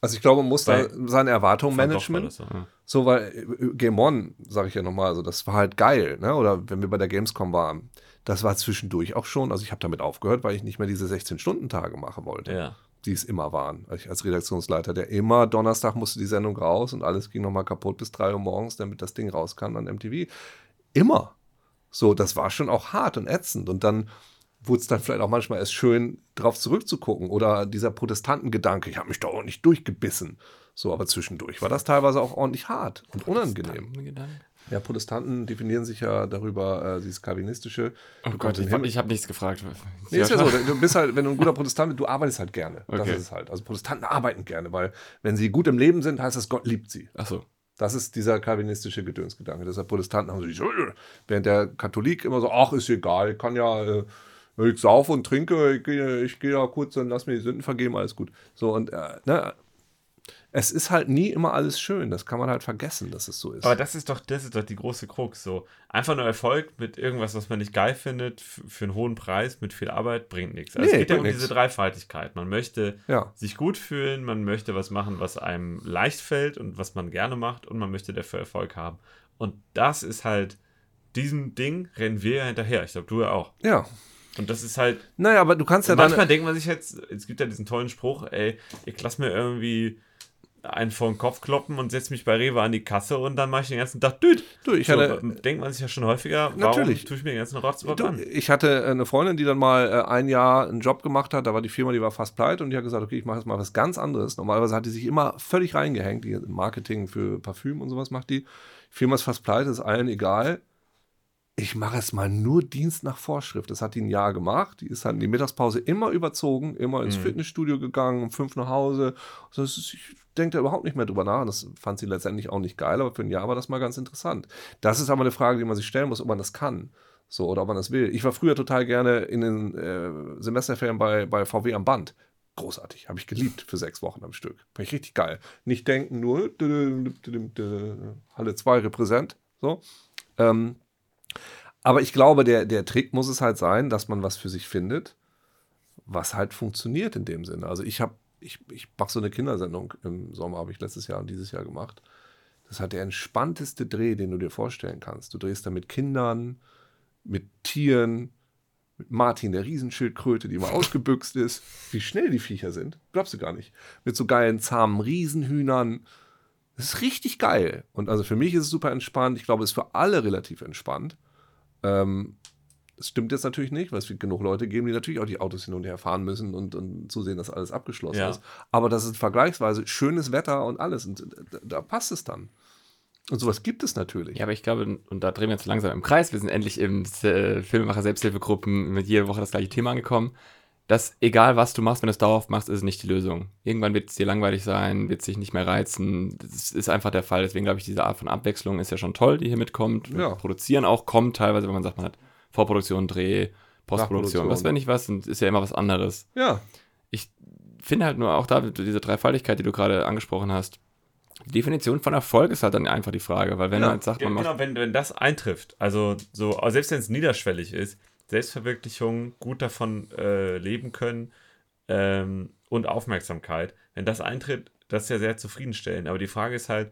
C: also ich glaube, man muss da
A: Bei-
C: seine Erwartungen managen.
A: so.
C: So, weil äh, Game On, sage ich ja nochmal, also das war halt geil, ne? Oder wenn wir bei der Gamescom waren, das war zwischendurch auch schon, also ich habe damit aufgehört, weil ich nicht mehr diese 16-Stunden-Tage machen wollte,
A: Ja.
C: die es immer waren. Ich als Redaktionsleiter, der immer Donnerstag musste die Sendung raus und alles ging nochmal kaputt bis 3 Uhr morgens, damit das Ding rauskam an MTV. Immer. So, das war schon auch hart und ätzend. Und dann wurde es dann vielleicht auch manchmal erst schön, drauf zurückzugucken. Oder dieser Protestantengedanke, ich habe mich da auch nicht durchgebissen. So, aber zwischendurch war das teilweise auch ordentlich hart und unangenehm. Ja, Protestanten definieren sich ja darüber, äh, dieses kalvinistische.
B: Oh Gott, ich, ich habe nichts gefragt.
C: Nee, ist ja so. Du bist halt, wenn du ein guter Protestant bist, du arbeitest halt gerne. Das
B: Okay.
C: ist es halt. Also Protestanten arbeiten gerne, weil wenn sie gut im Leben sind, heißt das, Gott liebt sie.
B: Achso.
C: Das ist dieser kalvinistische Gedönsgedanke. Deshalb Protestanten haben so während der Katholik immer so, ach, ist egal, kann ja, äh, ich saufe und trinke, ich gehe ich gehe ja kurz und lass mir die Sünden vergeben, alles gut. So, und äh, ne, es ist halt nie immer alles schön. Das kann man halt vergessen, dass es so ist.
A: Aber das ist doch, das ist doch die große Krux. So einfach nur Erfolg mit irgendwas, was man nicht geil findet, für einen hohen Preis, mit viel Arbeit, bringt nichts. Also
C: Nee,
A: es geht ja um
C: bringt
A: diese
C: nix.
A: Dreifaltigkeit. Man möchte
C: ja.
A: sich gut fühlen, man möchte was machen, was einem leicht fällt und was man gerne macht und man möchte dafür Erfolg haben. Und das ist halt, diesem Ding rennen wir ja hinterher. Ich glaube, du ja auch.
C: Ja.
A: Und das ist halt.
C: Naja, aber du kannst ja
A: Und
C: dann.
A: manchmal denkt man sich jetzt, es gibt ja diesen tollen Spruch, ey, ich lass mir irgendwie einen vor den Kopf kloppen und setze mich bei Rewe an die Kasse und dann mache ich den ganzen Tag düt.
C: Du, ich
A: so,
C: hatte-
A: denkt man sich ja schon häufiger, warum
C: Natürlich.
A: tue ich mir den ganzen Rotz überhaupt
C: Du,
A: an?
C: ich hatte eine Freundin, die dann mal äh, ein Jahr einen Job gemacht hat. Da war die Firma, die war fast pleite und die hat gesagt, okay, ich mache jetzt mal was ganz anderes. Normalerweise hat die sich immer völlig reingehängt. Die Marketing für Parfüm und sowas macht die. Die Firma ist fast pleite, ist allen egal. Ich mache jetzt mal nur Dienst nach Vorschrift. Das hat die ein Jahr gemacht. Die ist halt in die Mittagspause immer überzogen, immer ins
A: Mhm.
C: Fitnessstudio gegangen, um fünf nach Hause. Also ist, ich denke da überhaupt nicht mehr drüber nach. Das fand sie letztendlich auch nicht geil, aber für ein Jahr war das mal ganz interessant. Das ist aber eine Frage, die man sich stellen muss, ob man das kann. So, oder ob man das will. Ich war früher total gerne in den äh, Semesterferien bei, bei VW am Band. Großartig. Habe ich geliebt für sechs Wochen am Stück. War ich richtig geil. Nicht denken, nur Halle 2 repräsent. So. Ähm, aber ich glaube, der, der Trick muss es halt sein, dass man was für sich findet, was halt funktioniert in dem Sinne. Also ich habe, ich, ich mache so eine Kindersendung im Sommer, habe ich letztes Jahr und dieses Jahr gemacht. Das hat der entspannteste Dreh, den du dir vorstellen kannst. Du drehst da mit Kindern, mit Tieren, mit Martin, der Riesenschildkröte, die mal ausgebüxt ist. Wie schnell die Viecher sind, glaubst du gar nicht. Mit so geilen, zahmen Riesenhühnern. Das ist richtig geil. Und also für mich ist es super entspannt. Ich glaube, es ist für alle relativ entspannt. Ähm, das stimmt jetzt natürlich nicht, weil es wird genug Leute geben, die natürlich auch die Autos hin und her fahren müssen und, und zusehen, dass alles abgeschlossen
A: Ja.
C: ist. Aber das ist vergleichsweise schönes Wetter und alles. Und da, da passt es dann. Und sowas gibt es natürlich.
B: Ja, aber ich glaube, und da drehen wir uns langsam im Kreis, wir sind endlich im äh, Filmemacher Selbsthilfegruppen mit jeder Woche das gleiche Thema angekommen, dass egal was du machst, wenn du es dauerhaft machst, ist es nicht die Lösung. Irgendwann wird es dir langweilig sein, wird sich nicht mehr reizen. Das ist einfach der Fall. Deswegen glaube ich, diese Art von Abwechslung ist ja schon toll, die hier mitkommt.
C: Ja.
B: Produzieren auch kommt teilweise, wenn man sagt, man hat Vorproduktion, Dreh, Postproduktion, was wenn nicht was, und ist ja immer was anderes.
C: Ja,
B: Ich finde halt nur auch da, diese Dreifaltigkeit, die du gerade angesprochen hast, die Definition von Erfolg ist halt dann einfach die Frage, weil wenn
C: Ja,
B: man halt sagt, man macht
A: genau, wenn, wenn das eintrifft, also so, selbst wenn es niederschwellig ist, Selbstverwirklichung, gut davon äh, leben können ähm, und Aufmerksamkeit, wenn das eintritt, das ist ja sehr zufriedenstellend. Aber die Frage ist halt,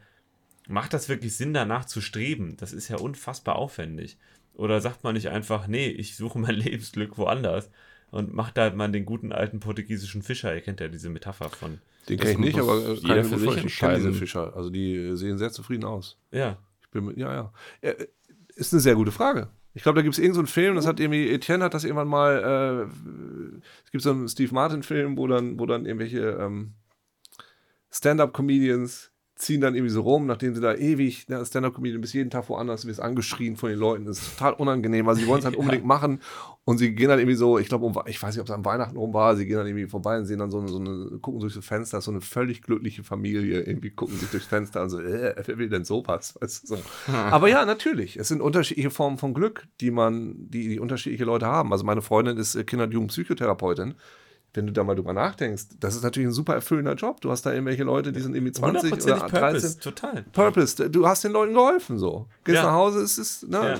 A: macht das wirklich Sinn, danach zu streben? Das ist ja unfassbar aufwendig. Oder sagt man nicht einfach, nee, ich suche mein Lebensglück woanders und macht da halt mal den guten alten portugiesischen Fischer, ihr kennt ja diese Metapher von.
C: den kenne ich nicht, aber
B: jeder
C: kann ich
B: für sich
C: kenne diese
B: entscheiden.
C: Fischer. Also die sehen sehr zufrieden aus.
A: Ja,
C: Ich bin mit, ja, ja. Äh, Ist eine sehr gute Frage. Ich glaube, da gibt es irgendeinen so einen Film, das hat irgendwie, Etienne hat das irgendwann mal, äh, es gibt so einen Steve Martin-Film, wo dann, wo dann irgendwelche ähm, Stand-Up-Comedians ziehen dann irgendwie so rum, nachdem sie da ewig, ne, Stand-Up-Comedian bis jeden Tag woanders, du wirst angeschrien von den Leuten, das ist total unangenehm, weil sie wollen es halt unbedingt machen und sie gehen dann irgendwie so, ich glaube, um, ich weiß nicht, ob es an Weihnachten rum war, sie gehen dann irgendwie vorbei und sehen dann so eine, so eine gucken durch das Fenster, so eine völlig glückliche Familie, irgendwie gucken sich durchs Fenster und so, äh, wer will denn sowas? Weißt du, so. Aber ja, natürlich, es sind unterschiedliche Formen von Glück, die man, die, die unterschiedliche Leute haben. Also meine Freundin ist äh, Kinder- und Jugendpsychotherapeutin. Wenn du da mal drüber nachdenkst, das ist natürlich ein super erfüllender Job. Du hast da irgendwelche Leute, die sind irgendwie 20 oder
A: 100%
C: 13.
A: Purpose, total.
C: Purpose, du hast den Leuten geholfen so. Gehst
A: Ja.
C: nach Hause, es ist, ne,
A: Ja.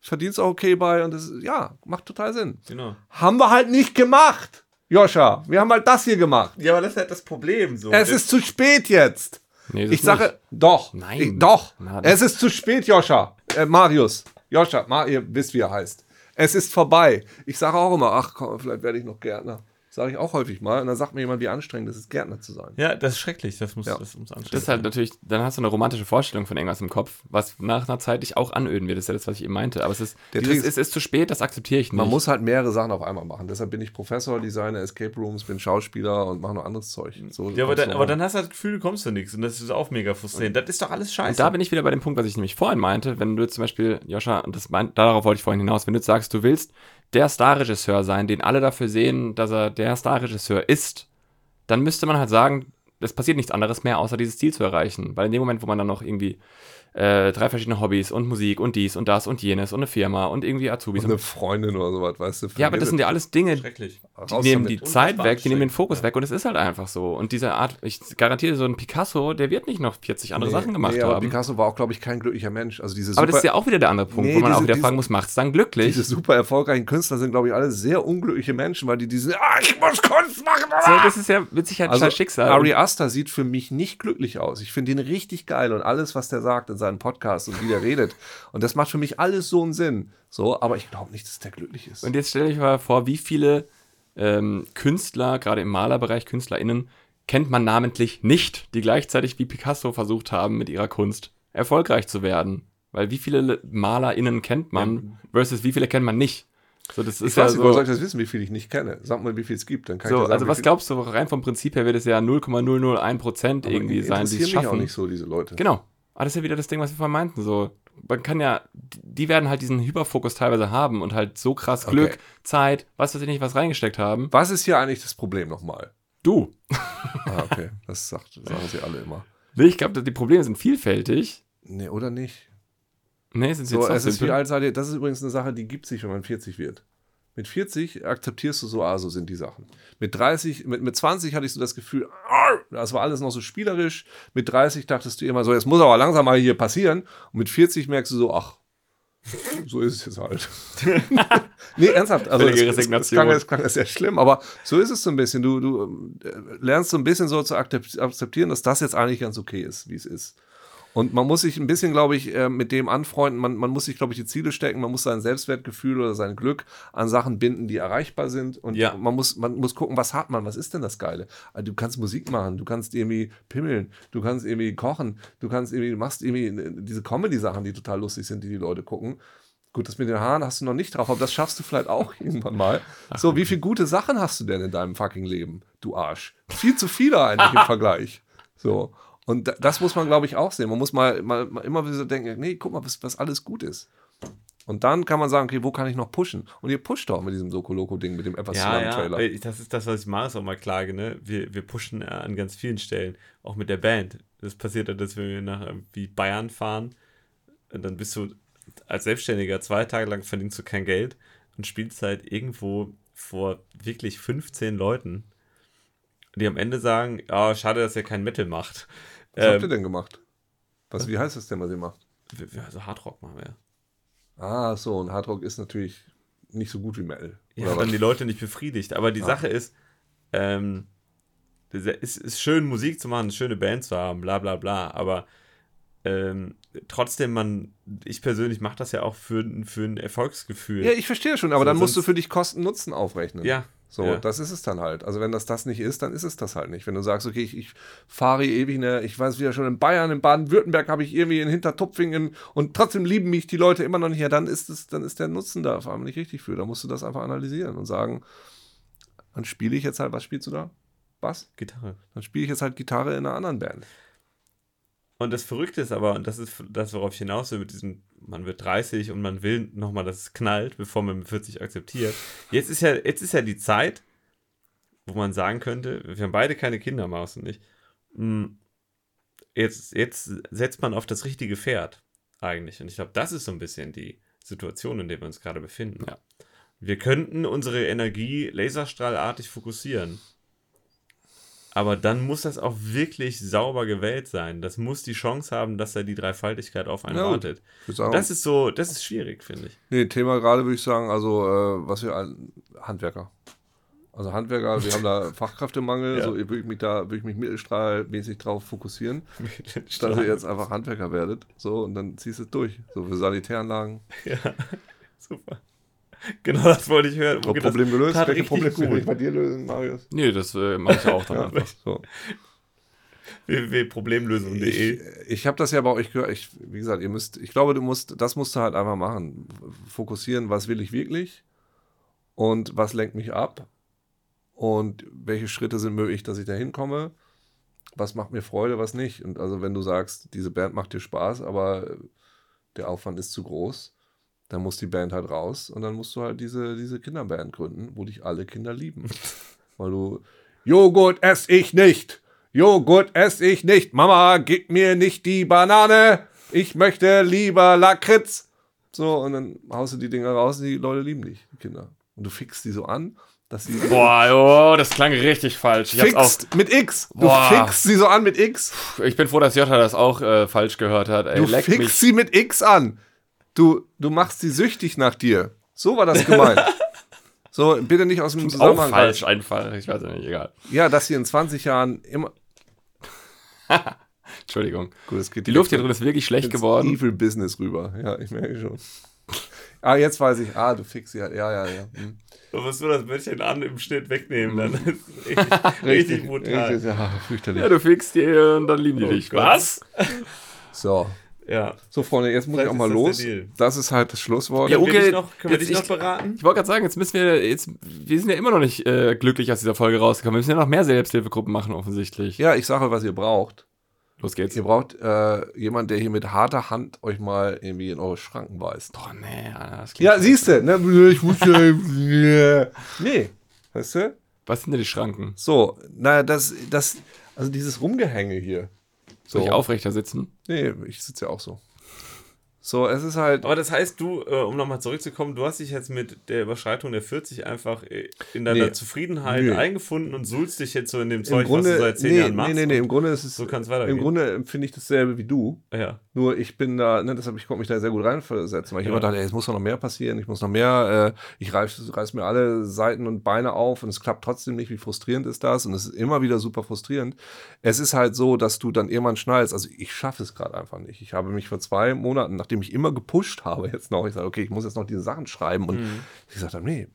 C: verdienst auch okay bei und das ist, ja, macht total Sinn.
A: Genau.
C: Haben wir halt nicht gemacht, Joscha. Wir haben halt das hier gemacht.
A: Ja, aber das ist halt das Problem. So.
C: Es ist zu spät jetzt.
B: Nee, das
C: Ich
B: ist
C: sage,
B: nicht.
C: doch.
B: Nein.
C: Ich, doch.
B: Na, das-
C: es ist zu spät, Joscha. Äh, Marius. Joscha, Ma, ihr wisst, wie er heißt. Es ist vorbei. Ich sage auch immer, ach komm, vielleicht werde ich noch Gärtner. Sage ich auch häufig mal. Und dann sagt mir jemand, wie anstrengend es ist, Gärtner zu sein.
A: Ja, das ist schrecklich. Das muss,
C: Ja.
A: das muss anstrengend
B: Das ist halt natürlich, dann hast du eine romantische Vorstellung von irgendwas im Kopf, was nach einer Zeit dich auch anöden wird. Das ist ja das, was ich eben meinte. Aber es ist,
C: Der
B: dieses,
C: Trick
B: es ist zu spät, das akzeptiere ich nicht.
C: Man muss halt mehrere Sachen auf einmal machen. Deshalb bin ich Professor, Designer, Escape Rooms, bin Schauspieler und mache noch anderes Zeug. So
A: Ja, aber dann, aber dann hast du das Gefühl, du kommst zu nichts. Und das ist auch mega frustrierend. Das ist doch alles scheiße.
B: Und da bin ich wieder bei dem Punkt, was ich nämlich vorhin meinte, wenn du zum Beispiel, Joscha, und das mein, darauf wollte ich vorhin hinaus, wenn du jetzt sagst, du willst der Starregisseur sein, den alle dafür sehen, dass er der Starregisseur ist, dann müsste man halt sagen, es passiert nichts anderes mehr, außer dieses Ziel zu erreichen. Weil in dem Moment, wo man dann noch irgendwie äh, drei verschiedene Hobbys und Musik und dies und das und jenes und eine Firma und irgendwie Azubis
C: Und eine Freundin oder sowas, weißt du.
B: ja, aber das sind ja alles Dinge, die nehmen die Zeit weg, die nehmen den Fokus
A: ja.
B: weg und es ist halt einfach so. Und diese Art, ich garantiere, so ein Picasso, der wird nicht noch 40 andere Sachen gemacht
C: nee, aber
B: haben.
C: Picasso war auch, glaube ich, kein glücklicher Mensch. Also diese
B: aber
C: super,
B: das ist ja auch wieder der andere Punkt,
C: Nee,
B: wo man auch
C: diese-
B: wieder
C: diese-
B: fragen muss, macht es dann glücklich?
C: diese super erfolgreichen Künstler sind, glaube ich, alle sehr unglückliche Menschen, weil die diese, ah, ich muss Kunst machen.
B: so,
C: ah!
B: das ist ja mit Sicherheit
C: Also
B: sein Schicksal.
C: Ari Aster sieht für mich nicht glücklich aus. Ich finde ihn richtig geil und alles, was der sagt in seinen Podcasts und wie der redet. Und das macht für mich alles so einen Sinn. So, aber ich glaube nicht, dass der glücklich ist.
B: Und jetzt stell dich mal vor, wie viele ähm, Künstler, gerade im Malerbereich, KünstlerInnen, kennt man namentlich nicht, die gleichzeitig wie Picasso versucht haben, mit ihrer Kunst erfolgreich zu werden. Weil wie viele MalerInnen kennt man versus wie viele kennt man nicht? So, das ist
C: ich
B: ja
C: weiß nicht, woher
B: so,
C: soll ich das wissen, wie viel ich nicht kenne? Sag mal, wie viel es gibt, dann kann ich
B: so
C: dir sagen,
B: also was glaubst du, rein vom Prinzip her wird es ja 0,001 Prozent
C: Aber
B: irgendwie sein, die es
C: mich auch
B: schaffen.
C: nicht so, diese Leute.
B: Genau. Aber das ist ja wieder das Ding, was wir vorhin meinten. So, man kann ja, die werden halt diesen Hyperfokus teilweise haben und halt so krass
C: Okay.
B: Glück, Zeit, was weiß ich nicht, was reingesteckt haben.
C: Was ist hier eigentlich das Problem nochmal?
B: Du.
C: Ah, okay. Das sagt, sagen sie alle immer.
B: Nee, ich glaube, die Probleme sind vielfältig.
C: Nee, oder nicht?
B: Nee, sind sie
C: So,
B: jetzt
C: es ist wie alt seid ihr? Das ist übrigens eine Sache, die gibt sich, wenn man 40 wird. Mit 40 akzeptierst du so, ah, so sind die Sachen. Mit 30, mit, mit 20 hatte ich so das Gefühl, ah, das war alles noch so spielerisch. Mit 30 dachtest du immer so, jetzt muss aber langsam mal hier passieren. Und mit 40 merkst du so, ach, so ist es jetzt halt. nee, ernsthaft. Also es, es, es, klang, es klang sehr schlimm, aber so ist es so ein bisschen. Du, du ähm, lernst so ein bisschen so zu akzep- akzeptieren, dass das jetzt eigentlich ganz okay ist, wie es ist. Und man muss sich ein bisschen, glaube ich, äh, mit dem anfreunden. Man, man muss sich, glaube ich, die Ziele stecken. Man muss sein Selbstwertgefühl oder sein Glück an Sachen binden, die erreichbar sind. Und
A: Ja.
C: man, muss, man muss gucken, was hat man? Was ist denn das Geile? Also, du kannst Musik machen, du kannst irgendwie pimmeln, du kannst irgendwie kochen, du kannst irgendwie, du machst irgendwie äh, diese Comedy-Sachen, die total lustig sind, die die Leute gucken. Gut, das mit den Haaren hast du noch nicht drauf, aber das schaffst du vielleicht auch irgendwann mal. So, wie viele gute Sachen hast du denn in deinem fucking Leben, du Arsch? Viel zu viele eigentlich im Vergleich. So. Und da- das muss man, glaube ich, auch sehen. Man muss mal, mal, mal immer wieder so denken, nee, guck mal, was, was alles gut ist. Und dann kann man sagen, okay, wo kann ich noch pushen? Und ihr pusht doch mit diesem Soko-Loco-Ding, mit dem etwas
A: Ja,
C: langen
A: ja,
C: Trailer.
A: das ist das, was ich Marius auch mal klage, ne? Wir, wir pushen äh, an ganz vielen Stellen, auch mit der Band. Das passiert ja, dass wir nach irgendwie Bayern fahren, und dann bist du als Selbstständiger zwei Tage lang verdienst du kein Geld und spielst halt irgendwo vor wirklich 15 Leuten, die am Ende sagen, ja, schade, dass ihr kein Metal macht.
C: Was habt ihr
A: Ähm,
C: denn gemacht? Was, wie heißt das denn, was ihr macht?
A: also Hardrock machen wir.
C: Ah, so, und Hardrock ist natürlich nicht so gut wie Metal.
A: Ja, dann
C: was?
A: die Leute nicht befriedigt. Aber die
C: Ja.
A: Sache ist, ähm, es ist, ist schön, Musik zu machen, eine schöne Band zu haben, bla bla bla. Aber ähm, trotzdem, man, ich persönlich mache das ja auch für, für ein Erfolgsgefühl.
C: ja, ich verstehe schon, aber
A: So,
C: dann musst du für dich Kosten-Nutzen aufrechnen.
A: ja.
C: So,
A: ja.
C: das ist es dann halt. Also wenn das das nicht ist, dann ist es das halt nicht. Wenn du sagst, okay, ich, ich fahre ewig, ne, ich weiß wieder schon in Bayern, in Baden-Württemberg habe ich irgendwie in Hintertupfingen und trotzdem lieben mich die Leute immer noch nicht, ja, dann ist es, dann ist der Nutzen da vor allem nicht richtig für. Da musst du das einfach analysieren und sagen, dann spiele ich jetzt halt, was spielst du da? Bass?
A: Gitarre.
C: Dann spiele ich jetzt halt Gitarre in einer anderen Band.
A: Und das Verrückte ist aber, und das ist das, worauf ich hinaus will, mit diesem, man wird 30 und man will nochmal, dass es knallt, bevor man mit 40 akzeptiert. Jetzt ist ja, jetzt ist ja die Zeit, wo man sagen könnte, wir haben beide keine Kinder, Maus und ich. mm, Jetzt, jetzt setzt man auf das richtige Pferd, eigentlich. Und ich glaube, das ist so ein bisschen die Situation, in der wir uns gerade befinden.
B: Ja.
A: Wir könnten unsere Energie laserstrahlartig fokussieren. Aber dann muss das auch wirklich sauber gewählt sein. Das muss die Chance haben, dass da die Dreifaltigkeit auf einen
C: Ja,
A: wartet.
C: Sagen,
A: Das ist so, das ist schwierig, finde ich.
C: nee, Thema gerade würde ich sagen, also äh, was wir Handwerker. Also Handwerker, wir haben da Fachkräftemangel,
A: Ja.
C: so würde ich mich da, würde ich mich mittelstrahlmäßig drauf fokussieren. dass ihr jetzt einfach Handwerker werdet. So, und dann ziehst du es durch. So für Sanitäranlagen.
A: ja, super. Genau das wollte ich hören. Okay,
C: Problem gelöst. Welche Probleme kann
A: gut.
C: ich bei dir lösen, Marius?
B: Nee, das äh, mache ich auch dann
C: Ja,
B: einfach.
C: so.
A: www.problemlösung.de
C: Ich, ich habe das ja bei euch gehört. Ich, wie gesagt, ihr müsst, ich glaube, du musst, das musst du halt einfach machen. Fokussieren, was will ich wirklich und was lenkt mich ab und welche Schritte sind möglich, dass ich da hinkomme. Was macht mir Freude, was nicht. Und also, wenn du sagst, diese Band macht dir Spaß, aber der Aufwand ist zu groß, dann muss die Band halt raus und dann musst du halt diese, diese Kinderband gründen, wo dich alle Kinder lieben. Weil du, Joghurt esse ich nicht. Joghurt esse ich nicht. Mama, gib mir nicht die Banane. Ich möchte lieber Lakritz. So, und dann haust du die Dinger raus und die Leute lieben dich, die Kinder. Und du fixst die so an, dass sie.
B: Boah, oh, das klang richtig falsch. Ich, hab's
C: Fixt mit X. Du
B: Boah.
C: fixst sie so an mit X.
B: auch, ich bin froh, dass Jota das auch äh, falsch gehört hat. Ey,
C: Du fixst
B: mich.
C: sie mit X an. Du, du machst sie süchtig nach dir. So war das gemeint. so, bitte nicht aus dem
B: Auch
C: Zusammenhang.
B: falsch einfach. Ich weiß ja nicht, egal.
C: Ja, dass sie in 20 Jahren immer.
B: Entschuldigung.
C: Gut, es geht
B: Die Luft hier drin ist wirklich schlecht geworden.
C: Evil Business rüber. Ja, ich merke schon. Ah, jetzt weiß ich. Ah, du fixst sie halt. Ja, ja, ja. Hm.
A: Du musst nur das Böttchen an im Schnitt wegnehmen, dann ist es richtig, richtig brutal.
C: Richtig, ja, fürchterlich.
B: Ja, du fixst die und dann lieben die dich.
A: Gott.
B: Was?
C: So.
A: Ja.
C: So, Freunde, jetzt muss
A: Vielleicht
C: ich auch mal los. Das ist halt das Schlusswort.
B: Ja,
A: Können wir
B: okay,
A: dich noch, können wir dich noch
B: ich-
A: beraten?
B: Ich wollte gerade sagen, jetzt müssen wir, jetzt, wir sind ja immer noch nicht äh, glücklich aus dieser Folge rausgekommen. Wir müssen ja noch mehr Selbsthilfegruppen machen, offensichtlich.
C: Ja, ich sage, was ihr braucht.
B: Los geht's.
C: Ihr braucht äh, jemanden, der hier mit harter Hand euch mal irgendwie in eure Schranken weist.
B: Oh, nee, Alter, das klingt
C: Ja, siehst du, ne? Ich muss ja. nee, weißt du?
B: Was sind denn die Schranken?
C: So, naja, das, das, also dieses Rumgehänge hier.
B: Soll
C: So.
B: ich aufrechter sitzen?
C: Nee, ich sitze ja auch so. So, es ist halt.
A: Aber das heißt, du, äh, um nochmal zurückzukommen, du hast dich jetzt mit der Überschreitung der 40 einfach äh, in deiner
C: Nee.
A: Zufriedenheit
C: Nö.
A: eingefunden und suhlst dich jetzt so in dem
C: Im
A: Zeug, was
C: Grunde,
A: du seit 10
C: nee,
A: Jahren machst.
C: nee, nee, nee, im Grunde ist es.
A: So kann's weitergehen.
C: Im Grunde empfinde ich dasselbe wie du.
A: Ja.
C: Nur ich bin da, ne, deshalb ich konnte mich da sehr gut reinversetzen, weil ich
A: Ja.
C: immer dachte, ey, es muss noch mehr passieren, ich muss noch mehr, äh, ich reiß, reiß mir alle Seiten und Beine auf und es klappt trotzdem nicht, wie frustrierend ist das und es ist immer wieder super frustrierend. Es ist halt so, dass du dann irgendwann schnallst, also ich schaffe es gerade einfach nicht. Ich habe mich vor zwei Monaten, nachdem ich immer gepusht habe, jetzt noch, ich sage, okay, ich muss jetzt noch diese Sachen schreiben und ich gesagt habe, nee,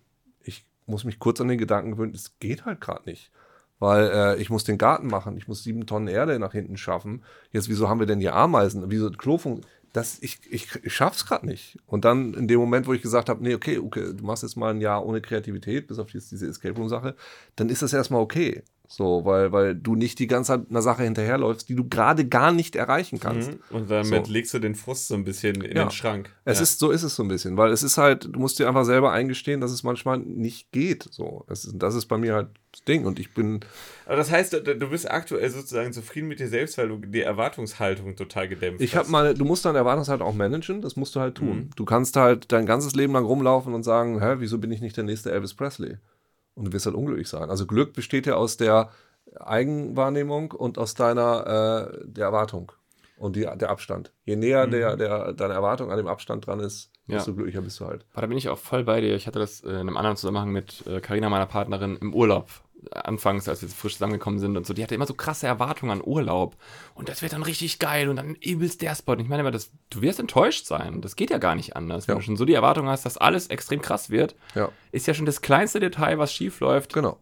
C: ich muss mich kurz an den Gedanken gewöhnen, es geht halt gerade nicht. Weil äh, ich muss den Garten machen, ich muss sieben Tonnen Erde nach hinten schaffen. Jetzt, wieso haben wir denn hier Ameisen? Wieso Klofung? Das, ich, ich, ich schaff's gerade nicht. Und dann in dem Moment, wo ich gesagt habe, nee, okay, okay, du machst jetzt mal ein Jahr ohne Kreativität, bis auf diese, diese Escape Room-Sache, dann ist das erstmal okay. So, weil, weil du nicht die ganze Zeit einer Sache hinterherläufst, die du gerade gar nicht erreichen kannst.
A: Mhm. Und damit
C: So.
A: legst du den Frust so ein bisschen in
C: Ja.
A: den Schrank.
C: Es
A: ja.
C: ist, so ist es so ein bisschen, weil es ist halt, du musst dir einfach selber eingestehen, dass es manchmal nicht geht. So, es ist, das ist bei mir halt das Ding und ich bin,
A: Aber das heißt, du, du bist aktuell sozusagen zufrieden mit dir selbst, weil du die Erwartungshaltung total gedämpft
C: Ich
A: hast.
C: habe meine, du musst deine Erwartungshaltung auch managen, das musst du halt tun.
A: Mhm.
C: Du kannst halt dein ganzes Leben lang rumlaufen und sagen, hä, wieso bin ich nicht der nächste Elvis Presley? Und du wirst halt unglücklich sein. Also Glück besteht ja aus der Eigenwahrnehmung und aus deiner äh, der Erwartung und die, der Abstand. Je näher der, der, deine Erwartung an dem Abstand dran ist,
B: Mhm. Ja.
C: desto glücklicher bist du halt.
B: Aber da bin ich auch voll bei dir. Ich hatte das äh, in einem anderen Zusammenhang mit Karina, meiner Partnerin, im Urlaub. Anfangs, als wir frisch zusammengekommen sind und so, die hatte immer so krasse Erwartungen an Urlaub. Und das wird dann richtig geil und dann übelst der Spot. Und ich meine immer, das, du wirst enttäuscht sein. Das geht ja gar nicht anders. Wenn
C: Ja.
B: du schon so die Erwartung hast, dass alles extrem krass wird,
C: Ja,
B: ist ja schon das kleinste Detail, was schief läuft.
C: genau.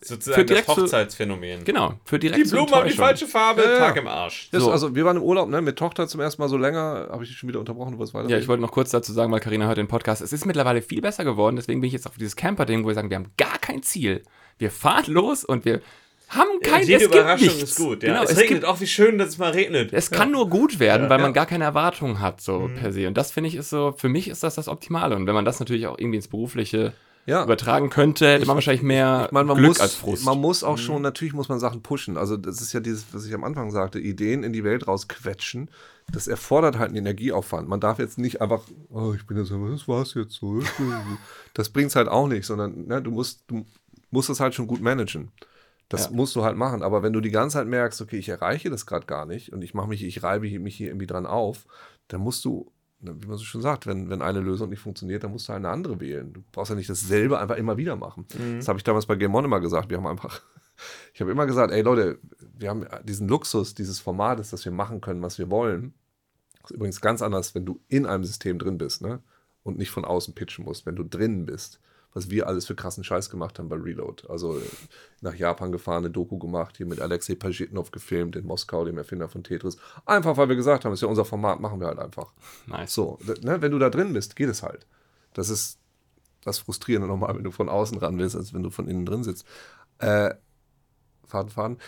A: sozusagen das Hochzeitsphänomen.
B: Genau, für direkt
A: Die Blumen haben die falsche Farbe,
C: Ja, ja.
A: Tag im Arsch.
C: Das,
B: So.
C: Also wir waren im Urlaub, ne, mit Tochter zum ersten Mal so länger, habe ich dich schon wieder unterbrochen, wolltest weiter.
B: Ja, ich wollte noch kurz dazu sagen, weil Karina hört den Podcast. Es ist mittlerweile viel besser geworden, deswegen bin ich jetzt auf dieses Camper-Ding, wo wir sagen, wir haben gar kein Ziel. Wir fahren los und wir haben kein
A: Jede
B: es gibt
A: Überraschung
B: nichts.
A: ist gut. Ja.
B: Genau,
A: es,
B: es,
A: regnet
B: gibt,
A: auch, wie schön, dass es mal regnet.
B: es kann nur gut werden, weil man
C: Ja.
B: gar keine Erwartungen hat, so
A: Mhm.
B: per se. Und das finde ich ist so, für mich ist das das Optimale. Und wenn man das natürlich auch irgendwie ins Berufliche
C: ja.
B: übertragen könnte, hätte man wahrscheinlich mehr
C: Ich meine, man
B: Glück
C: muss,
B: als Frust.
C: man muss auch schon, natürlich muss man Sachen pushen. Also das ist ja dieses, was ich am Anfang sagte, Ideen in die Welt rausquetschen. Das erfordert halt einen Energieaufwand. Man darf jetzt nicht einfach, oh, ich bin jetzt, das war's jetzt so. Das bringt's halt auch nicht, sondern ne, du musst, du musst das halt schon gut managen. Das
B: Ja.
C: musst du halt machen. Aber wenn du die ganze Zeit merkst, okay, ich erreiche das gerade gar nicht und ich mache mich, ich reibe mich hier irgendwie dran auf, dann musst du, wie man so schon sagt, wenn, wenn eine Lösung nicht funktioniert, dann musst du halt eine andere wählen. Du brauchst ja nicht dasselbe einfach immer wieder machen. Das habe ich damals bei Game On immer gesagt. Wir haben einfach, ich habe immer gesagt, ey Leute, wir haben diesen Luxus dieses Formates, dass wir machen können, was wir wollen. Das ist übrigens ganz anders, wenn du in einem System drin bist, ne? Und nicht von außen pitchen musst, wenn du drinnen bist. Was wir alles für krassen Scheiß gemacht haben bei Reload. Also äh, nach Japan gefahren, eine Doku gemacht, hier mit Alexei Pajitnov gefilmt in Moskau, dem Erfinder von Tetris. Einfach, weil wir gesagt haben, das ist ja unser Format, machen wir halt einfach.
B: nice.
C: So, ne, wenn du da drin bist, geht es halt. Das ist das Frustrierende nochmal, wenn du von außen ran willst, als wenn du von innen drin sitzt. Äh, Faden, Faden.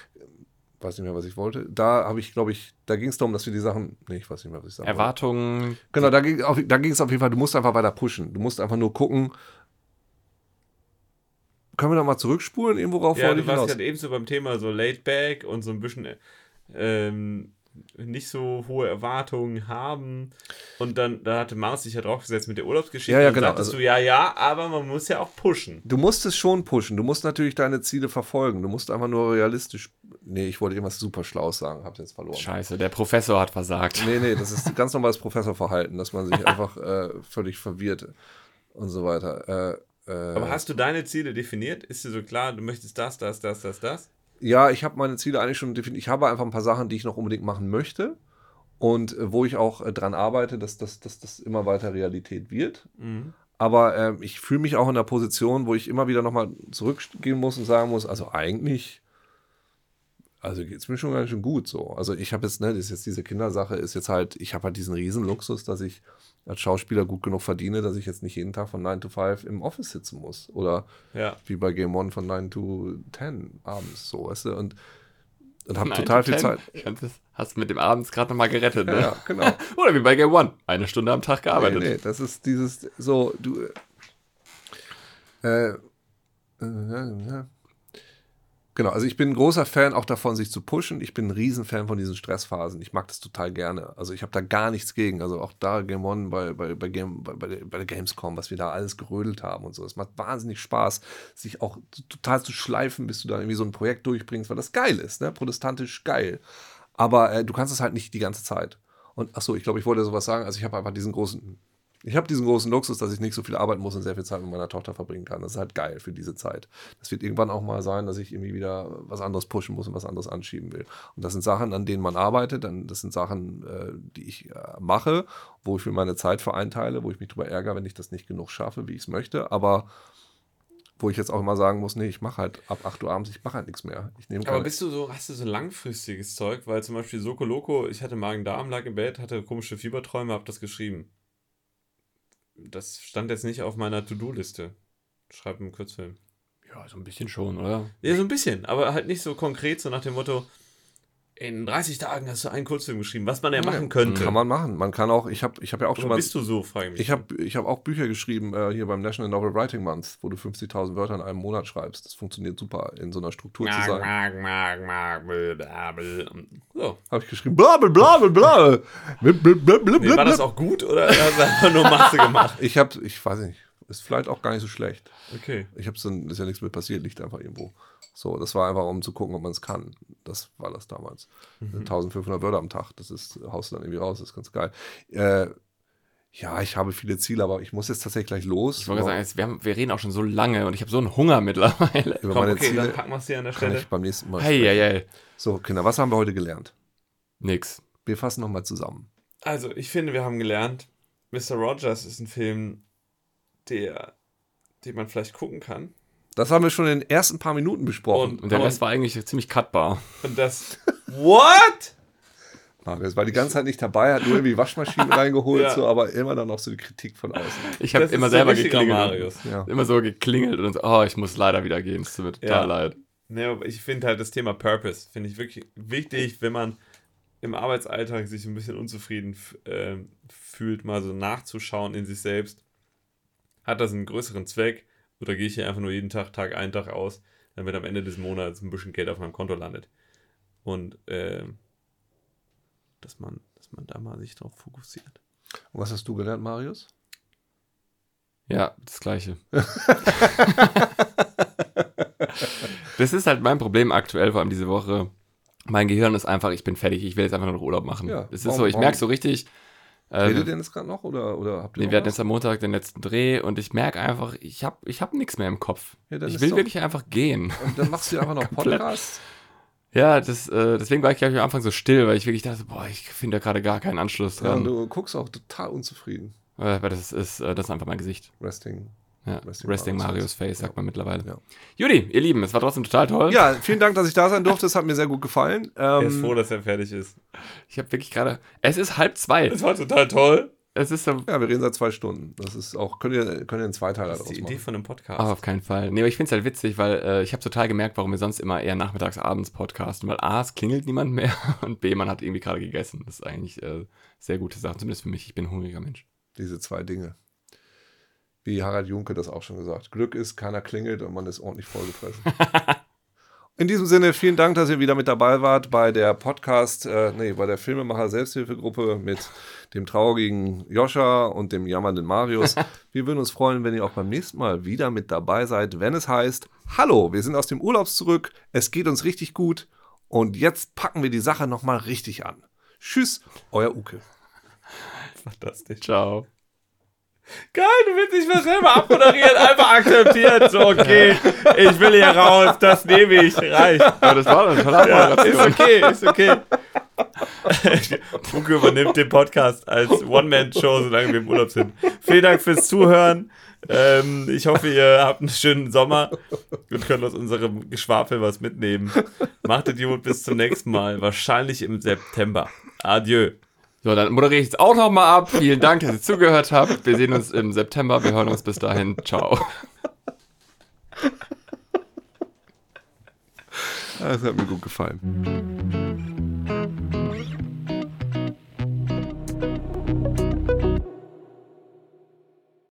C: Weiß nicht mehr, was ich wollte. Da habe ich, glaube ich, da ging es darum, dass wir die Sachen. Nee, ich weiß nicht mehr, was ich sagen wollte.
B: Erwartungen,
C: Genau, da ging auf- da ging es auf jeden Fall, du musst einfach weiter pushen. Du musst einfach nur gucken. Können wir da mal zurückspulen, irgendwo rauf
A: Ja,
C: wollte
A: du
C: ich
A: warst
C: hinaus?
A: halt eben so beim Thema so laid back und so ein bisschen, ähm, nicht so hohe Erwartungen haben. Und dann da hatte Mars sich ja draufgesetzt mit der Urlaubsgeschichte.
C: Ja, ja,
A: und
C: genau,
A: sagtest
C: also-
A: du, ja, ja, aber man muss ja auch pushen.
C: Du musst es schon pushen. Du musst natürlich deine Ziele verfolgen. Du musst einfach nur realistisch. Nee, ich wollte irgendwas super Schlaues sagen, hab jetzt verloren.
B: Scheiße, der Professor hat versagt.
C: Nee, nee, das ist ganz normales Professorverhalten, dass man sich einfach äh, völlig verwirrt und so weiter. Äh, äh,
A: Aber hast du deine Ziele definiert? Ist dir so klar, du möchtest das, das, das, das, das?
C: Ja, ich habe meine Ziele eigentlich schon definiert. Ich habe einfach ein paar Sachen, die ich noch unbedingt machen möchte und äh, wo ich auch äh, dran arbeite, dass das immer weiter Realität wird.
A: Mhm.
C: Aber ähm, ich fühle mich auch in der Position, wo ich immer wieder nochmal zurückgehen muss und sagen muss, also eigentlich, also geht es mir schon ganz schön gut so. Also ich habe jetzt, ne, das ist jetzt diese Kindersache, ist jetzt halt, ich habe halt diesen Riesenluxus, dass ich als Schauspieler gut genug verdiene, dass ich jetzt nicht jeden Tag von 9 to 5 im Office sitzen muss. Oder
A: Ja.
C: wie bei Game One von 9 to 10 abends, so, weißt du, und, und habe total
B: to
C: viel
B: ten.
C: Zeit.
B: Das hast du mit dem Abends gerade nochmal gerettet, ne?
C: Ja, genau.
B: Oder wie bei Game One. Eine Stunde am Tag gearbeitet.
C: Nee, nee, das ist dieses, so, du, äh, äh, äh, genau, also ich bin ein großer Fan auch davon, sich zu pushen. Ich bin ein Riesenfan von diesen Stressphasen. Ich mag das total gerne. Also ich habe da gar nichts gegen. Also auch da Game One bei, bei, bei, Game, bei, bei, der, Gamescom, was wir da alles gerödelt haben und so. Es macht wahnsinnig Spaß, sich auch total zu schleifen, bis du da irgendwie so ein Projekt durchbringst, weil das geil ist, ne? Protestantisch geil. Aber äh, du kannst es halt nicht die ganze Zeit. Und ach so, ich glaube, ich wollte sowas sagen. Also ich habe einfach diesen großen, ich habe diesen großen Luxus, dass ich nicht so viel arbeiten muss und sehr viel Zeit mit meiner Tochter verbringen kann. Das ist halt geil für diese Zeit. Das wird irgendwann auch mal sein, dass ich irgendwie wieder was anderes pushen muss und was anderes anschieben will. Und das sind Sachen, an denen man arbeitet. Das sind Sachen, äh, die ich äh, mache, wo ich mir meine Zeit für einteile, wo ich mich drüber ärgere, wenn ich das nicht genug schaffe, wie ich es möchte. Aber wo ich jetzt auch immer sagen muss, nee, ich mache halt ab 8 Uhr abends, ich mache halt nichts mehr. Ich nehme
A: Aber bist du so, hast du so langfristiges Zeug? Weil zum Beispiel Soko Loco, ich hatte Magen-Darm, lag im Bett, hatte komische Fieberträume, hab das geschrieben. Das stand jetzt nicht auf meiner To-Do-Liste. Schreib einen Kurzfilm.
B: Ja, so ein bisschen schon, oder?
A: Ja, so ein bisschen, aber halt nicht so konkret, so nach dem Motto, in 30 Tagen hast du einen Kurzfilm geschrieben, was man ja machen könnte.
C: Kann man machen. Man kann auch, ich habe ich hab ja auch schon
A: Aber
C: mal.
A: bist du so, frage ich mich.
C: Ich habe ich hab auch Bücher geschrieben äh, hier beim National Novel Writing Month, wo du 50.000 Wörter in einem Monat schreibst. Das funktioniert super, in so einer Struktur zu
A: Mag,
C: sein.
A: mag, mag, mag, blö, bla, blö. So.
C: Habe ich geschrieben, bla bla bla bla bla. Blib, blib, blib, blib,
A: Nee, war das auch gut oder hast du einfach nur Masse gemacht?
C: Ich habe, ich weiß nicht, ist vielleicht auch gar nicht so schlecht.
A: Okay.
C: Ich habe dann, ist ja nichts mit passiert, liegt einfach irgendwo. So, das war einfach, um zu gucken, ob man es kann. Das war das damals.
A: Mhm.
C: 1500 Wörter am Tag, das ist, haust du dann irgendwie raus, das ist ganz geil. Äh, ja, ich habe viele Ziele, aber ich muss jetzt tatsächlich gleich los.
B: Ich wollte sagen, jetzt, wir, haben, wir reden auch schon so lange und ich habe so einen Hunger mittlerweile.
C: Über
A: Komm,
C: meine
A: okay,
C: Ziele
A: dann packen wir es hier an der
C: kann
A: Stelle.
C: ich beim nächsten Mal
B: Hey, hey, hey.
C: So, Kinder, was haben wir heute gelernt?
B: Nix.
C: Wir fassen nochmal zusammen.
A: Also, ich finde, wir haben gelernt, Mr. Rogers ist ein Film, der, den man vielleicht gucken kann.
C: Das haben wir schon in den ersten paar Minuten besprochen.
B: Und der Rest war eigentlich ziemlich cutbar.
A: Und das. What?
C: Marius war die ganze Zeit nicht dabei, hat nur irgendwie Waschmaschinen reingeholt,
A: Ja.
C: so, aber immer dann noch so die Kritik von außen.
B: Ich habe immer selber geklingelt.
A: Marius.
C: Ja.
B: Immer so geklingelt und so, oh, ich muss leider wieder gehen. Es tut mir total
A: Ja.
B: leid.
A: Ne, aber ich finde halt das Thema Purpose, finde ich wirklich wichtig, wenn man im Arbeitsalltag sich ein bisschen unzufrieden ähm, fühlt, mal so nachzuschauen in sich selbst. Hat das einen größeren Zweck oder gehe ich hier einfach nur jeden Tag, Tag ein, Tag aus, damit am Ende des Monats ein bisschen Geld auf meinem Konto landet? Und ähm, dass man, dass man da mal sich drauf fokussiert.
C: Und was hast du gelernt, Marius?
B: Ja, das Gleiche. das ist halt mein Problem aktuell, vor allem diese Woche. Mein Gehirn ist einfach, ich bin fertig, ich will jetzt einfach nur noch Urlaub machen.
C: Ja,
B: das ist
C: warum-
B: so, ich merke so richtig. Äh,
C: Redet ihr denn jetzt gerade noch oder, oder habt ihr
B: nee, wir hatten
C: was?
B: jetzt am Montag den letzten Dreh und ich merke einfach, ich habe ich hab nichts mehr im Kopf.
C: Ja,
B: ich will
C: doch-
B: wirklich einfach gehen.
C: Und dann machst du einfach noch. Podcast.
B: Ja, das, äh, deswegen war ich gleich am Anfang so still, weil ich wirklich dachte, boah, ich finde da gerade gar keinen Anschluss
C: Ja,
B: dran.
C: und du guckst auch total unzufrieden.
B: Äh, aber das ist, äh, das ist einfach mein Gesicht.
C: Resting.
B: Ja,
C: Resting
B: Resting,
C: Marius
B: Marius
C: Face.
B: Face, sagt man mittlerweile.
C: Ja.
B: Judy, ihr Lieben, es war trotzdem total toll.
C: Ja, vielen Dank, dass ich da sein durfte. Es hat mir sehr gut gefallen.
A: Er ist
C: Ähm,
A: froh, dass er fertig ist.
B: Ich habe wirklich gerade. Es ist halb zwei.
A: Das war total toll.
B: Es ist so.
C: ja, wir reden seit zwei Stunden. Das ist auch, könnt ihr, könnt ihr einen Zweiteiler
A: Das ist die Idee
C: machen.
A: von einem Podcast.
B: Ah, auf keinen Fall. Nee, aber ich finde es halt witzig, weil äh, ich habe total gemerkt, warum wir sonst immer eher nachmittags, abends podcasten. Weil A, es klingelt niemand mehr und B, man hat irgendwie gerade gegessen. Das ist eigentlich äh, sehr gute Sache, zumindest für mich. Ich bin ein hungriger Mensch.
C: Diese zwei Dinge. Wie Harald Junke das auch schon gesagt. Glück ist, keiner klingelt und man ist ordentlich vollgefressen. In diesem Sinne, vielen Dank, dass ihr wieder mit dabei wart bei der Podcast, äh, nee, bei der Filmemacher Selbsthilfegruppe mit dem traurigen Joscha und dem jammernden Marius. Wir würden uns freuen, wenn ihr auch beim nächsten Mal wieder mit dabei seid, wenn es heißt, hallo, wir sind aus dem Urlaub zurück, es geht uns richtig gut und jetzt packen wir die Sache nochmal richtig an. Tschüss, euer Uke.
A: Fantastisch.
B: Ciao.
A: Geil, du willst dich mal selber abmoderieren, einfach akzeptiert. So, okay, ich will hier raus, das nehme ich, reicht.
B: Aber das war eine tolle
A: Ja, ist okay, ist okay. Funke übernimmt den Podcast als One-Man-Show, solange wir im Urlaub sind. Vielen Dank fürs Zuhören. Ähm, ich hoffe, ihr habt einen schönen Sommer und könnt aus unserem Geschwafel was mitnehmen. Macht es gut, bis zum nächsten Mal. Wahrscheinlich im September. Adieu.
B: So, dann moderiere ich jetzt auch nochmal ab. Vielen Dank, dass ihr zugehört habt. Wir sehen uns im September. Wir hören uns bis dahin. Ciao.
C: Das hat mir gut gefallen.